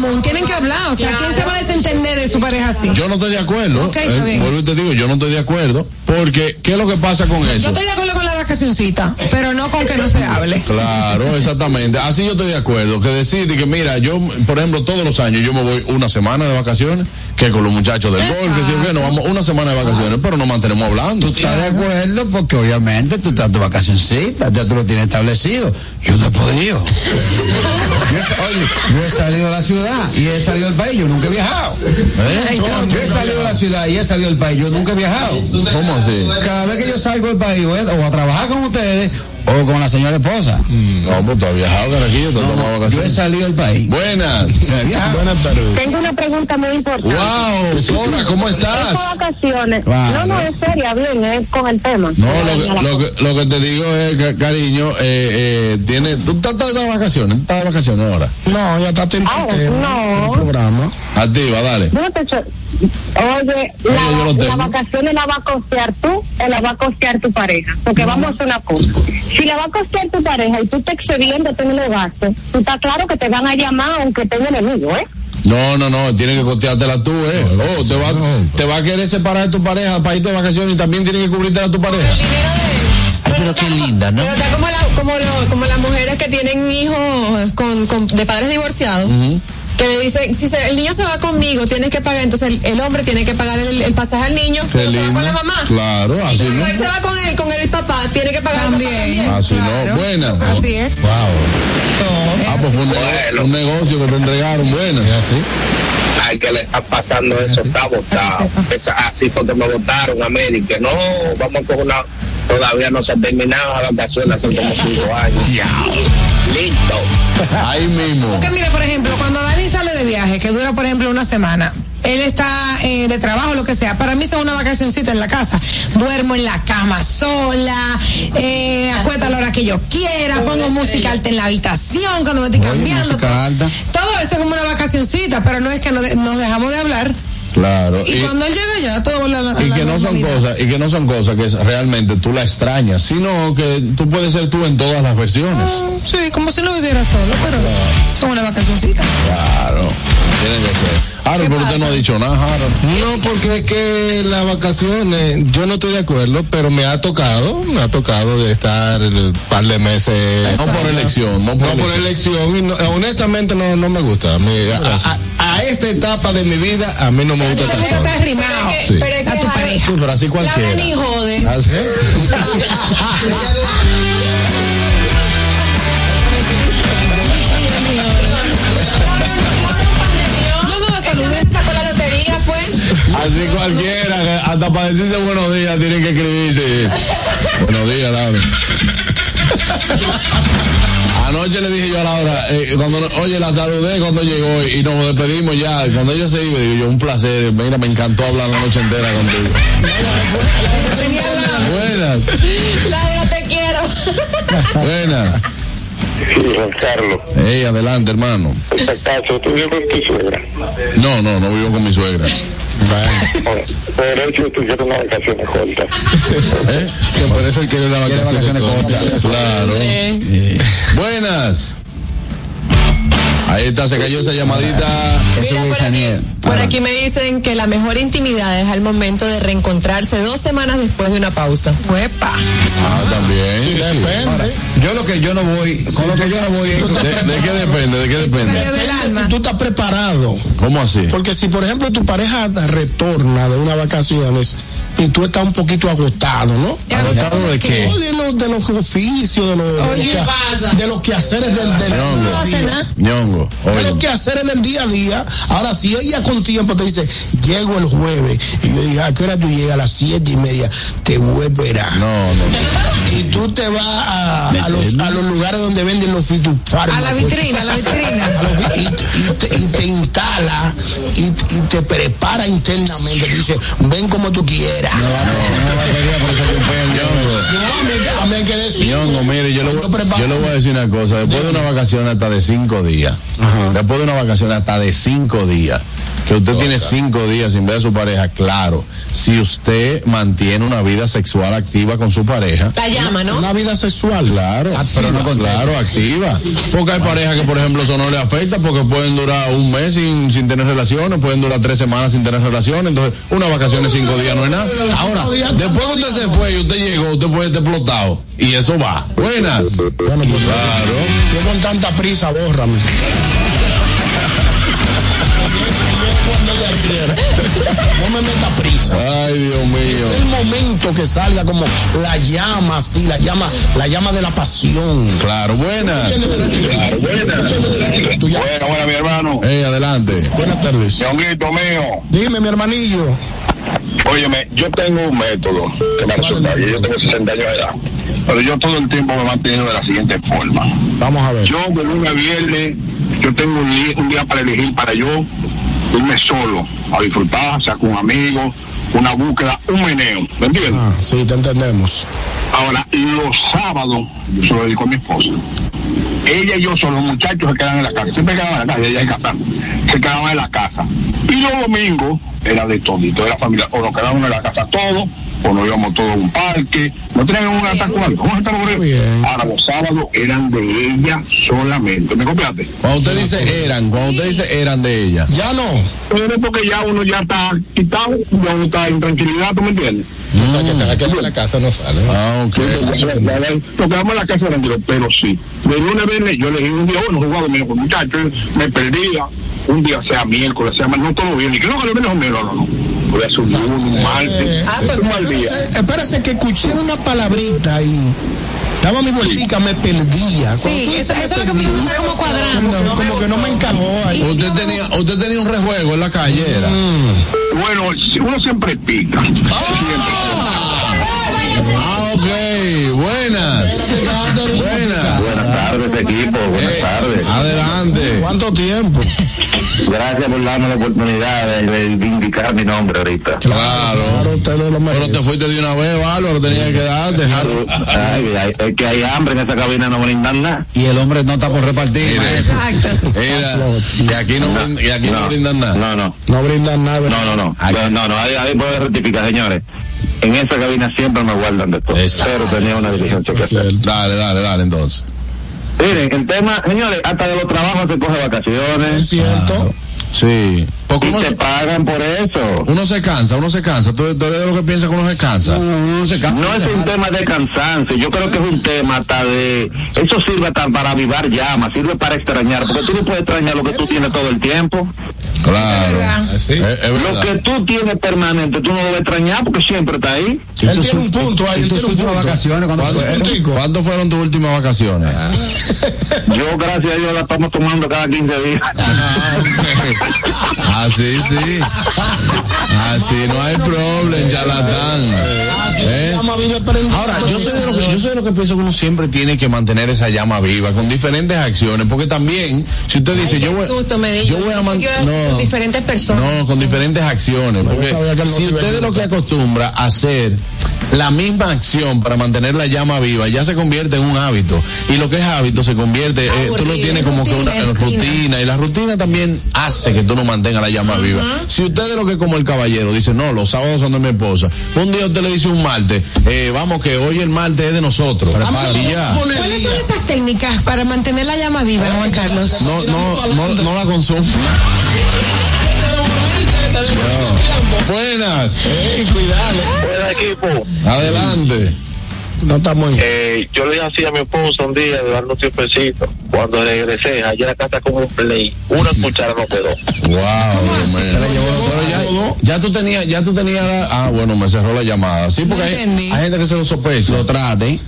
Speaker 6: común, tienen que hablar. O sea, ¿quién se va a desentender de su pareja así?
Speaker 5: Yo no estoy de acuerdo.
Speaker 6: Ok, está
Speaker 5: Eh, vuelvo y te digo, yo no estoy de acuerdo. Porque, ¿qué es lo que pasa con
Speaker 6: Yo
Speaker 5: eso?
Speaker 6: estoy de acuerdo con la vacacioncita, pero no con que no se hable.
Speaker 5: Claro, exactamente. Así yo estoy de acuerdo. Que decide que, mira, yo, por ejemplo, todos los años yo me voy una semana de vacaciones, que con los muchachos del golf, que sí o qué, nos vamos una semana de vacaciones, pero nos mantenemos hablando.
Speaker 7: Tú estás de acuerdo porque obviamente tú estás tu vacacioncita, ya tú lo tienes establecido. Yo no he podido. Yo he- oye, yo he salido de la ciudad y he salido del país, yo nunca he viajado.
Speaker 5: ¿Eh?
Speaker 7: Yo he salido de la ciudad y he salido del país, yo nunca he viajado.
Speaker 5: ¿Cómo así?
Speaker 7: Cada vez que yo salgo del país o a trabajar con ustedes o con la señora esposa.
Speaker 5: No, pues tú has viajado, carajillo, te has tomado
Speaker 7: Yo he
Speaker 5: vacaciones.
Speaker 7: salido del país.
Speaker 5: Buenas. [laughs]
Speaker 3: Buenas tardes.
Speaker 19: Tengo una pregunta muy importante.
Speaker 5: Wow, Sora, ¿cómo estás?
Speaker 19: Vacaciones.
Speaker 7: Claro.
Speaker 19: No, no, es seria, bien, es con el tema.
Speaker 5: No, lo que, lo, que, lo que te digo es, ca- cariño, eh, eh, tiene, tú estás estás de vacaciones, estás de vacaciones ahora.
Speaker 3: No, ya está atento al
Speaker 19: Ahora,
Speaker 3: tema,
Speaker 19: no.
Speaker 3: al programa.
Speaker 5: Activa, dale.
Speaker 19: Yo no te echo- Oye, la, vacaciones la va a costear tú o la va a costear tu pareja. Porque vamos a hacer una cosa. Si la va a costear tu pareja y tú te excediendo en los gastos, tú está claro que te van a llamar aunque tenga enemigo, ¿eh?
Speaker 5: No, no, no, tienes que costeártela tú, eh. Oh, te va, te va a querer separar de tu pareja para irte de vacaciones y también tienes que cubrirte a tu pareja.
Speaker 7: Ay, pero qué linda, ¿no?
Speaker 8: Pero está como, la, como, lo- como las mujeres que tienen hijos con, con- de padres divorciados. Que le dicen, si se- el niño se va conmigo, tienes que pagar, entonces el, el hombre tiene que pagar el, el pasaje al niño, pero se va con la mamá.
Speaker 5: Claro,
Speaker 8: Y
Speaker 5: así
Speaker 8: si
Speaker 5: no.
Speaker 8: mujer se va con el, con el papá, tiene que pagar el papá
Speaker 6: También.
Speaker 8: también.
Speaker 5: Así
Speaker 6: Claro.
Speaker 5: no, buenas.
Speaker 6: Así es.
Speaker 5: Wow.
Speaker 6: No,
Speaker 5: Ah, pues fue un, un negocio que te entregaron, buenas. así?
Speaker 31: al que le está pasando eso está votado. Así fue que me votaron a mí, y que no, vamos con una, todavía no se ha terminado las vacaciones, hace como cinco años. Listo.
Speaker 5: Ahí mismo.
Speaker 6: Porque mira, por ejemplo, cuando Dani sale de viaje, que dura, por ejemplo, una semana, él está eh, de trabajo, lo que sea, para mí son una vacacioncita en la casa. Duermo en la cama sola, eh, acuesto a la hora que yo quiera, pongo música alta en la habitación cuando me estoy cambiando.
Speaker 7: música alta.
Speaker 6: Todo eso es como una vacacioncita, pero no es que nos dejamos de hablar.
Speaker 5: Claro.
Speaker 6: Y, cuando él llega ya, todo la, a
Speaker 5: y
Speaker 6: la
Speaker 5: que no son cosas y que no son cosas que realmente tú la extrañas sino que tú puedes ser tú en todas las versiones
Speaker 6: Sí, como si no viviera solo, pero son una vacacioncita.
Speaker 5: claro tiene que ser Harold pero usted no ha dicho nada Harold
Speaker 9: No, porque es que las vacaciones, yo no estoy de acuerdo, pero me ha tocado, me ha tocado de estar un par de meses.
Speaker 5: no por elección no por
Speaker 9: No por
Speaker 5: elección
Speaker 9: elección, y no- honestamente no, no me gusta. A, mí- a- a- a esta etapa de mi vida, a mí no me gusta
Speaker 6: Te
Speaker 9: estar
Speaker 6: gusta
Speaker 9: solo.
Speaker 6: estar arrimado
Speaker 9: Sí.
Speaker 8: Pero es que
Speaker 6: a tu
Speaker 8: Harold-
Speaker 6: pareja.
Speaker 5: sí pero así cualquiera
Speaker 8: ni jode.
Speaker 5: Así- [laughs] [laughs] así cualquiera hasta para decirse buenos días tienen que escribirse. buenos días, Laura. Anoche le dije yo a Laura, eh, cuando, oye, la saludé cuando llegó y nos despedimos ya. Cuando ella se iba, digo yo, un placer. Mira, me encantó hablar la noche entera contigo. Buenas.
Speaker 8: Laura, te quiero.
Speaker 5: Buenas.
Speaker 31: Sí, Juan Carlos.
Speaker 5: Ey, adelante, hermano.
Speaker 31: ¿Acaso tú vives con tu suegra?
Speaker 5: No, no, no vivo con mi suegra.
Speaker 31: Por hecho, tú quieres una vacaciones cortas.
Speaker 5: ¿Eh? Por eso él quiere las vacaciones cortas. Claro. Buenas. Ahí está, se cayó esa llamadita.
Speaker 8: Mira, por aquí, por aquí me dicen que la mejor intimidad es al momento de reencontrarse dos semanas después de una pausa. ¡Huepa!
Speaker 5: Ah, también.
Speaker 20: Depende. Yo lo que yo no voy, con lo que yo no voy.
Speaker 5: ¿De, de qué depende? ¿De qué depende?
Speaker 3: Depende si tú estás preparado.
Speaker 5: ¿Cómo así?
Speaker 3: Porque si, por ejemplo, tu pareja retorna de unas vacaciones y tú estás un poquito agotado, ¿no?
Speaker 5: ¿Agotado de qué?
Speaker 3: No, de los, de los oficios, de los, de los,
Speaker 5: Oye,
Speaker 3: que- de los quehaceres del, del,
Speaker 5: Ñongo.
Speaker 3: día.
Speaker 5: Ñongo.
Speaker 3: De
Speaker 5: Oye.
Speaker 3: los quehaceres del día a día. Ahora, si ella con tiempo te dice, llego el jueves, y yo dije, ¿a qué hora tú llegas? A las siete y media, te voy a esperar.
Speaker 5: No, no.
Speaker 3: Y tú te vas a, a los, a los lugares donde venden los fitofármacos.
Speaker 6: A la vitrina, a la vitrina.
Speaker 3: A los y, y te, y te instala y, y te prepara internamente. Te dice, ven como tú quieras. No, a mí, a mí hay que decir.
Speaker 5: Ñongo, mire, yo yo le voy a decir una cosa. Después de una vacación hasta de cinco días, después de una vacación hasta de cinco días, que usted tiene cinco días sin ver a su pareja, claro, si usted mantiene una vida sexual activa con su pareja,
Speaker 8: La llama, ¿no?
Speaker 3: Una vida sexual.
Speaker 5: Claro, pero no claro, activa. Porque hay parejas que, por ejemplo, eso no le afecta porque pueden durar un mes sin, sin tener relaciones, pueden durar tres semanas sin tener relaciones. Entonces, una vacación de cinco días no es nada. Ahora, después que usted se fue y usted llegó, usted puede estar explotado. Y eso va. Buenas.
Speaker 3: Bueno, pues,
Speaker 5: Claro.
Speaker 3: Si es con tanta prisa, bórrame. Cuando ella quiera. No me meta prisa.
Speaker 5: Ay, Dios mío.
Speaker 3: Es el momento que salga como la llama, así, la llama, la llama de la pasión.
Speaker 5: Claro, buenas.
Speaker 3: Bueno,
Speaker 31: bueno, mi hermano.
Speaker 5: Ey, adelante.
Speaker 3: Buenas tardes.
Speaker 31: Ñonguito mío.
Speaker 3: Dime, mi hermanillo.
Speaker 31: Óyeme, yo tengo un método que me resulta, y yo tengo 60 años de edad, pero yo todo el tiempo me he mantenido de la siguiente forma.
Speaker 3: Vamos a ver.
Speaker 31: Yo de lunes a viernes, yo tengo un día, un día para elegir para yo irme solo, a disfrutar, sea con amigos, una búsqueda, un meneo, ¿me entiendes?
Speaker 3: Ah, sí, te entendemos.
Speaker 31: Ahora, los sábados, yo se lo dedico a mi esposa. Ella y yo son los muchachos que quedan en la casa. Siempre quedaban en la casa, ella en casa. Se quedaban en la casa. Y los domingos era de todito, de la familia. O nos quedábamos en la casa todos, o nos íbamos todos a un parque. No tenían un ataque algo. ¿Cómo está Ahora, los sábados eran de ella solamente. ¿Me copiaste?
Speaker 5: Cuando usted dice eran, cuando usted dice eran de ella.
Speaker 3: Ya no.
Speaker 31: Pero es porque ya uno ya está quitado, ya uno está en tranquilidad, ¿tú me entiendes?
Speaker 9: O sea, que se va a quedar en la casa no sale.
Speaker 5: Ah, ok.
Speaker 31: En la casa tranquilo, pero sí. De lunes a viernes yo elegí un día, bueno, jugaba con muchachos, me perdía. Un día sea miércoles, sea no todo bien. Y creo que los viernes son miércoles, no, no. Voy a subir un martes, un mal día.
Speaker 3: Eh, espérese que escuché una palabrita y daba mi vueltica, me perdía.
Speaker 6: Sí, eso, eso es lo que me está como cuadrando.
Speaker 3: como, que, como que no me encajó ahí.
Speaker 5: Usted tenía, usted tenía un rejuego en la calle, era.
Speaker 31: Bueno, uno siempre pica.
Speaker 5: Ah, ok. Buenas. Buenas.
Speaker 31: Buenas tardes, equipo. Buenas tardes.
Speaker 5: Adelante.
Speaker 3: ¿Cuánto tiempo?
Speaker 31: Gracias por darme la oportunidad de reivindicar mi nombre ahorita.
Speaker 5: Claro. Pero te fuiste de una vez, Bárbaro, tenía que dar, dejar.
Speaker 31: Ay, es que hay hambre en esa cabina, no brindan nada.
Speaker 20: Y el hombre no está por repartir. maestro.
Speaker 5: Mira, y aquí no, y aquí no, brindan nada.
Speaker 31: No, no.
Speaker 3: No brindan nada.
Speaker 31: No, no, no. No, no, ahí, ahí puedo rectificar, señores. En esa cabina siempre me guardan de todo. Pero tenía una diligencia que hacer.
Speaker 5: Dale, dale, dale, entonces.
Speaker 31: Miren, el tema, señores, hasta de los trabajos se coge vacaciones.
Speaker 3: Es cierto.
Speaker 5: Sí. Porque
Speaker 31: Y
Speaker 5: uno,
Speaker 31: te pagan por eso.
Speaker 5: uno se cansa, uno se cansa. ¿Tú, tú eres de lo que piensa que uno se cansa?
Speaker 20: No se ca-
Speaker 31: No es un tema de cansancio, yo creo que es un tema hasta de... Eso sirve hasta para avivar llamas, sirve para extrañar, porque tú no puedes extrañar lo que tú tienes todo el tiempo.
Speaker 5: Claro. Es, es
Speaker 31: Lo que tú tienes permanente, tú no lo vas a extrañar porque siempre está ahí.
Speaker 3: Él tiene un punto ahí, él tiene un punto.
Speaker 7: vacaciones
Speaker 5: ¿Cuándo,
Speaker 7: fueron?
Speaker 5: cuándo fueron tus últimas vacaciones?
Speaker 31: Yo, gracias a Dios, la estamos tomando cada 15 días. [laughs]
Speaker 5: Así, sí. Así no hay problema, charlatán. ¿Eh? Ahora, yo soy, de lo que, yo soy de lo que pienso que uno siempre tiene que mantener esa llama viva con diferentes acciones, porque también, si usted dice, yo voy,
Speaker 8: Susto me di.
Speaker 5: yo voy a man-
Speaker 8: Yo
Speaker 5: no.
Speaker 8: con diferentes personas.
Speaker 5: no, con diferentes acciones, porque si usted es lo que acostumbra a hacer la misma acción para mantener la llama viva, ya se convierte en un hábito, y lo que es hábito se convierte, eh, tú lo tienes como que una
Speaker 8: Rutina,
Speaker 5: y la rutina también hace que tú no mantengas la llama viva. Si usted es lo que como el caballero dice, no, los sábados son de mi esposa, un día usted le dice un martes, eh, vamos que hoy el martes es de nosotros.
Speaker 6: ¿Cuáles son esas técnicas para mantener la llama viva, Juan Carlos?
Speaker 5: No, no, no, no la consumo. Buenas.
Speaker 31: Buen equipo.
Speaker 5: Adelante.
Speaker 3: No estamos en.
Speaker 31: Eh, yo le dije así a mi esposa un día de darnos un tiempecito. Cuando regresé, allá la casa como un play. Una cuchara no quedó.
Speaker 5: Wow. Pero ya, ya tú tenías, ya tú tenías, la- ah, bueno, me cerró la llamada. Sí, porque
Speaker 6: No
Speaker 5: hay, gente que se lo sospecha. Lo trate.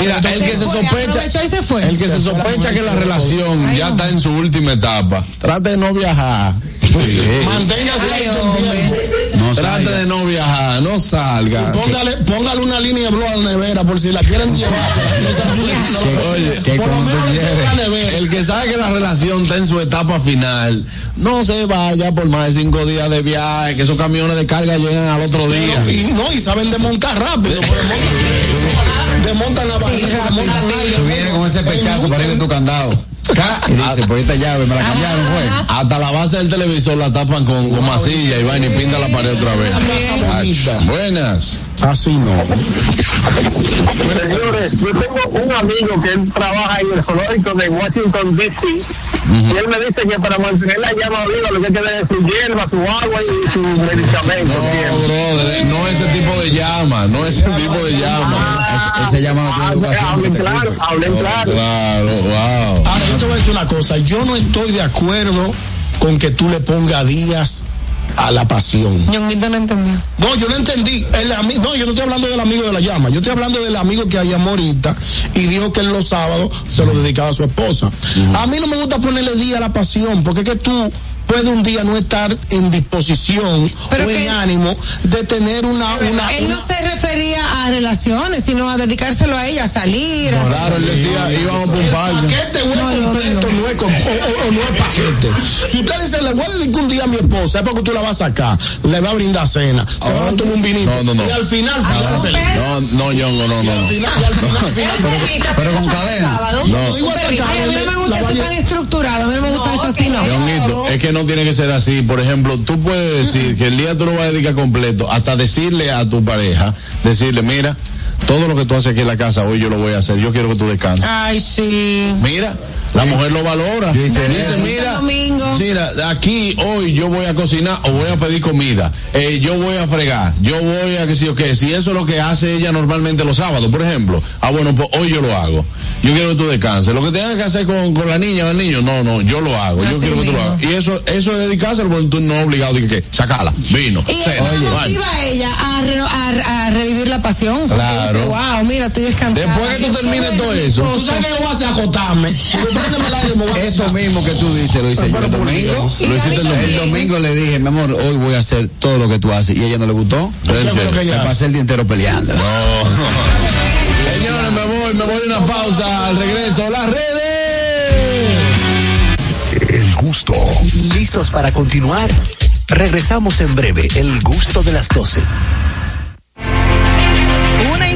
Speaker 5: Mira, el que se
Speaker 6: fue,
Speaker 5: sospecha,
Speaker 6: aprovechó y se fue.
Speaker 5: el que se sospecha que la relación ya está en su última etapa, trate de no viajar. Sí.
Speaker 3: Manténgase.
Speaker 7: No
Speaker 5: Trate
Speaker 7: salga.
Speaker 5: de no viajar, no salga.
Speaker 3: Póngale, póngale una línea de blue a la nevera por si la quieren [laughs] llevar.
Speaker 5: Oye,
Speaker 7: Que
Speaker 3: Por lo
Speaker 7: como tú
Speaker 3: menos le
Speaker 7: quieres.
Speaker 3: ponga la nevera.
Speaker 5: El que sabe que la relación está en su etapa final, no se vaya por más de cinco días de viaje, que esos camiones de carga llegan al otro día.
Speaker 3: Pero- y no, y saben desmontar rápido. desmontan- la desmontan aire.
Speaker 7: Tú vienes con ese pechazo para ir de tu candado. Y dice, pues esta llave me la cambiaron, fue.
Speaker 5: Hasta la base del televisor la tapan con, con masilla y vaina y pinta la pared otra vez. Buenas.
Speaker 3: Así no.
Speaker 31: Señores, yo tengo un amigo que él trabaja en el zoológico de Washington, D.C. Y él me dice que para mantener la llama viva lo que hay que tener es su hierba, su agua y su medicamento.
Speaker 5: No, brother, no ese tipo de llama, no ese tipo de llama.
Speaker 7: Ese- Ese llama no tiene
Speaker 31: Ah,
Speaker 7: educación. que
Speaker 31: hablen claro, hablen claro.
Speaker 5: Claro, wow.
Speaker 3: Yo te voy a decir una cosa. Yo no estoy de acuerdo con que tú le pongas días a la pasión.
Speaker 6: Ñonguito no entendió.
Speaker 3: No, yo no entendí. El no, yo no estoy hablando del amigo de la llama. Yo estoy hablando del amigo que llamó ahorita y dijo que él los sábados se lo dedicaba a su esposa. A mí no me gusta ponerle día a la pasión, porque es que tú puedes un día no estar en disposición
Speaker 6: Pero
Speaker 3: o en ánimo de tener una... una,
Speaker 6: Él no
Speaker 3: una-
Speaker 6: se refería a relaciones, sino a dedicárselo a ella, a salir. a
Speaker 5: Claro, él decía, íbamos por un
Speaker 3: el
Speaker 5: parque.
Speaker 3: paquete
Speaker 6: No,
Speaker 3: completo no es o, o- o no es paquete. Si usted dice, le voy a dedicar un día a mi esposa, es porque tú la vas a sacar, le va a brindar cena, se va a tomar un vinito.
Speaker 5: No, no, no.
Speaker 3: Y al final se va a hacer.
Speaker 5: No, no, Yongo, no, no.
Speaker 3: Al final, al final, al final,
Speaker 7: Pero con cadena.
Speaker 5: No.
Speaker 3: digo esa
Speaker 6: Ay, a mí no me gusta eso tan estructurado, a mí no me gusta eso así, no.
Speaker 5: Es que no tiene que ser así. Por ejemplo, tú puedes decir que el día tú lo vas a dedicar completo, hasta decirle a tu pareja, decirle, mira, todo lo que tú haces aquí en la casa, hoy yo lo voy a hacer, yo quiero que tú descanses.
Speaker 6: Ay, sí.
Speaker 5: Mira, la mujer lo valora. Dice,
Speaker 7: eso.
Speaker 5: mira,
Speaker 6: Domingo.
Speaker 5: mira, aquí hoy yo voy a cocinar o voy a pedir comida, eh, yo voy a fregar, yo voy a que si o qué, si eso es lo que hace ella normalmente los sábados, por ejemplo, ah bueno, pues hoy yo lo hago. Yo quiero que tú descanses. Lo que tengas que hacer con, con la niña o el niño, no, no, yo lo hago. yo quiero que tú lo hagas. Y eso, eso es dedicárselo porque tú no es obligado de que, que sacala, vino,
Speaker 6: Y
Speaker 5: cena,
Speaker 6: eso
Speaker 5: vaina.
Speaker 6: motiva a ella a, re- a, a revivir la pasión. porque
Speaker 5: Claro.
Speaker 6: Dice, wow, mira, estoy descansada.
Speaker 5: Después que tú termines todo eso,
Speaker 3: Tú sabes que yo voy a hacer acotarme. [laughs]
Speaker 7: Eso mismo que tú dices, lo hice yo el domingo.
Speaker 5: lo hiciste el
Speaker 7: El
Speaker 5: domingo.
Speaker 7: domingo le dije, mi amor, hoy voy a hacer todo lo que tú haces. Y a ella no le gustó.
Speaker 3: ¿Qué fue lo que
Speaker 7: Me pasé el día entero peleando. [laughs]
Speaker 5: Señores, me voy, me voy a una pausa. Al regreso, las redes.
Speaker 16: El gusto.
Speaker 2: ¿Listos para continuar? Regresamos en breve, el gusto de las 12.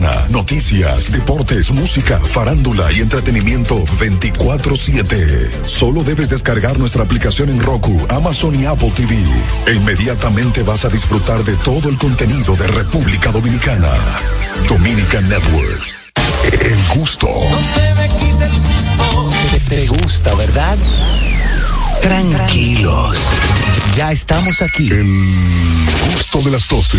Speaker 16: noticias, deportes, música, farándula y entretenimiento 24/7. Solo debes descargar nuestra aplicación en Roku, Amazon y Apple TV. E inmediatamente vas a disfrutar de todo el contenido de República Dominicana. Dominican Networks. El gusto.
Speaker 2: Te, te gusta, ¿verdad? Tranquilos. Ya estamos aquí.
Speaker 16: El gusto de las 12.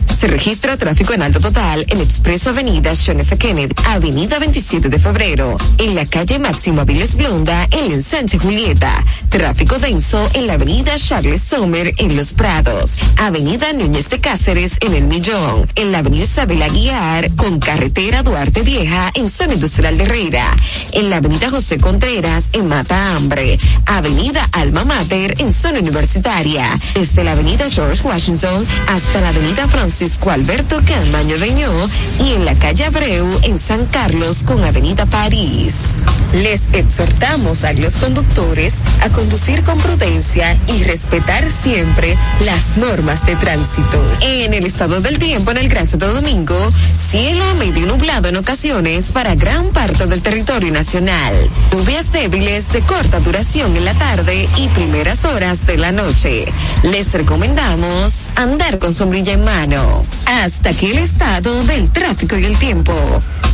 Speaker 15: Se registra tráfico en alto total en Expreso Avenida John F. Kennedy, Avenida 27 de Febrero, en la calle Máximo Aviles Blonda, en el ensanche Julieta. Tráfico denso en la Avenida Charles Sommer, en Los Prados. Avenida Núñez de Cáceres, en El Millón. En la Avenida Isabel Aguiar, con carretera Duarte Vieja, en Zona Industrial de Herrera. En la Avenida José Contreras, en Mata Hambre. Avenida Alma Mater, en Zona Universitaria. Desde la Avenida George Washington hasta la Avenida Francisco Alberto Camaño Deñó y en la calle Abreu en San Carlos con Avenida París. Les exhortamos a los conductores a conducir con prudencia y respetar siempre las normas de tránsito. En el estado del tiempo en el Gran Santo Domingo, cielo medio nublado en ocasiones para gran parte del territorio nacional. Lluvias débiles de corta duración en la tarde y primeras horas de la noche. Les recomendamos andar con sombrilla en mano. Hasta aquí el estado del tráfico y el tiempo.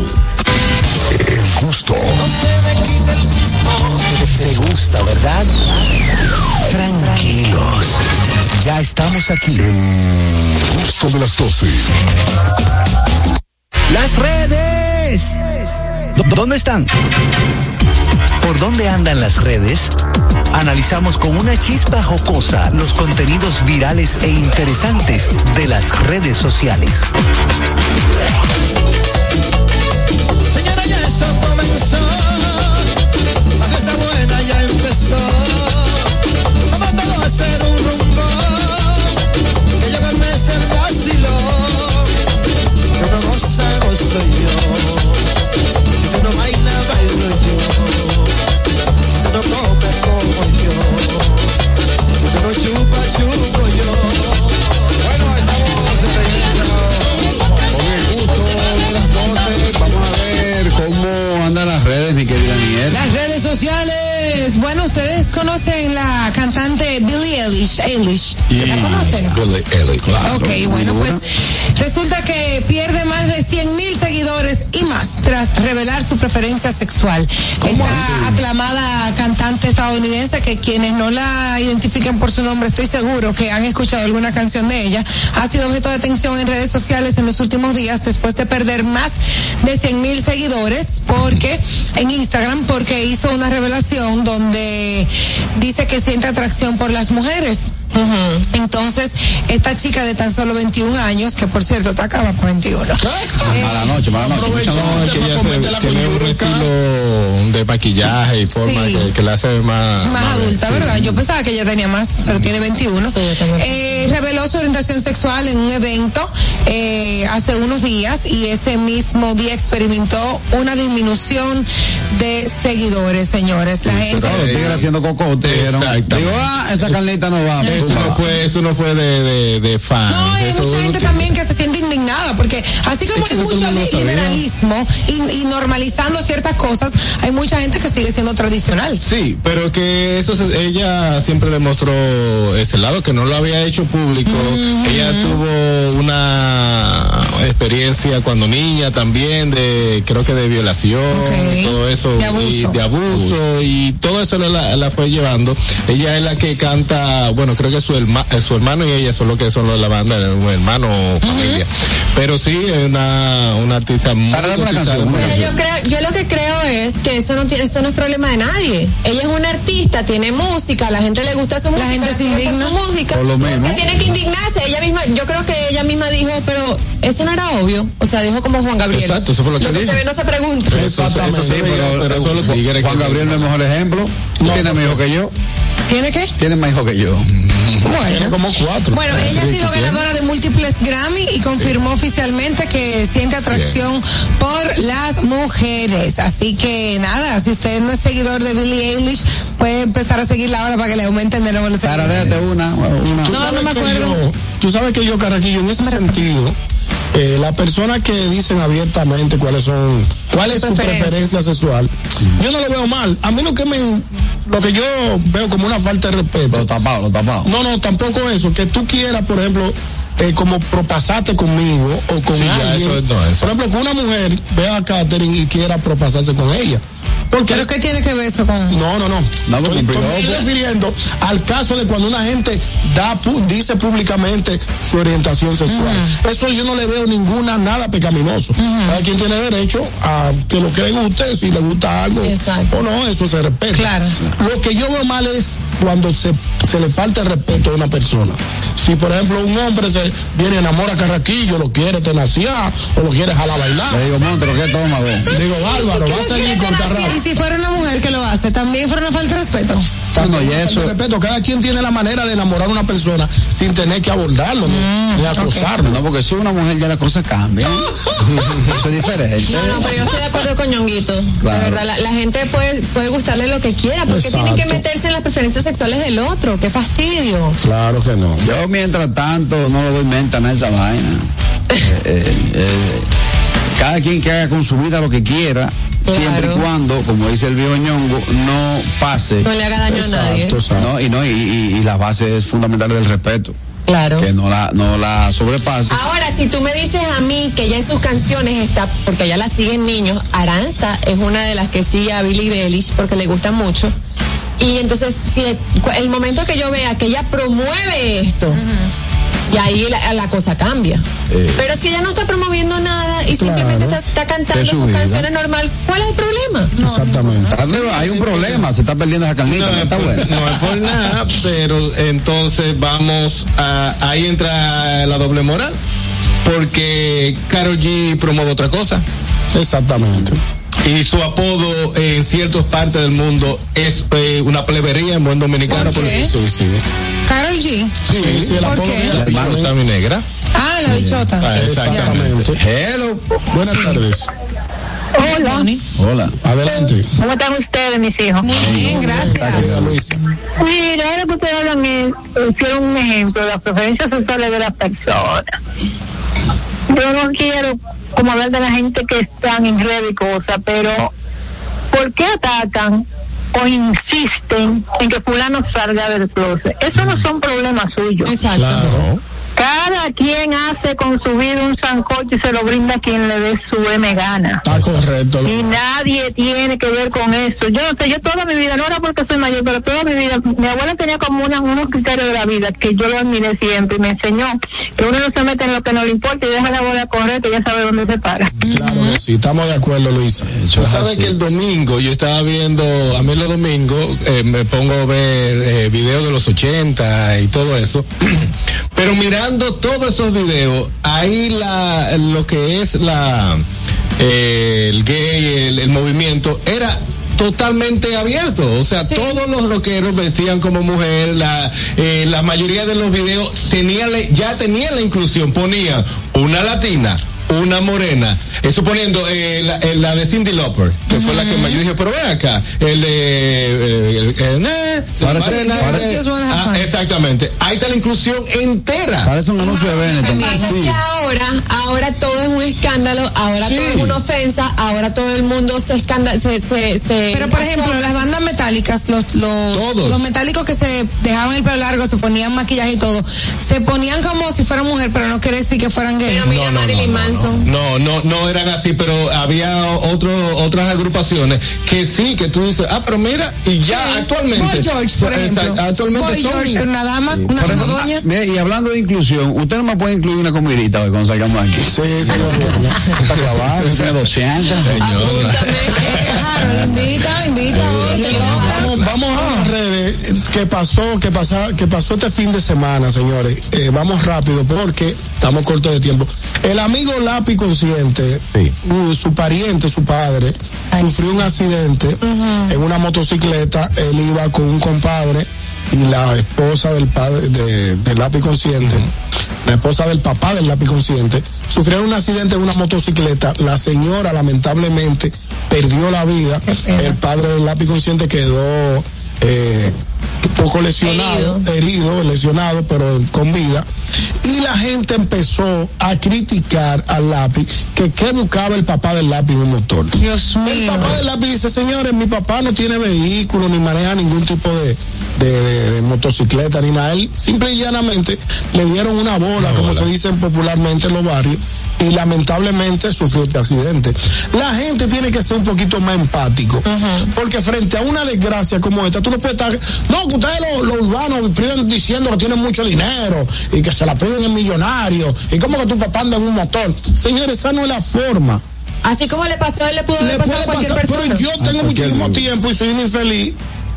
Speaker 16: El gusto.
Speaker 2: Te gusta, ¿verdad? Tranquilos. Ya estamos aquí.
Speaker 16: El gusto de las 12.
Speaker 2: Las redes. ¿Dó- ¿Dónde están? ¿Por dónde andan las redes? Analizamos con una chispa jocosa los contenidos virales e interesantes de las redes sociales.
Speaker 6: Conocen la cantante Billie Eilish. Eilish. ¿La conocen?
Speaker 9: Billy Elliot, claro.
Speaker 6: Ok, bueno, pues resulta que pierde más de 100 mil seguidores y más tras revelar su preferencia sexual. Esta aclamada cantante estadounidense que quienes no la identifiquen por su nombre, estoy seguro que han escuchado alguna canción de ella, ha sido objeto de atención en redes sociales en los últimos días después de perder más de 100 mil seguidores porque en Instagram porque hizo una revelación donde dice que siente atracción por las mujeres. Entonces, esta chica de tan solo 21 años, que por cierto te acaba con 21.
Speaker 20: Mala noche, mala noche. Mucha
Speaker 9: No, es que ella se, tiene un estilo de maquillaje y forma
Speaker 6: Sí.
Speaker 9: que, que la hace más...
Speaker 6: más adulta,
Speaker 9: sí.
Speaker 6: ¿verdad? Yo pensaba que ella tenía más, pero tiene 21. Eh, reveló su orientación sexual en un evento eh, hace unos días y ese mismo día experimentó una disminución de seguidores, señores. La gente...
Speaker 20: Tigres haciendo cocote. Digo, ah, esa carnita no va.
Speaker 9: Eso no fue, eso no fue de, de, de fans.
Speaker 6: No, hay
Speaker 9: Eso
Speaker 6: mucha gente también que se siente indignada, porque así como
Speaker 9: Es que
Speaker 6: hay mucho liberalismo y, y normalizando ciertas cosas, hay mucha gente que sigue siendo tradicional.
Speaker 9: Sí, pero que eso se- ella siempre demostró ese lado que no lo había hecho público. Ella tuvo una experiencia cuando niña también de creo que de violación, todo eso
Speaker 6: De abuso.
Speaker 9: y de abuso y todo eso la, la fue llevando. Ella es la que canta, bueno, creo que su herma- eh, su hermano y ella son lo que son los de la banda, un hermano o familia. Pero sí es una una artista muy
Speaker 20: una canción,
Speaker 8: Pero yo creo, yo lo que creo es que eso no tiene, eso no es problema de nadie. Ella es una artista, tiene música, a la gente le gusta su música,
Speaker 6: gente se indigna.
Speaker 8: su música.
Speaker 20: Por lo.
Speaker 8: Que tiene que indignarse. Ella misma, yo creo que ella misma dijo, pero eso no era obvio. O sea, dijo como Juan Gabriel.
Speaker 9: Exacto, eso fue lo que
Speaker 8: se ve no se pregunta.
Speaker 9: Eso- eso- eso
Speaker 20: Sí,
Speaker 9: se
Speaker 20: pero,
Speaker 9: pero lo-
Speaker 20: Juan Gabriel no es mejor ejemplo. tiene más hijos que yo.
Speaker 6: ¿Tiene qué?
Speaker 20: Tiene más hijos que yo.
Speaker 6: Bueno.
Speaker 3: como cuatro.
Speaker 6: Bueno, ella ha sido ganadora de múltiples Grammy y confirmó oficialmente que siente atracción por las mujeres. Así que nada, si usted no es seguidor de Billie Eilish, puede empezar a seguirla ahora para que le aumenten de nuevo los seguidores.
Speaker 20: déjate una. una.
Speaker 6: No, no me acuerdo.
Speaker 3: yo- tú sabes que yo, Carraquillo, en ese sentido, eh, las personas que dicen abiertamente cuáles son, cuál es
Speaker 6: Su
Speaker 3: su
Speaker 6: preferencia.
Speaker 3: sexual, yo no lo veo mal. A mí lo que me, lo que yo veo como una falta de respeto.
Speaker 20: Lo tapado, lo tapado.
Speaker 3: No, no, tampoco eso. Que tú quieras, por ejemplo, eh, como propasarte conmigo o con
Speaker 9: Sí, ya,
Speaker 3: alguien.
Speaker 9: eso no, eso.
Speaker 3: Por ejemplo, que una mujer vea a Katherine y quiera propasarse con ella. Porque
Speaker 6: ¿Pero qué tiene que ver eso con...?
Speaker 3: no, no, no.
Speaker 20: No,
Speaker 3: estoy, estoy refiriendo al caso de cuando una gente da, dice públicamente su orientación sexual. Eso yo no le veo ninguna, nada pecaminoso. Cada quien tiene derecho a que lo que le guste, si le gusta algo
Speaker 8: Exacto.
Speaker 3: o no, eso se respeta.
Speaker 6: Claro.
Speaker 3: Lo que yo veo mal es cuando se, se le falta el respeto a una persona. Si, por ejemplo, un hombre se viene y enamora a Carraquillo, lo quiere tenaciar o lo quiere jalar a bailar.
Speaker 20: Le digo, Montro, ¿qué estómago?
Speaker 3: Digo, Bárbaro, va a seguir con
Speaker 6: Y si fuera una mujer que lo hace, también fuera una falta de respeto.
Speaker 20: No, y eso.
Speaker 3: respeto, cada quien tiene la manera de enamorar a una persona sin tener que abordarlo ni, ni acosarlo.
Speaker 20: No, porque si una mujer ya la cosa cambia. [laughs] eso es diferente.
Speaker 8: No, no, pero yo estoy de acuerdo con Ñonguito.
Speaker 20: Claro.
Speaker 8: De verdad, la, la gente puede, puede gustarle lo que quiera, porque
Speaker 3: Exacto.
Speaker 8: tienen que meterse en las preferencias sexuales del otro. Qué fastidio.
Speaker 3: Claro que no.
Speaker 20: Yo, mientras tanto, no le doy mente a esa vaina. [laughs] Eh, eh, eh, cada quien que haga con su vida lo que quiera,
Speaker 8: Claro.
Speaker 20: siempre y cuando, como dice el viejo ñongo, no pase.
Speaker 8: No le haga daño a nadie.
Speaker 3: Exacto, exacto.
Speaker 20: ¿no? Y, no, y, y, y la base es fundamental del respeto.
Speaker 8: Claro.
Speaker 20: Que no la, no la sobrepase.
Speaker 8: Ahora, si tú me dices a mí que ella en sus canciones está, porque ella la siguen niños, Aranza es una de las que sigue a Billie Eilish porque le gusta mucho. Y entonces, si el, el momento que yo vea que ella promueve esto, y ahí la, la cosa cambia.
Speaker 20: Eh.
Speaker 8: Pero si ella no está promoviendo nada y simplemente está, está cantando
Speaker 20: Es su
Speaker 8: sus
Speaker 20: vida.
Speaker 8: canciones normal, ¿cuál es el problema?
Speaker 3: Exactamente.
Speaker 20: Hay un problema, se está perdiendo esa carnita,
Speaker 9: No,
Speaker 20: no,
Speaker 9: es
Speaker 20: está
Speaker 9: por, no es por nada, [laughs] pero entonces vamos a, ahí entra la doble moral, porque Karol G promueve otra cosa.
Speaker 3: Exactamente.
Speaker 9: Y su apodo en ciertas partes del mundo es eh, una plebería en buen dominicano.
Speaker 6: ¿Por
Speaker 3: Sí, sí.
Speaker 6: Carol G.
Speaker 3: Sí, sí, el
Speaker 6: ¿Por
Speaker 3: apodo
Speaker 6: qué?
Speaker 3: de
Speaker 9: La bichota mi negra.
Speaker 6: Ah, la bichota.
Speaker 9: Ah, exactamente.
Speaker 20: Hello.
Speaker 3: Buenas tardes.
Speaker 32: Hola.
Speaker 20: Hola.
Speaker 3: Adelante.
Speaker 32: ¿Cómo están ustedes, mis hijos?
Speaker 6: Muy bien, gracias.
Speaker 32: Mira, ahora que ustedes hablan, es, hicieron un ejemplo de las preferencias sexuales de las personas. Yo no quiero como hablar de la gente que están en redes y cosas, pero ¿por qué atacan o insisten en que fulano salga del closet? Eso no son problemas suyos.
Speaker 6: Exacto.
Speaker 3: Claro.
Speaker 32: Cada quien hace con su vida un sancocho y se lo brinda a quien le dé su M gana.
Speaker 3: Está correcto.
Speaker 32: Y nadie tiene que ver con eso. Yo no sé, yo toda mi vida, no era porque soy mayor, pero toda mi vida, mi abuela tenía como una, unos criterios de la vida que yo lo admiré siempre y me enseñó Que uno no se mete en lo que no le importa y deja la bola correr, que ya sabe dónde se para.
Speaker 3: Claro que sí, estamos de acuerdo, Luisa.
Speaker 9: Tú sabes que el domingo yo estaba viendo, a mí los domingos eh, me pongo a ver eh, videos de los 80 y todo eso, [clears throat] pero mirando todos esos videos, ahí la, lo que es la, eh, el gay, el, el movimiento, era totalmente abierto, o sea, todos los rockeros vestían como mujer, la, eh, la mayoría de los videos tenían, ya tenían la inclusión, ponían una latina, una morena, eso poniendo eh, la, eh, la de Cindy Lauper, que fue la que me yo dije, pero ven acá, el de eh, ah, exactamente, ahí está la inclusión entera.
Speaker 20: Parece un anuncio de Benetton.
Speaker 8: Es que ahora, ahora todo es un escándalo, ahora
Speaker 9: Sí.
Speaker 8: todo es una ofensa, ahora todo el mundo se escanda, se, se, se
Speaker 6: Pero por ejemplo, las bandas metálicas, los, los, los metálicos que se dejaban el pelo largo, se ponían maquillaje y todo, se ponían como si fueran mujer, pero no quiere decir que fueran gay.
Speaker 8: Pero mira Marilyn
Speaker 9: No, no, no eran así, pero había otro, otras agrupaciones que sí, que tú dices, ah, pero mira, y ya actualmente.
Speaker 6: Boy George, por ejemplo.
Speaker 9: Exacto, actualmente
Speaker 6: Boy
Speaker 9: son.
Speaker 6: George, una dama, una
Speaker 20: Por ejemplo,
Speaker 6: doña.
Speaker 20: ah, y hablando de inclusión, usted no me puede incluir una comidita hoy cuando salgamos aquí.
Speaker 3: Sí, sí,
Speaker 20: Está clavado, usted tiene 200.
Speaker 6: Harold, invita, invita hoy, te toca.
Speaker 3: Vamos, vamos a redes. ¿Qué pasó? ¿Qué pasa, qué pasó este fin de semana, señores? Eh, vamos rápido porque estamos cortos de tiempo. El amigo lápiz consciente, uh, su pariente, su padre, sufrió un accidente en una motocicleta. Él iba con un compadre y la esposa del padre de- del lápiz consciente. La esposa del papá del lápiz consciente sufrieron un accidente en una motocicleta. La señora lamentablemente perdió la vida. El padre del lápiz consciente quedó eh, poco lesionado, herido. lesionado, pero con vida. Y la gente empezó a criticar al lápiz que qué buscaba el papá del lápiz en un motor.
Speaker 6: Dios mío.
Speaker 3: El papá del lápiz dice, señores, mi papá no tiene vehículo ni maneja ningún tipo de, de- de- de motocicleta ni nada. Él simple y llanamente le dieron una bola, como se dicen popularmente en los barrios, y lamentablemente sufrió este accidente. La gente tiene que ser un poquito más empático, porque frente a una desgracia como esta, tú no puedes estar, no, que ustedes los, los urbanos piden diciendo que tienen mucho dinero y que se la piden en millonarios, y como que tu papá anda en un motor. Señores, esa no es la forma.
Speaker 8: Así como le pasó, a él le pudo
Speaker 3: Le
Speaker 8: haber pasado a cualquier
Speaker 3: pasar,
Speaker 8: persona.
Speaker 3: pero yo tengo muchísimo tiempo y soy un infeliz.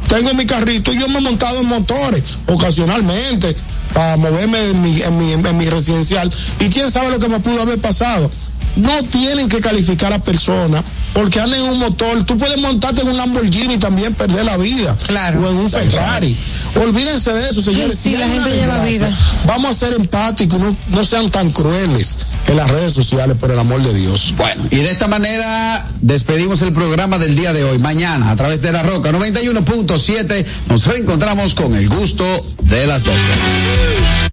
Speaker 3: Tengo mi carrito y yo me he montado en motores ocasionalmente para moverme en mi, en mi, en mi residencial. Y quién sabe lo que me pudo haber pasado. No tienen que calificar a personas porque andan en un motor. Tú puedes montarte en un Lamborghini y también perder la vida. Claro. O en un Ferrari. Olvídense de eso, señores.
Speaker 6: Sí,
Speaker 3: Si
Speaker 6: la gente lleva vida.
Speaker 3: Vamos a ser empáticos, no, no sean tan crueles en las redes sociales, por el amor de Dios.
Speaker 20: Bueno, y de esta manera despedimos el programa del día de hoy. Mañana, a través de la Roca 91.7, nos reencontramos con el gusto de las 12.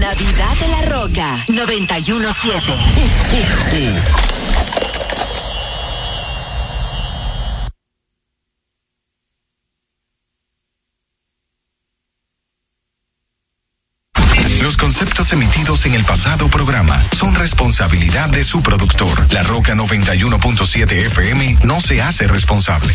Speaker 33: Navidad de la Roca 917.
Speaker 16: Los conceptos emitidos en el pasado programa son responsabilidad de su productor. La Roca 91.7 FM no se hace responsable.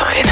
Speaker 26: fine.